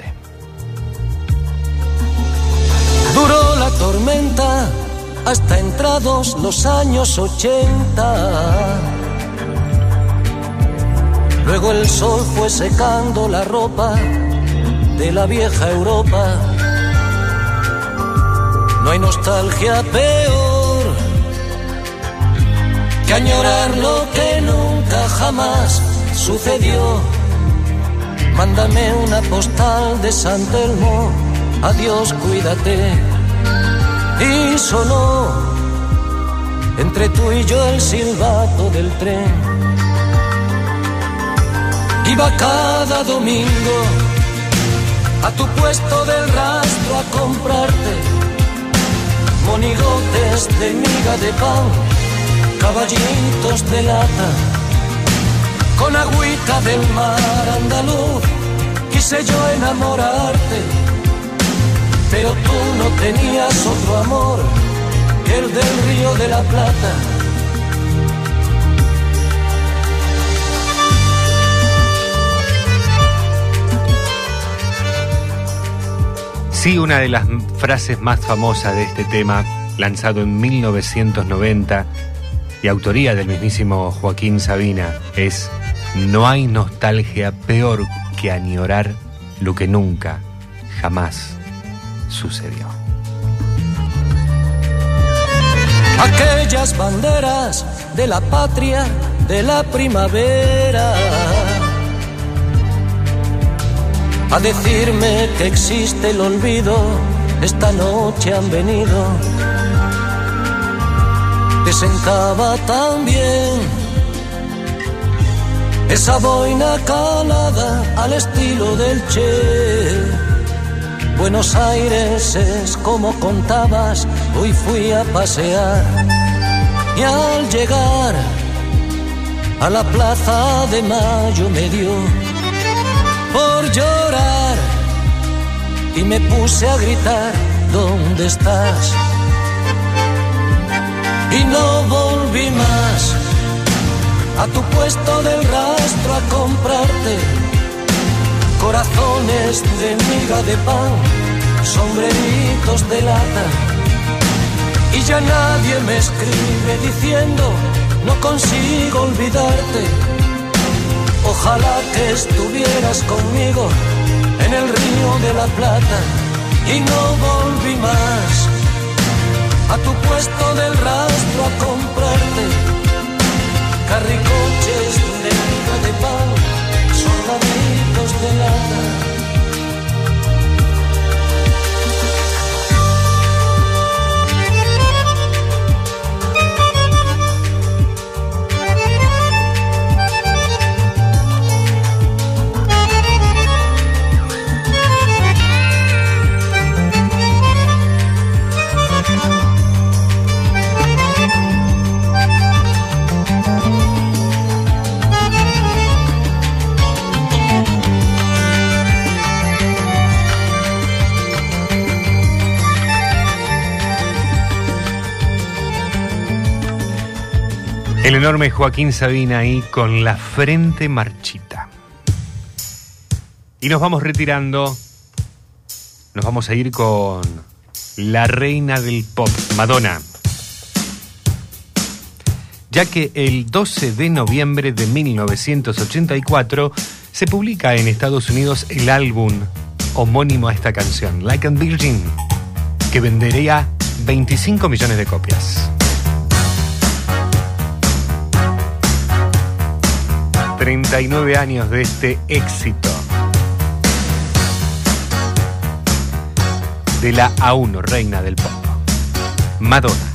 Hasta entrados los años 80. Luego el sol fue secando la ropa de la vieja Europa. No hay nostalgia peor que añorar lo que nunca jamás sucedió. Mándame una postal de San Telmo, adiós, cuídate. Y sonó entre tú y yo el silbato del tren. Iba cada domingo a tu puesto del rastro a comprarte monigotes de miga de pan, caballitos de lata, con agüita del mar andaluz. Quise yo enamorarte, pero tú no tenías otro amor que el del río de la Plata. Sí, una de las frases más famosas de este tema, lanzado en 1990 y autoría del mismísimo Joaquín Sabina, es No hay nostalgia peor que añorar lo que nunca, jamás sucedió. aquellas banderas de la patria de la primavera. A decirme que existe el olvido, esta noche han venido. Te sentaba tan bien esa boina calada al estilo del Che. Buenos Aires es como contabas, hoy fui a pasear y al llegar a la plaza de Mayo me dio por llorar y me puse a gritar, ¿dónde estás? Y no volví más a tu puesto del rastro a comprarte corazones de miga de pan, sombreritos de lata. Y ya nadie me escribe diciendo, no consigo olvidarte. Ojalá que estuvieras conmigo en el río de la Plata y no volví más a tu puesto del rastro a comprarte enorme Joaquín Sabina ahí con la frente marchita. Y nos vamos retirando. Nos vamos a ir con la reina del pop, Madonna. Ya que el 12 de noviembre de 1984 se publica en Estados Unidos el álbum homónimo a esta canción, Like a Virgin, que vendería 25 millones de copias. 39 años de este éxito. De la A1, reina del pop. Madonna.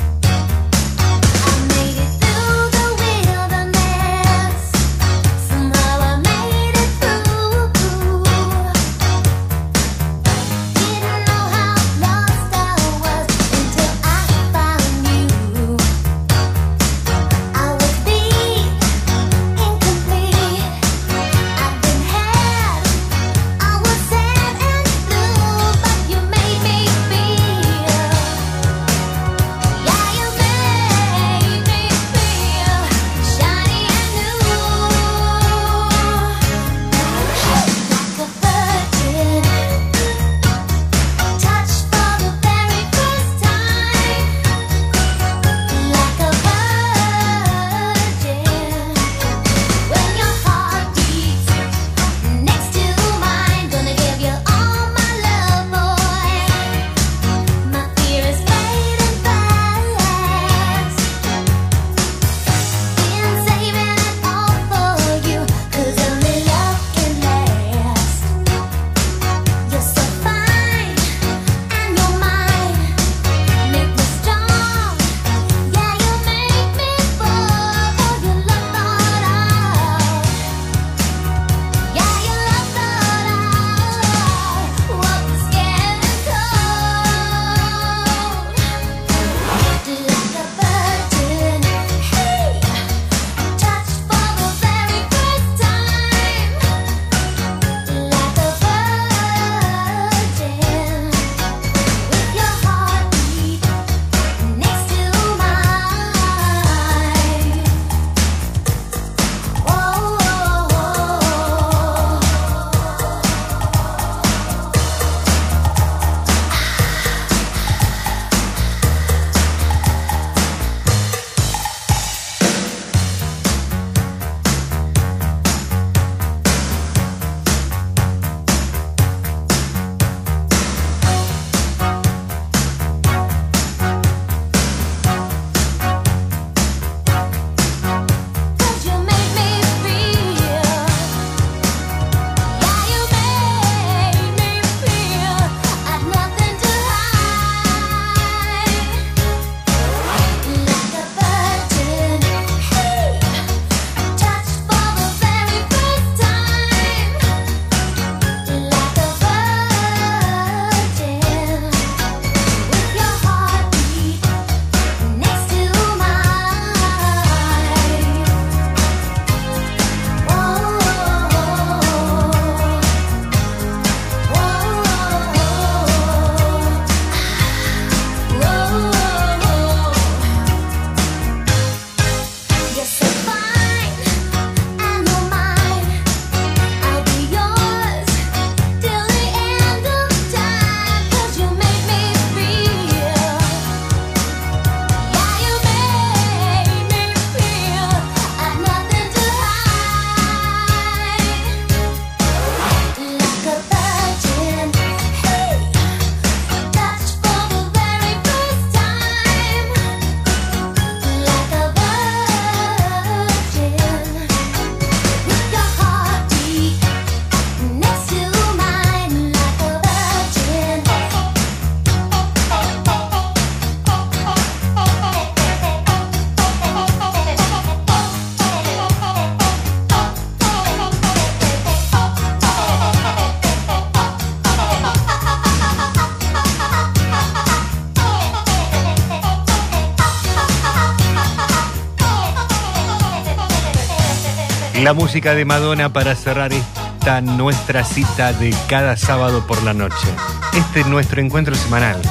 La música de Madonna para cerrar esta nuestra cita de cada sábado por la noche. Este es nuestro encuentro semanal.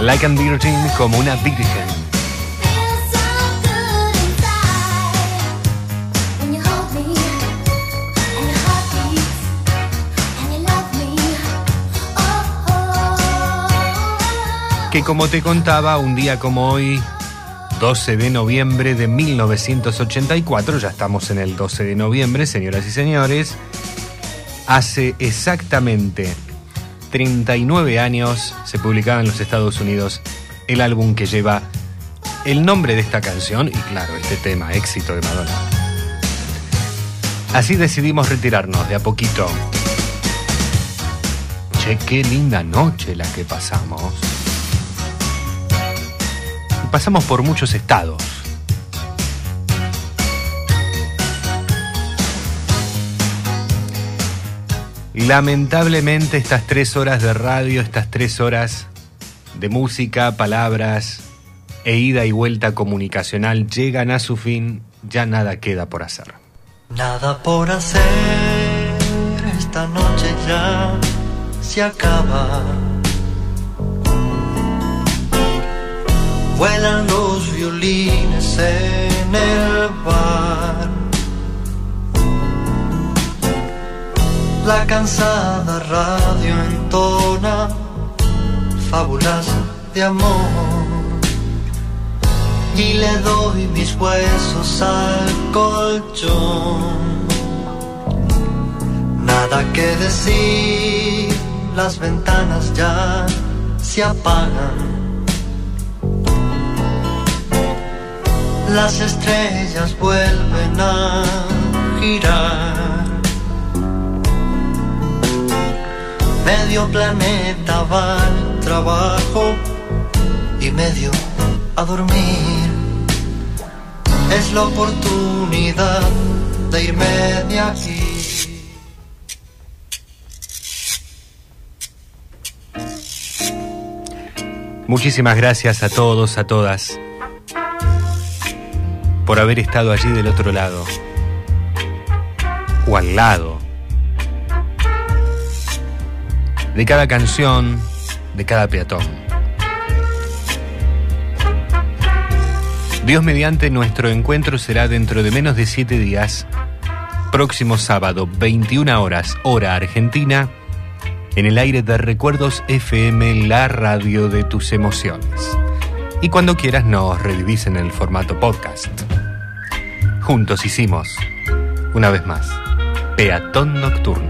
Like and Virgin como una virgen. Que como te contaba, un día como hoy, 12 de noviembre de 1984, ya estamos en el 12 de noviembre, señoras y señores, hace exactamente 39 años se publicaba en los Estados Unidos el álbum que lleva el nombre de esta canción y claro, este tema, éxito de Madonna. Así decidimos retirarnos de a poquito. Che, qué linda noche la que pasamos. Pasamos por muchos estados. Lamentablemente estas tres horas de radio, estas tres horas de música, palabras e ida y vuelta comunicacional llegan a su fin, ya nada queda por hacer. Nada por hacer, esta noche ya se acaba. Vuelan los violines en el bar. La cansada radio entona fábulas de amor. Y le doy mis huesos al colchón. Nada que decir, las ventanas ya se apagan. Las estrellas vuelven a girar. Medio planeta va al trabajo y medio a dormir. Es la oportunidad de irme de aquí. Muchísimas gracias a todos, a todas, por haber estado allí del otro lado, o al lado, de cada canción, de cada peatón. Dios mediante nuestro encuentro será dentro de menos de siete días, próximo sábado, 21 horas, hora argentina, en el aire de Recuerdos FM, la radio de tus emociones. Y cuando quieras nos revivís en el formato podcast. Juntos hicimos, una vez más, Peatón Nocturno.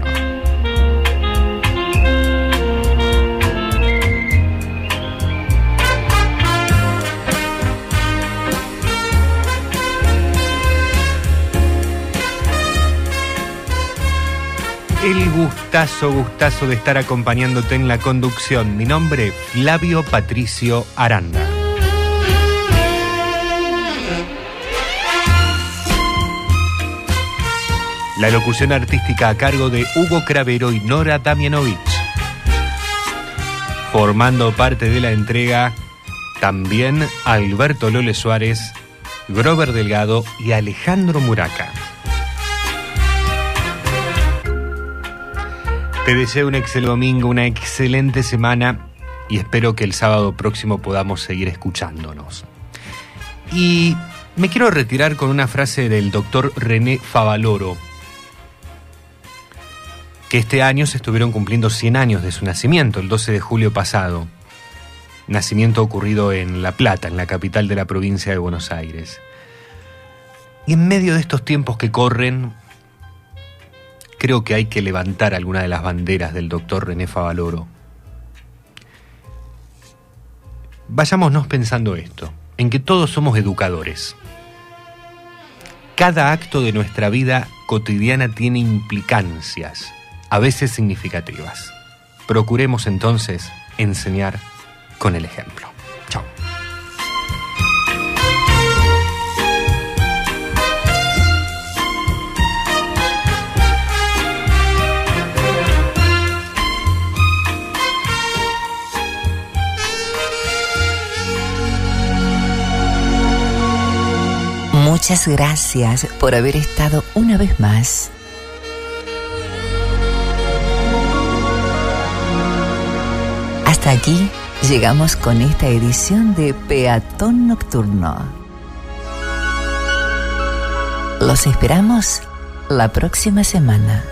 El gustazo, gustazo de estar acompañándote en la conducción. Mi nombre, Flavio Patricio Aranda. La locución artística a cargo de Hugo Cravero y Nora Damianovich. Formando parte de la entrega también Alberto Lole Suárez, Grover Delgado y Alejandro Muraca. Te deseo un excelente domingo, una excelente semana y espero que el sábado próximo podamos seguir escuchándonos. Y me quiero retirar con una frase del doctor René Favaloro, que este año se estuvieron cumpliendo 100 años de su nacimiento, el 12 de julio pasado. Nacimiento ocurrido en La Plata, en la capital de la provincia de Buenos Aires. Y en medio de estos tiempos que corren, creo que hay que levantar alguna de las banderas del doctor René Favaloro. Vayámonos pensando esto, en que todos somos educadores. Cada acto de nuestra vida cotidiana tiene implicancias, a veces significativas. Procuremos entonces enseñar con el ejemplo. Chao. Muchas gracias por haber estado una vez más. Hasta aquí llegamos con esta edición de Peatón Nocturno. Los esperamos la próxima semana.